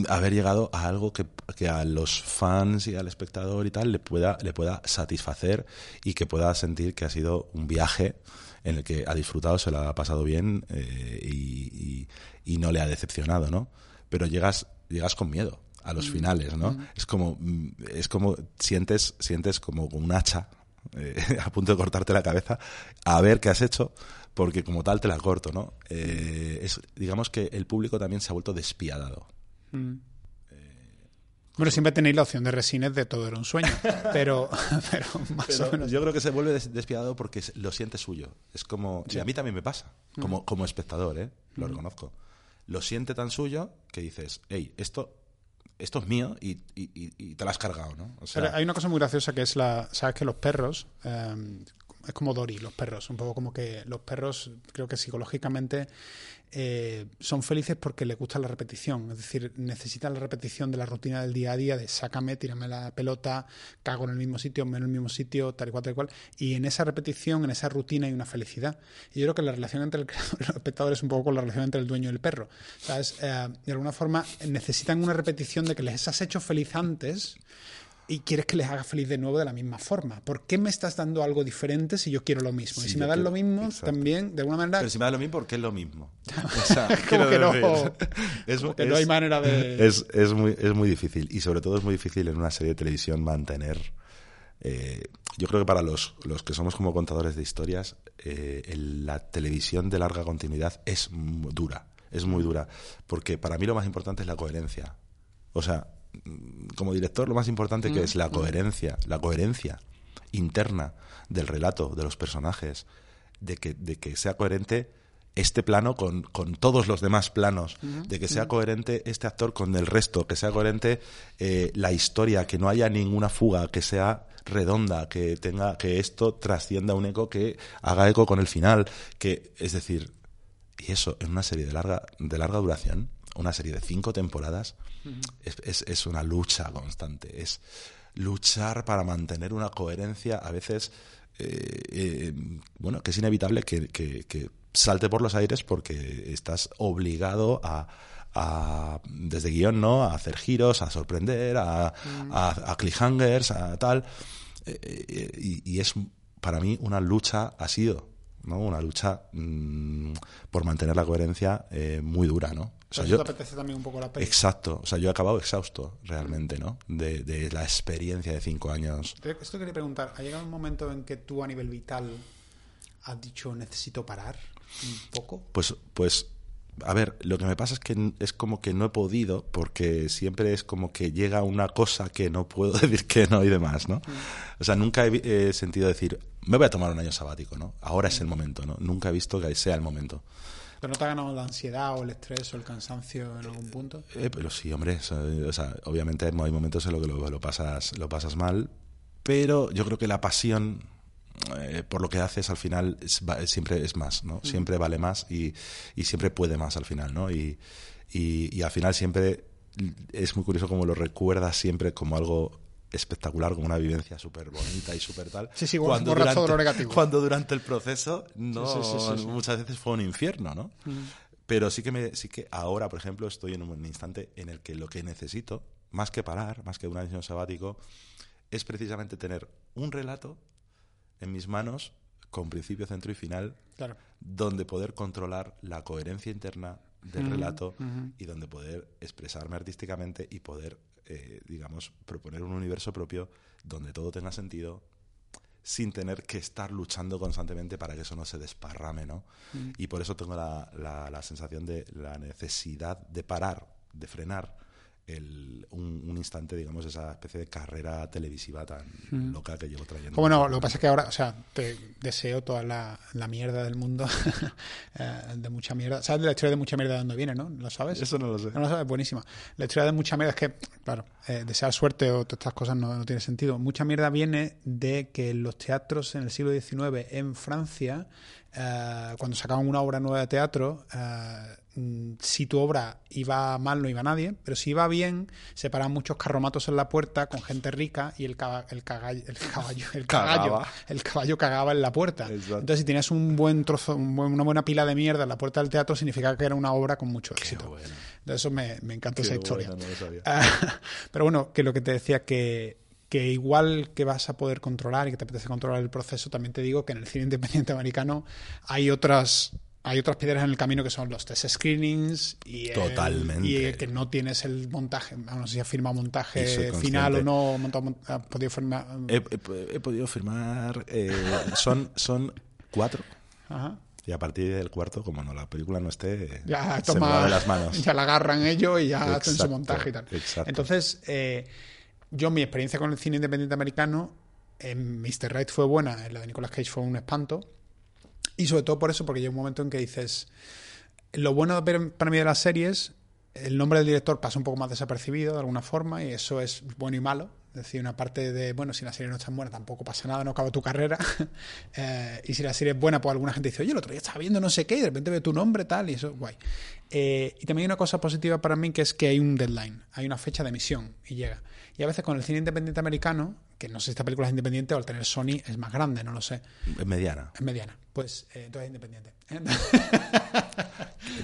haber llegado a algo que, que a los fans y al espectador y tal le pueda, le pueda satisfacer y que pueda sentir que ha sido un viaje en el que ha disfrutado, se lo ha pasado bien eh, y, y- y no le ha decepcionado, ¿no? Pero llegas, llegas con miedo a los finales, ¿no? Es como, mm, es como sientes, sientes como un hacha eh, a punto de cortarte la cabeza a ver qué has hecho, porque como tal te la corto, ¿no? Eh, es, digamos que el público también se ha vuelto despiadado. Mm. Bueno, siempre tenéis la opción de resines de todo era un sueño, pero, pero más Pero o menos. yo creo que se vuelve des- despiadado porque lo siente suyo. Es como. Y a mí también me pasa, como, como espectador, ¿eh? Lo reconozco. Lo siente tan suyo que dices, hey, esto, esto es mío y, y- y- y te lo has cargado, ¿no? O sea, Pero hay una cosa muy graciosa que es la. ¿Sabes que los perros. eh, es como Dory, los perros. Un poco como que los perros, creo que psicológicamente eh, son felices porque les gusta la repetición. Es decir, necesitan la repetición de la rutina del día a día, de sácame, tírame la pelota, cago en el mismo sitio, me en el mismo sitio, tal y cual, tal y cual. Y en esa repetición, en esa rutina hay una felicidad. Y yo creo que la relación entre el creador y el espectador es un poco con la relación entre el dueño y el perro. ¿Sabes? Eh, de alguna forma necesitan una repetición de que les has hecho feliz antes y quieres que les haga feliz de nuevo de la misma forma. ¿Por qué me estás dando algo diferente si yo quiero lo mismo? y si me das lo mismo, exacto. también, de alguna manera, Pero si me da lo mismo, porque es lo mismo. O sea, como que no, es- como que es- no hay manera de... Es, es, muy, es muy difícil. Y sobre todo es muy difícil en una serie de televisión mantener. eh, yo creo que para los, los que somos como contadores de historias, eh, el- la televisión de larga continuidad es dura. Es muy dura. Porque para mí lo más importante es la coherencia. O sea, mm, como director, lo más importante que es la coherencia. La coherencia interna del relato, de los personajes, de que, de que sea coherente este plano con, con todos los demás planos, de que sea coherente este actor con el resto, que sea coherente eh, la historia, que no haya ninguna fuga, que sea redonda, que tenga, que esto trascienda un eco que haga eco con el final, que, es decir, y eso en una serie de larga, de larga duración, una serie de cinco temporadas es, es, es una lucha constante. Es luchar para mantener una coherencia a veces, eh, eh, bueno, que es inevitable que, que- que salte por los aires porque estás obligado a, a, desde guion, ¿no? A hacer giros, a sorprender, a, a, a cliffhangers, a tal. Eh, eh, y, y es para mí una lucha, ha sido, ¿no? Una lucha mm, por mantener la coherencia eh, muy dura, ¿no? O sea, Por eso yo- te apetece también un poco la peli. Exacto, o sea, yo he acabado exhausto realmente, ¿no? De, de la experiencia de cinco años. Esto quería preguntar, ¿ha llegado un momento en que tú a nivel vital has dicho necesito parar un poco? Pues, pues, a ver, lo que me pasa es que es como que no he podido, porque siempre es como que llega una cosa que no puedo decir que no y demás, ¿no? O sea, nunca he, sentido decir, me voy a tomar un año sabático, ¿no? Ahora es el momento, ¿no? Nunca he visto que sea el momento. ¿Pero no te ha ganado la ansiedad o el estrés o el cansancio en algún punto? Eh, pero sí, hombre, o sea, o sea, obviamente hay momentos en los que lo, lo pasas, lo pasas mal, pero yo creo que la pasión eh, por lo que haces al final es- va- siempre es más, ¿no? Siempre vale más y, y siempre puede más al final, ¿no? Y, y, y al final siempre es muy curioso como lo recuerdas siempre como algo espectacular, como una vivencia súper bonita y súper tal. Sí, sí, borras- borras todo lo negativo. Cuando durante el proceso no, Sí, sí, muchas veces fue un infierno, ¿no? Pero sí que, me, sí que ahora, por ejemplo, estoy en un instante en el que lo que necesito, más que parar, más que un año sabático, es precisamente tener un relato en mis manos con principio, centro y final, Claro. donde poder controlar la coherencia interna del relato y donde poder expresarme artísticamente y poder, eh, digamos, proponer un universo propio donde todo tenga sentido sin tener que estar luchando constantemente para que eso no se desparrame, ¿no? Y por eso tengo la, la- la sensación de la necesidad de parar, de frenar el, un, un instante, digamos, esa especie de carrera televisiva tan loca que llevo trayendo. Bueno, lo que pasa es que ahora, o sea, te deseo toda la, la mierda del mundo, eh, de mucha mierda. ¿Sabes de la historia de mucha mierda de dónde viene, no? ¿Lo sabes? Eso no lo sé. No lo sabes, buenísima. La historia de mucha mierda es que, claro, eh, desear suerte o todas estas cosas no, no tiene sentido. Mucha mierda viene de que los teatros en el siglo XIX en Francia, eh, cuando sacaban una obra nueva de teatro, eh, mm, si tu obra iba mal no iba nadie, pero si iba bien, se paraban muchos carromatos en la puerta con gente rica y el, caba- el, cagallo, el caballo, el caballo, el caballo cagaba en la puerta. Exacto. Entonces, si tenías un buen trozo, un buen- una buena pila de mierda en la puerta del teatro, significaba que era una obra con mucho éxito. bueno. De eso me, me encanta Qué esa historia. bueno, no. Ah, Pero bueno, que lo que te decía, que, que igual que vas a poder controlar y que te apetece controlar el proceso, también te digo que en el cine independiente americano hay otras hay otras piedras en el camino que son los test screenings y, el- Totalmente. y el que no tienes el montaje, no sé si has firmado montaje final o no, montado mon- has podido firmar. He, he- he podido firmar. eh, son, son cuatro. Ajá. Y a partir del cuarto, como no la película no esté, ya se me toma de las manos. ya la agarran ellos y ya hacen su montaje y tal exacto. entonces eh, yo mi experiencia con el cine independiente americano en Mr. Right fue buena en la de Nicolas Cage fue un espanto y sobre todo por eso porque llega un momento en que dices lo bueno para mí de las series el nombre del director pasa un poco más desapercibido de alguna forma y eso es bueno y malo es decir, una parte de, bueno, si la serie no es tan buena, tampoco pasa nada, no acaba tu carrera. Eh, y si la serie es buena, pues alguna gente dice, oye, el otro día estaba viendo no sé qué, y de repente ve tu nombre, tal, y eso es guay. Eh, y también hay una cosa positiva para mí, que es que hay un deadline, hay una fecha de emisión, y llega. Y a veces con el cine independiente americano, que no sé si esta película es independiente o al tener Sony es más grande, no lo sé, Es mediana. es mediana. Pues eh, entonces es independiente.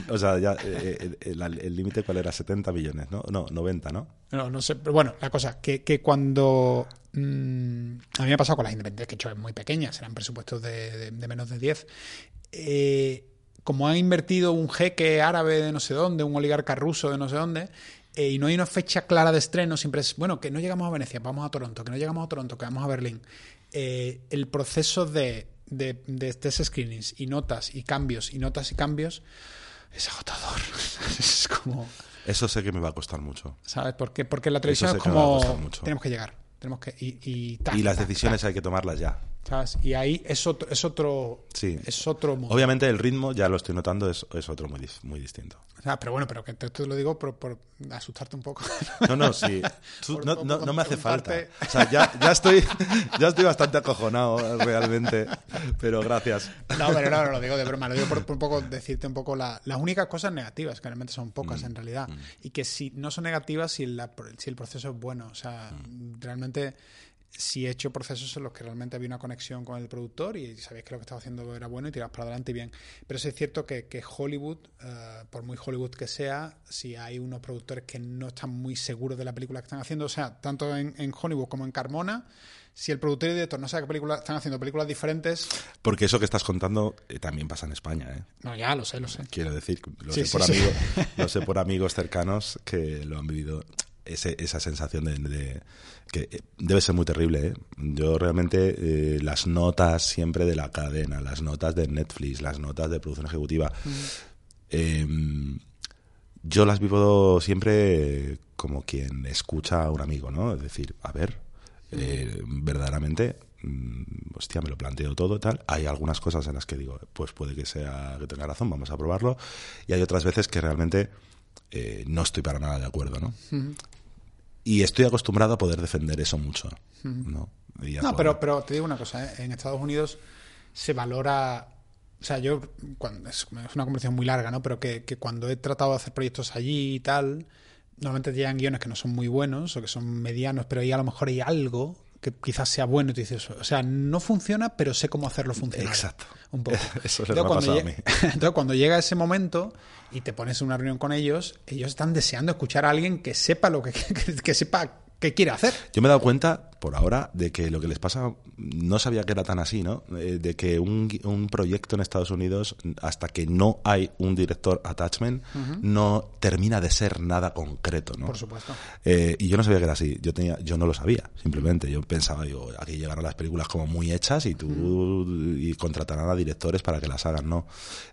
O sea, ya eh, eh, el límite cuál era, 70 millones, ¿no? No, 90, ¿no? No, no sé, pero bueno, la cosa, que, que cuando... mm, a mí me ha pasado con las independientes, que he hecho es muy pequeñas, eran presupuestos de, de- de menos de 10. eh, como han invertido un jeque árabe de no sé dónde, un oligarca ruso de no sé dónde, eh, y no hay una fecha clara de estreno, siempre es, bueno, que no llegamos a Venecia, vamos a Toronto, que no llegamos a Toronto, que vamos a Berlín. Eh, el proceso de, de, de test screenings y notas y cambios y notas y cambios es agotador. es como... Eso sé que me va a costar mucho. ¿Sabes? Porque, porque la televisión es como tenemos que llegar, tenemos que y, y, tac, Y las tac, decisiones tac, hay que tomarlas ya. ¿sabes? Y ahí es otro es otro Sí. es otro mundo. Obviamente el ritmo, ya lo estoy notando, es, es otro muy, muy distinto. O sea, pero bueno, pero que esto lo digo por, por asustarte un poco. No, no, sí. Tú- Por- no, por- no- no me hace falta. O sea, ya, ya, estoy, ya estoy bastante acojonado realmente. Pero gracias. No, pero no, no lo digo de broma, lo digo por, un poco decirte un poco la- las únicas cosas negativas, que realmente son pocas en realidad, y que si no son negativas si, la- si el proceso es bueno. O sea, realmente si he hecho procesos en los que realmente había una conexión con el productor y sabéis que lo que estaba haciendo era bueno y tiras para adelante y bien. Pero sí es cierto que, que Hollywood, eh, por muy Hollywood que sea, si hay unos productores que no están muy seguros de la película que están haciendo, o sea, tanto en, en Hollywood como en Carmona, si el productor y el director no sabe qué película están haciendo películas diferentes, Porque eso que estás contando eh, también pasa en España, ¿eh? no, ya lo sé, lo sé. Quiero decir, lo, Sí, sé, por sí. amigos, lo sé por amigos cercanos que lo han vivido. Ese- esa sensación de, de- que eh, debe ser muy terrible. ¿eh? Yo realmente eh, las notas siempre de la cadena, las notas de Netflix, las notas de producción ejecutiva, eh, yo las vivo siempre como quien escucha a un amigo, ¿no? Es decir, a ver, eh, verdaderamente, mm, hostia, me lo planteo todo y tal. Hay algunas cosas en las que digo, pues puede que sea que tenga razón, vamos a probarlo. Y hay otras veces que realmente eh, no estoy para nada de acuerdo, ¿no? Y estoy acostumbrado a poder defender eso mucho, ¿no? Y No, pero, pero te digo una cosa, ¿eh? en Estados Unidos se valora, o sea, yo, cuando, es, es una conversación muy larga, ¿no? Pero que, que cuando he tratado de hacer proyectos allí y tal, normalmente llegan guiones que no son muy buenos o que son medianos, pero ahí a lo mejor hay algo que quizás sea bueno y tú dices, o sea, no funciona, pero sé cómo hacerlo funcionar. Exacto. Un poco. Eso es lo Entonces, que me ha cuando pasado a mí. Entonces, cuando llega ese momento y te pones en una reunión con ellos, ellos están deseando escuchar a alguien que sepa lo que, que, que sepa qué quiere hacer. Yo me he dado cuenta, por ahora, de que lo que les pasa, no sabía que era tan así, ¿no? Eh, de que un, un proyecto en Estados Unidos, hasta que no hay un director attachment, no termina de ser nada concreto, ¿no? Por supuesto. Eh, y yo no sabía que era así. Yo tenía, yo no lo sabía, simplemente. Yo pensaba, digo, aquí llegaron las películas como muy hechas y tú y contratarán a directores para que las hagan. No.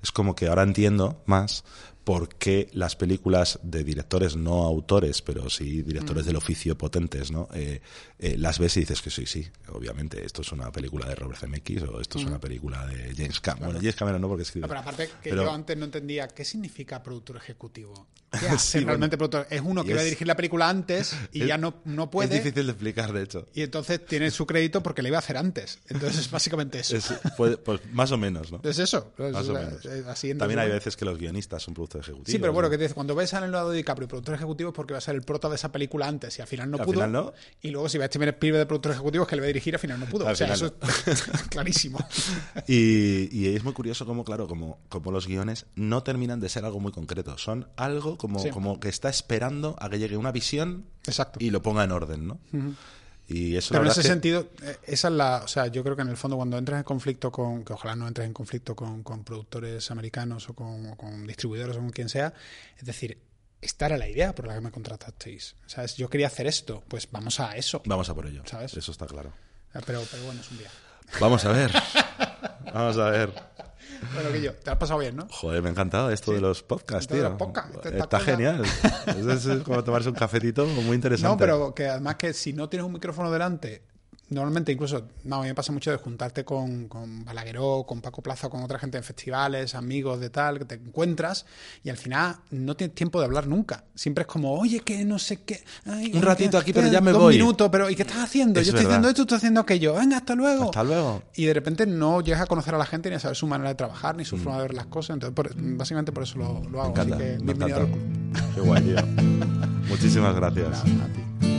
Es como que ahora entiendo más por qué las películas de directores no autores, pero sí directores del oficio potentes, ¿no? Eh, eh, las ves y dices que sí, sí, obviamente, esto es una película de Robert Zemeckis o esto es una película de James Cameron. Bueno, James Cameron no, porque escribe. No, pero aparte que Pero- yo antes no entendía qué significa productor ejecutivo. ¿Qué hace Sí, bueno. realmente productor? Es uno que va a dirigir la película antes y Es- ya no, no puede. Es difícil de explicar, de hecho. Y entonces tiene su crédito porque le iba a hacer antes. Entonces es básicamente eso. Es- pues más o menos, ¿no? Es eso. Es- Más o es- menos. es así en También hay veces que los guionistas son productores ejecutivos. Sí, pero bueno, ¿no? que te dice, cuando ves a Leonardo DiCaprio productor ejecutivo es porque va a ser el prota de esa película antes y al final no Al pudo. final no. Y luego si ves a Steven De productor ejecutivo que le va a dirigir al final no pudo. Al o sea, final eso es clarísimo. Y, y es muy curioso como, claro, como, como los guiones no terminan de ser algo muy concreto. Son algo como, Sí. como que está esperando a que llegue una visión Exacto. y lo ponga en orden, ¿no? Y eso Pero en ese que- sentido, eh, esa es la. O sea, yo creo que en el fondo, cuando entras en conflicto con. Que ojalá no entres en conflicto con, con productores americanos o con, o con distribuidores o con quien sea. Es decir, esta era la idea por la que me contratasteis. ¿Sabes? Yo quería hacer esto. Pues vamos a eso. Vamos a por ello. ¿Sabes? Eso está claro. Pero, pero bueno, es un día. Vamos a ver. Vamos a ver. Bueno, que yo, te has pasado bien, ¿no? Joder, me ha encantado esto de los podcasts, Esto de tío. los podcasts, Está genial. Es, es como tomarse un cafetito muy interesante. No, pero que además que si no tienes un micrófono delante, normalmente incluso, no, a mí me pasa mucho de juntarte con, con Balagueró, con Paco Plaza, con otra gente en festivales, amigos de tal, que te encuentras y al final no tienes tiempo de hablar nunca. Siempre es como, oye, que no sé qué. ay, Un ratito que- aquí, pero eh, ya me dos voy. minutos, pero ¿y qué estás haciendo? Es Yo estoy verdad. haciendo esto, estás haciendo aquello. Venga, hasta luego. Hasta luego. Y de repente no llegas a conocer a la gente ni a saber su manera de trabajar, ni su Mm. forma de ver las cosas. Entonces, por- básicamente por eso lo, lo Me hago. encanta. Así que me bienvenido al club. Qué guay, tío. Muchísimas gracias. Nada, a ti.